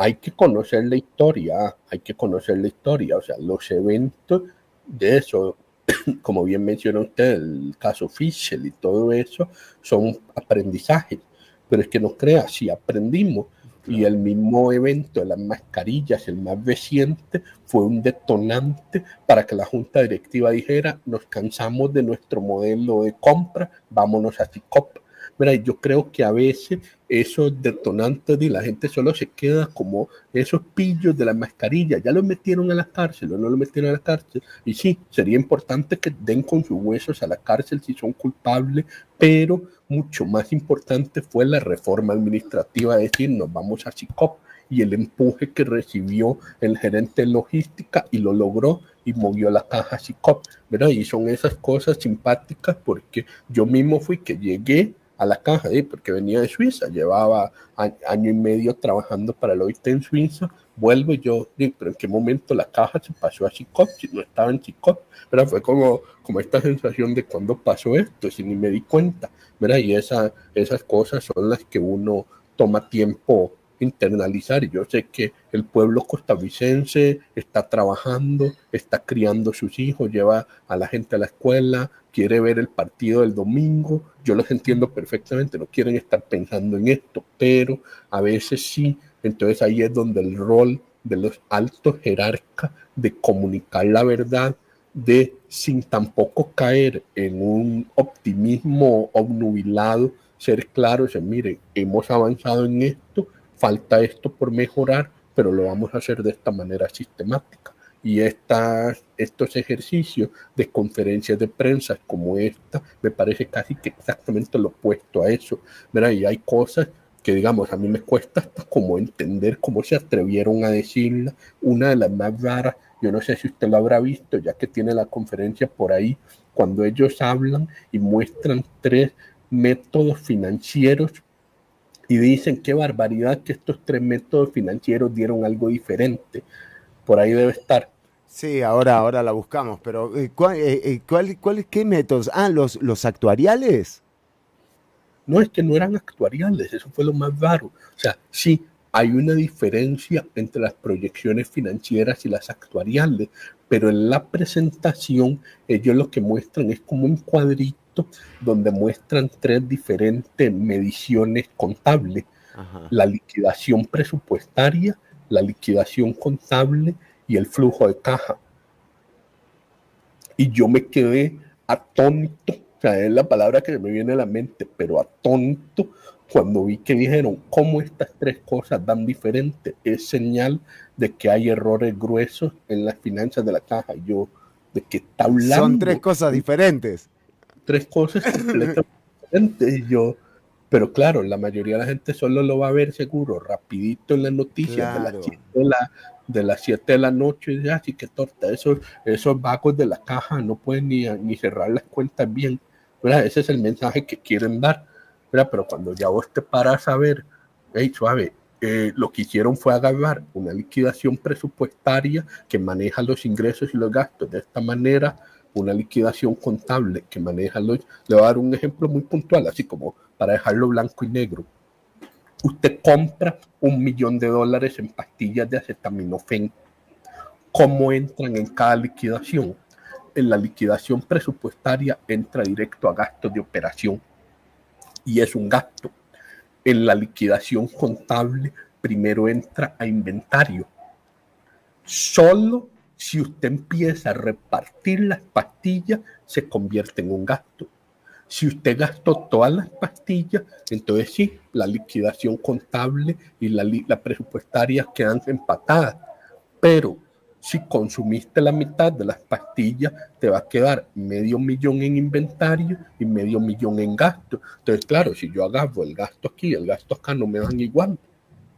hay que conocer la historia, hay que conocer la historia, o sea, los eventos de eso, como bien menciona usted, el caso Fischel y todo eso, son aprendizajes, pero es que no crea, si aprendimos, y el mismo evento de las mascarillas, el más reciente, fue un detonante para que la junta directiva dijera, nos cansamos de nuestro modelo de compra, vámonos a CICOP Mira, yo creo que a veces esos detonantes de la gente solo se queda como esos pillos de la mascarilla, ya los metieron a la cárcel o no los metieron a la cárcel. Y sí, sería importante que den con sus huesos a la cárcel si son culpables, pero mucho más importante fue la reforma administrativa, es decir, nos vamos a CICOP y el empuje que recibió el gerente de logística y lo logró y movió la caja CICOP, ¿verdad? Y son esas cosas simpáticas porque yo mismo fui que llegué a la caja, porque venía de Suiza, llevaba año y medio trabajando para el OIT en Suiza, vuelvo y yo, pero en qué momento la caja se pasó a CICOP, si no estaba en CICOP, pero fue como, como esta sensación de cuando pasó esto, si ni me di cuenta, ¿verdad? y esa, esas cosas son las que uno toma tiempo internalizar. Y yo sé que el pueblo costarricense está trabajando, está criando sus hijos, lleva a la gente a la escuela, quiere ver el partido del domingo. Yo los entiendo perfectamente, no quieren estar pensando en esto, pero a veces sí. Entonces ahí es donde el rol de los altos jerarcas de comunicar la verdad, de sin tampoco caer en un optimismo obnubilado, ser claros en, miren, hemos avanzado en esto, falta esto por mejorar, pero lo vamos a hacer de esta manera sistemática. Y estas, estos ejercicios de conferencias de prensa como esta, me parece casi que exactamente lo opuesto a eso. ¿verdad? Y hay cosas que, digamos, a mí me cuesta hasta como entender cómo se atrevieron a decirla. Una de las más raras, yo no sé si usted lo habrá visto, ya que tiene la conferencia por ahí, cuando ellos hablan y muestran tres métodos financieros y dicen qué barbaridad que estos tres métodos financieros dieron algo diferente. Por ahí debe estar. Sí, ahora, ahora la buscamos, pero eh, ¿cuál, eh, eh, cuál, cuál, qué métodos? Ah, los, los actuariales. No, es que no eran actuariales, eso fue lo más raro. O sea, sí, hay una diferencia entre las proyecciones financieras y las actuariales, pero en la presentación ellos lo que muestran es como un cuadrito donde muestran tres diferentes mediciones contables. La liquidación presupuestaria, la liquidación contable y el flujo de caja. Y yo me quedé atónito, o sea, es la palabra que me viene a la mente, pero atónito cuando vi que dijeron cómo estas tres cosas dan diferente, es señal de que hay errores gruesos en las finanzas de la caja. Yo, de que está hablando. Son tres cosas diferentes tres cosas completamente diferentes. yo, pero claro, la mayoría de la gente solo lo va a ver seguro, rapidito en las noticias de, las 7 de, la, de las 7 de la noche, ya, así que torta, esos, esos vagos de la caja no pueden ni, ni cerrar las cuentas bien, ¿verdad? Ese es el mensaje que quieren dar, ¿verdad? Pero cuando ya vos te paras a ver, hey, suave, eh, lo que hicieron fue agarrar una liquidación presupuestaria que maneja los ingresos y los gastos de esta manera, una liquidación contable que maneja los... Le voy a dar un ejemplo muy puntual, así como para dejarlo blanco y negro. Usted compra un millón de dólares en pastillas de acetaminofén. ¿Cómo entran en cada liquidación? En la liquidación presupuestaria entra directo a gastos de operación y es un gasto. En la liquidación contable primero entra a inventario. Solo si usted empieza a repartir las pastillas, se convierte en un gasto. Si usted gastó todas las pastillas, entonces sí, la liquidación contable y la, la presupuestaria quedan empatadas. Pero si consumiste la mitad de las pastillas, te va a quedar medio millón en inventario y medio millón en gasto. Entonces, claro, si yo agarro el gasto aquí el gasto acá, no me van igual.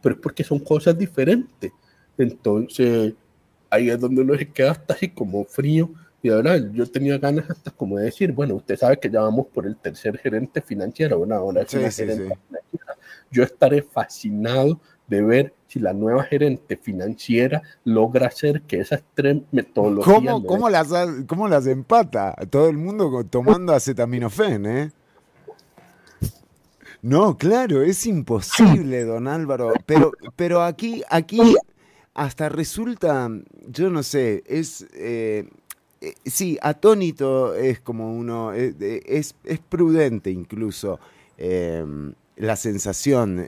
Pero es porque son cosas diferentes. Entonces, ahí es donde uno se queda hasta así como frío. Y ahora yo tenía ganas hasta como de decir, bueno, usted sabe que ya vamos por el tercer gerente financiero, bueno, ahora sí, sí, Yo estaré fascinado de ver si la nueva gerente financiera logra hacer que esas tres metodologías... ¿Cómo, cómo las, cómo las empata? Todo el mundo tomando acetaminofén, ¿eh? No, claro, es imposible, don Álvaro. Pero, pero aquí, aquí hasta resulta, yo no sé, es... Eh, eh, sí, atónito es como uno, eh, es, es, prudente incluso la sensación,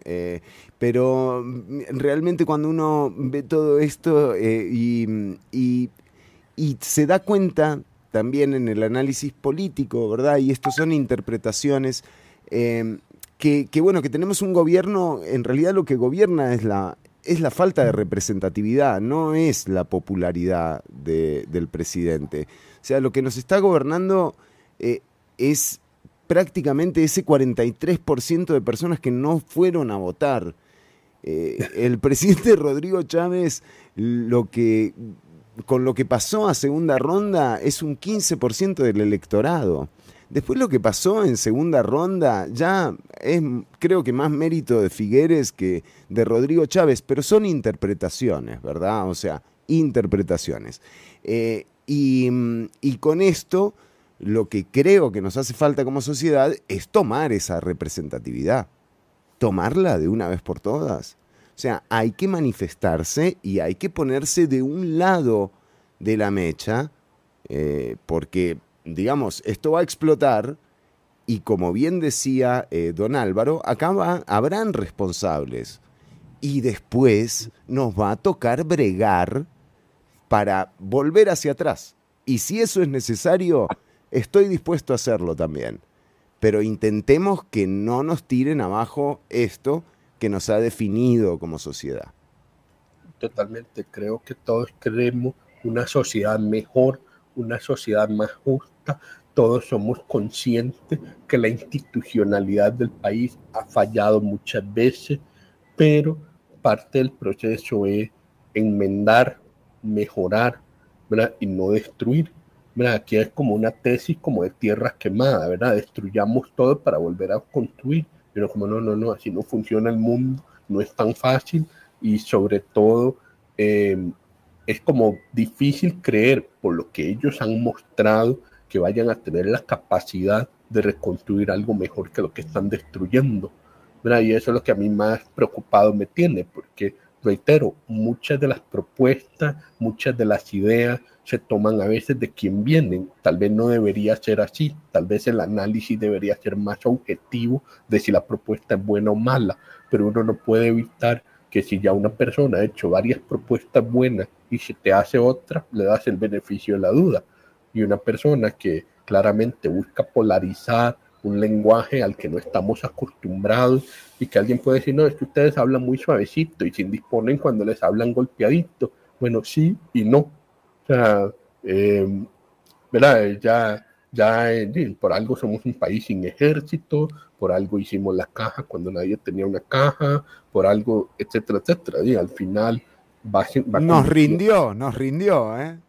pero realmente cuando uno ve todo esto y, y, se da cuenta también en el análisis político, ¿verdad? Y esto son interpretaciones que, bueno, que tenemos un gobierno, en realidad lo que gobierna es la, es la falta de representatividad, no es la popularidad del presidente. O sea, lo que nos está gobernando eh, es prácticamente ese 43% de personas que no fueron a votar. Eh, el presidente Rodrigo Chávez, lo que, con lo que pasó a segunda ronda, es un 15% del electorado. Después lo que pasó en segunda ronda ya es creo que más mérito de Figueres que de Rodrigo Chávez, pero son interpretaciones, ¿verdad? O sea, interpretaciones. Eh, y, y con esto lo que creo que nos hace falta como sociedad es tomar esa representatividad, tomarla de una vez por todas. O sea, hay que manifestarse y hay que ponerse de un lado de la mecha, eh, porque digamos, esto va a explotar y como bien decía eh, don Álvaro, acá habrán responsables y después nos va a tocar bregar para volver hacia atrás. Y si eso es necesario, estoy dispuesto a hacerlo también. Pero intentemos que no nos tiren abajo esto que nos ha definido como sociedad. Totalmente, creo que todos queremos una sociedad mejor, una sociedad más justa, todos somos conscientes que la institucionalidad del país ha fallado muchas veces, pero parte del proceso es enmendar, mejorar y no destruir. Aquí es como una tesis como de tierra quemada, ¿verdad? Destruyamos todo para volver a construir, pero como no, no, no, así no funciona el mundo, no es tan fácil y sobre todo eh, es como difícil creer por lo que ellos han mostrado que vayan a tener la capacidad de reconstruir algo mejor que lo que están destruyendo. Y eso es lo que a mí más preocupado me tiene, porque, reitero, muchas de las propuestas, muchas de las ideas se toman a veces de quien vienen. Tal vez no debería ser así, tal vez el análisis debería ser más objetivo de si la propuesta es buena o mala, pero uno no puede evitar que si ya una persona ha hecho varias propuestas buenas y se te hace otra, le das el beneficio de la duda. Y una persona que claramente busca polarizar un lenguaje al que no estamos acostumbrados y que alguien puede decir, no, es que ustedes hablan muy suavecito y se indisponen cuando les hablan golpeadito. Bueno, sí y no. O sea, em, ¿verdad? Ya, ya eh, por algo somos un país sin ejército, por algo hicimos la caja cuando nadie tenía una caja, por algo, etcétera, etcétera. Y al final nos rindió, nos rindió, ¿eh?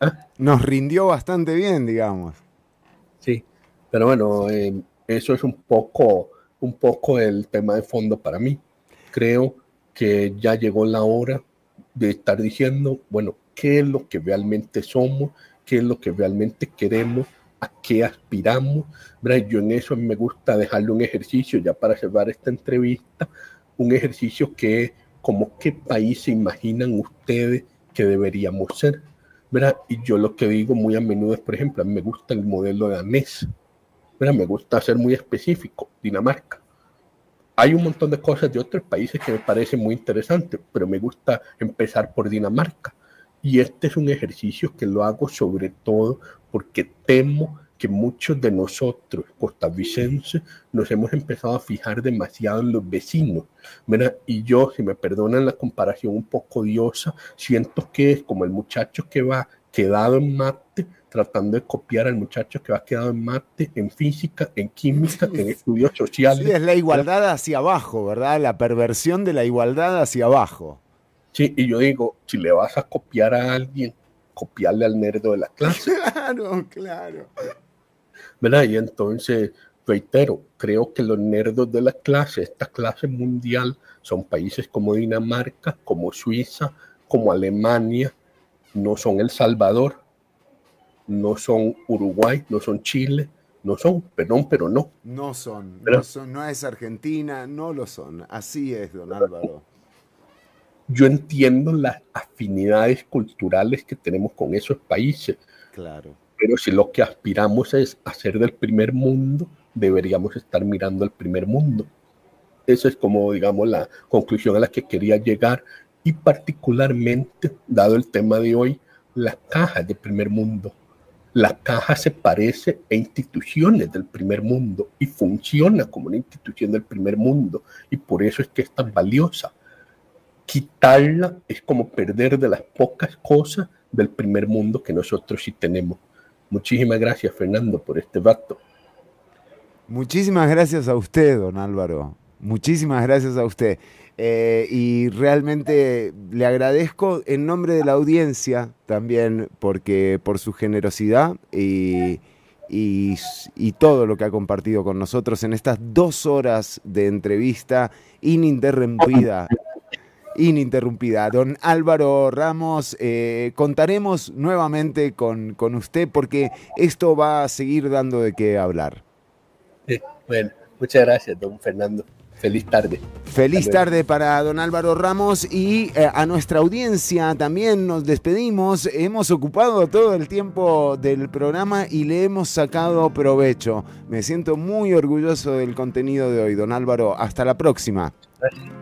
¿Ah? Nos rindió bastante bien, digamos. Sí, pero bueno, eh, eso es un poco, un poco el tema de fondo para mí. Creo que ya llegó la hora de estar diciendo, bueno, qué es lo que realmente somos, qué es lo que realmente queremos, a qué aspiramos. Yo en eso me gusta dejarle un ejercicio ya para cerrar esta entrevista, un ejercicio que es como qué país se imaginan ustedes que deberíamos ser. ¿verdad? Y yo lo que digo muy a menudo es, por ejemplo, me gusta el modelo danés, ¿verdad? me gusta ser muy específico, Dinamarca. hay un montón de cosas de otros países que me parecen muy interesantes, pero me gusta empezar por Dinamarca. Y este es un ejercicio que lo hago sobre todo porque temo que muchos de nosotros, costarricenses, nos hemos empezado a fijar demasiado en los vecinos. Y yo, si me perdonan la comparación un poco odiosa, siento que es como el muchacho que va quedado en mate, tratando de copiar al muchacho que va quedado en mate, en física, en química, en estudios sociales. Sí, es la igualdad hacia abajo, ¿verdad? La perversión de la igualdad hacia abajo. Sí, y yo digo, si le vas a copiar a alguien, copiarle al nerdo de la clase. Claro, claro. ¿verdad? Y entonces, reitero, creo que los nerdos de la clase, esta clase mundial, son países como Dinamarca, como Suiza, como Alemania, no son El Salvador, no son Uruguay, no son Chile, no son, perdón, pero no. No son, no son, no es Argentina, no lo son. Así es, don Álvaro. Yo entiendo las afinidades culturales que tenemos con esos países. Claro. Pero si lo que aspiramos es hacer del primer mundo, deberíamos estar mirando al primer mundo. Esa es como, digamos, la conclusión a la que quería llegar y particularmente, dado el tema de hoy, la caja del primer mundo. La caja se parece a instituciones del primer mundo y funciona como una institución del primer mundo y por eso es que es tan valiosa. Quitarla es como perder de las pocas cosas del primer mundo que nosotros sí tenemos. Muchísimas gracias, Fernando, por este vato. Muchísimas gracias a usted, don Álvaro. Muchísimas gracias a usted. Eh, y realmente le agradezco en nombre de la audiencia también porque por su generosidad y, y, todo lo que ha compartido con nosotros en estas dos horas de entrevista ininterrumpida ininterrumpida. Don Álvaro Ramos, eh, contaremos nuevamente con, con, usted porque esto va a seguir dando de qué hablar. bueno, muchas gracias, don Fernando. Feliz tarde. Feliz tarde para don Álvaro Ramos y eh, a nuestra audiencia también nos despedimos. Hemos ocupado todo el tiempo del programa y le hemos sacado provecho. Me siento muy orgulloso del contenido de hoy, don Álvaro. Hasta la próxima. Gracias.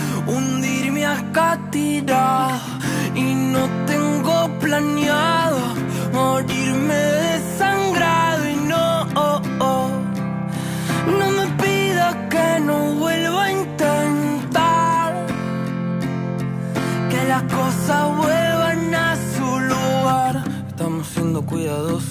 hundirme acá tirado y no tengo planeado morirme desangrado y no, oh, oh. no me pidas que no vuelva a intentar que las cosas vuelvan a su lugar. Estamos siendo cuidadosos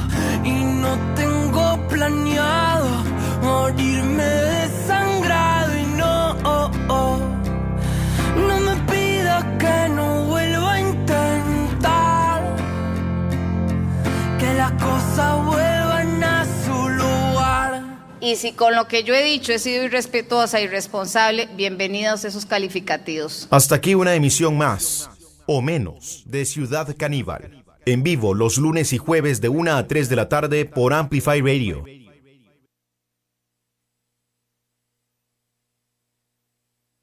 morirme desangrado y no, oh, oh. no me pidas que no vuelva a intentar que las cosas vuelvan a su lugar. Y si con lo que yo he dicho he sido irrespetuosa, irresponsable, bienvenidos esos calificativos. Hasta aquí una emisión más, o menos, de Ciudad Caníbal. En vivo los lunes y jueves de 1 a 3 de la tarde por Amplify Radio.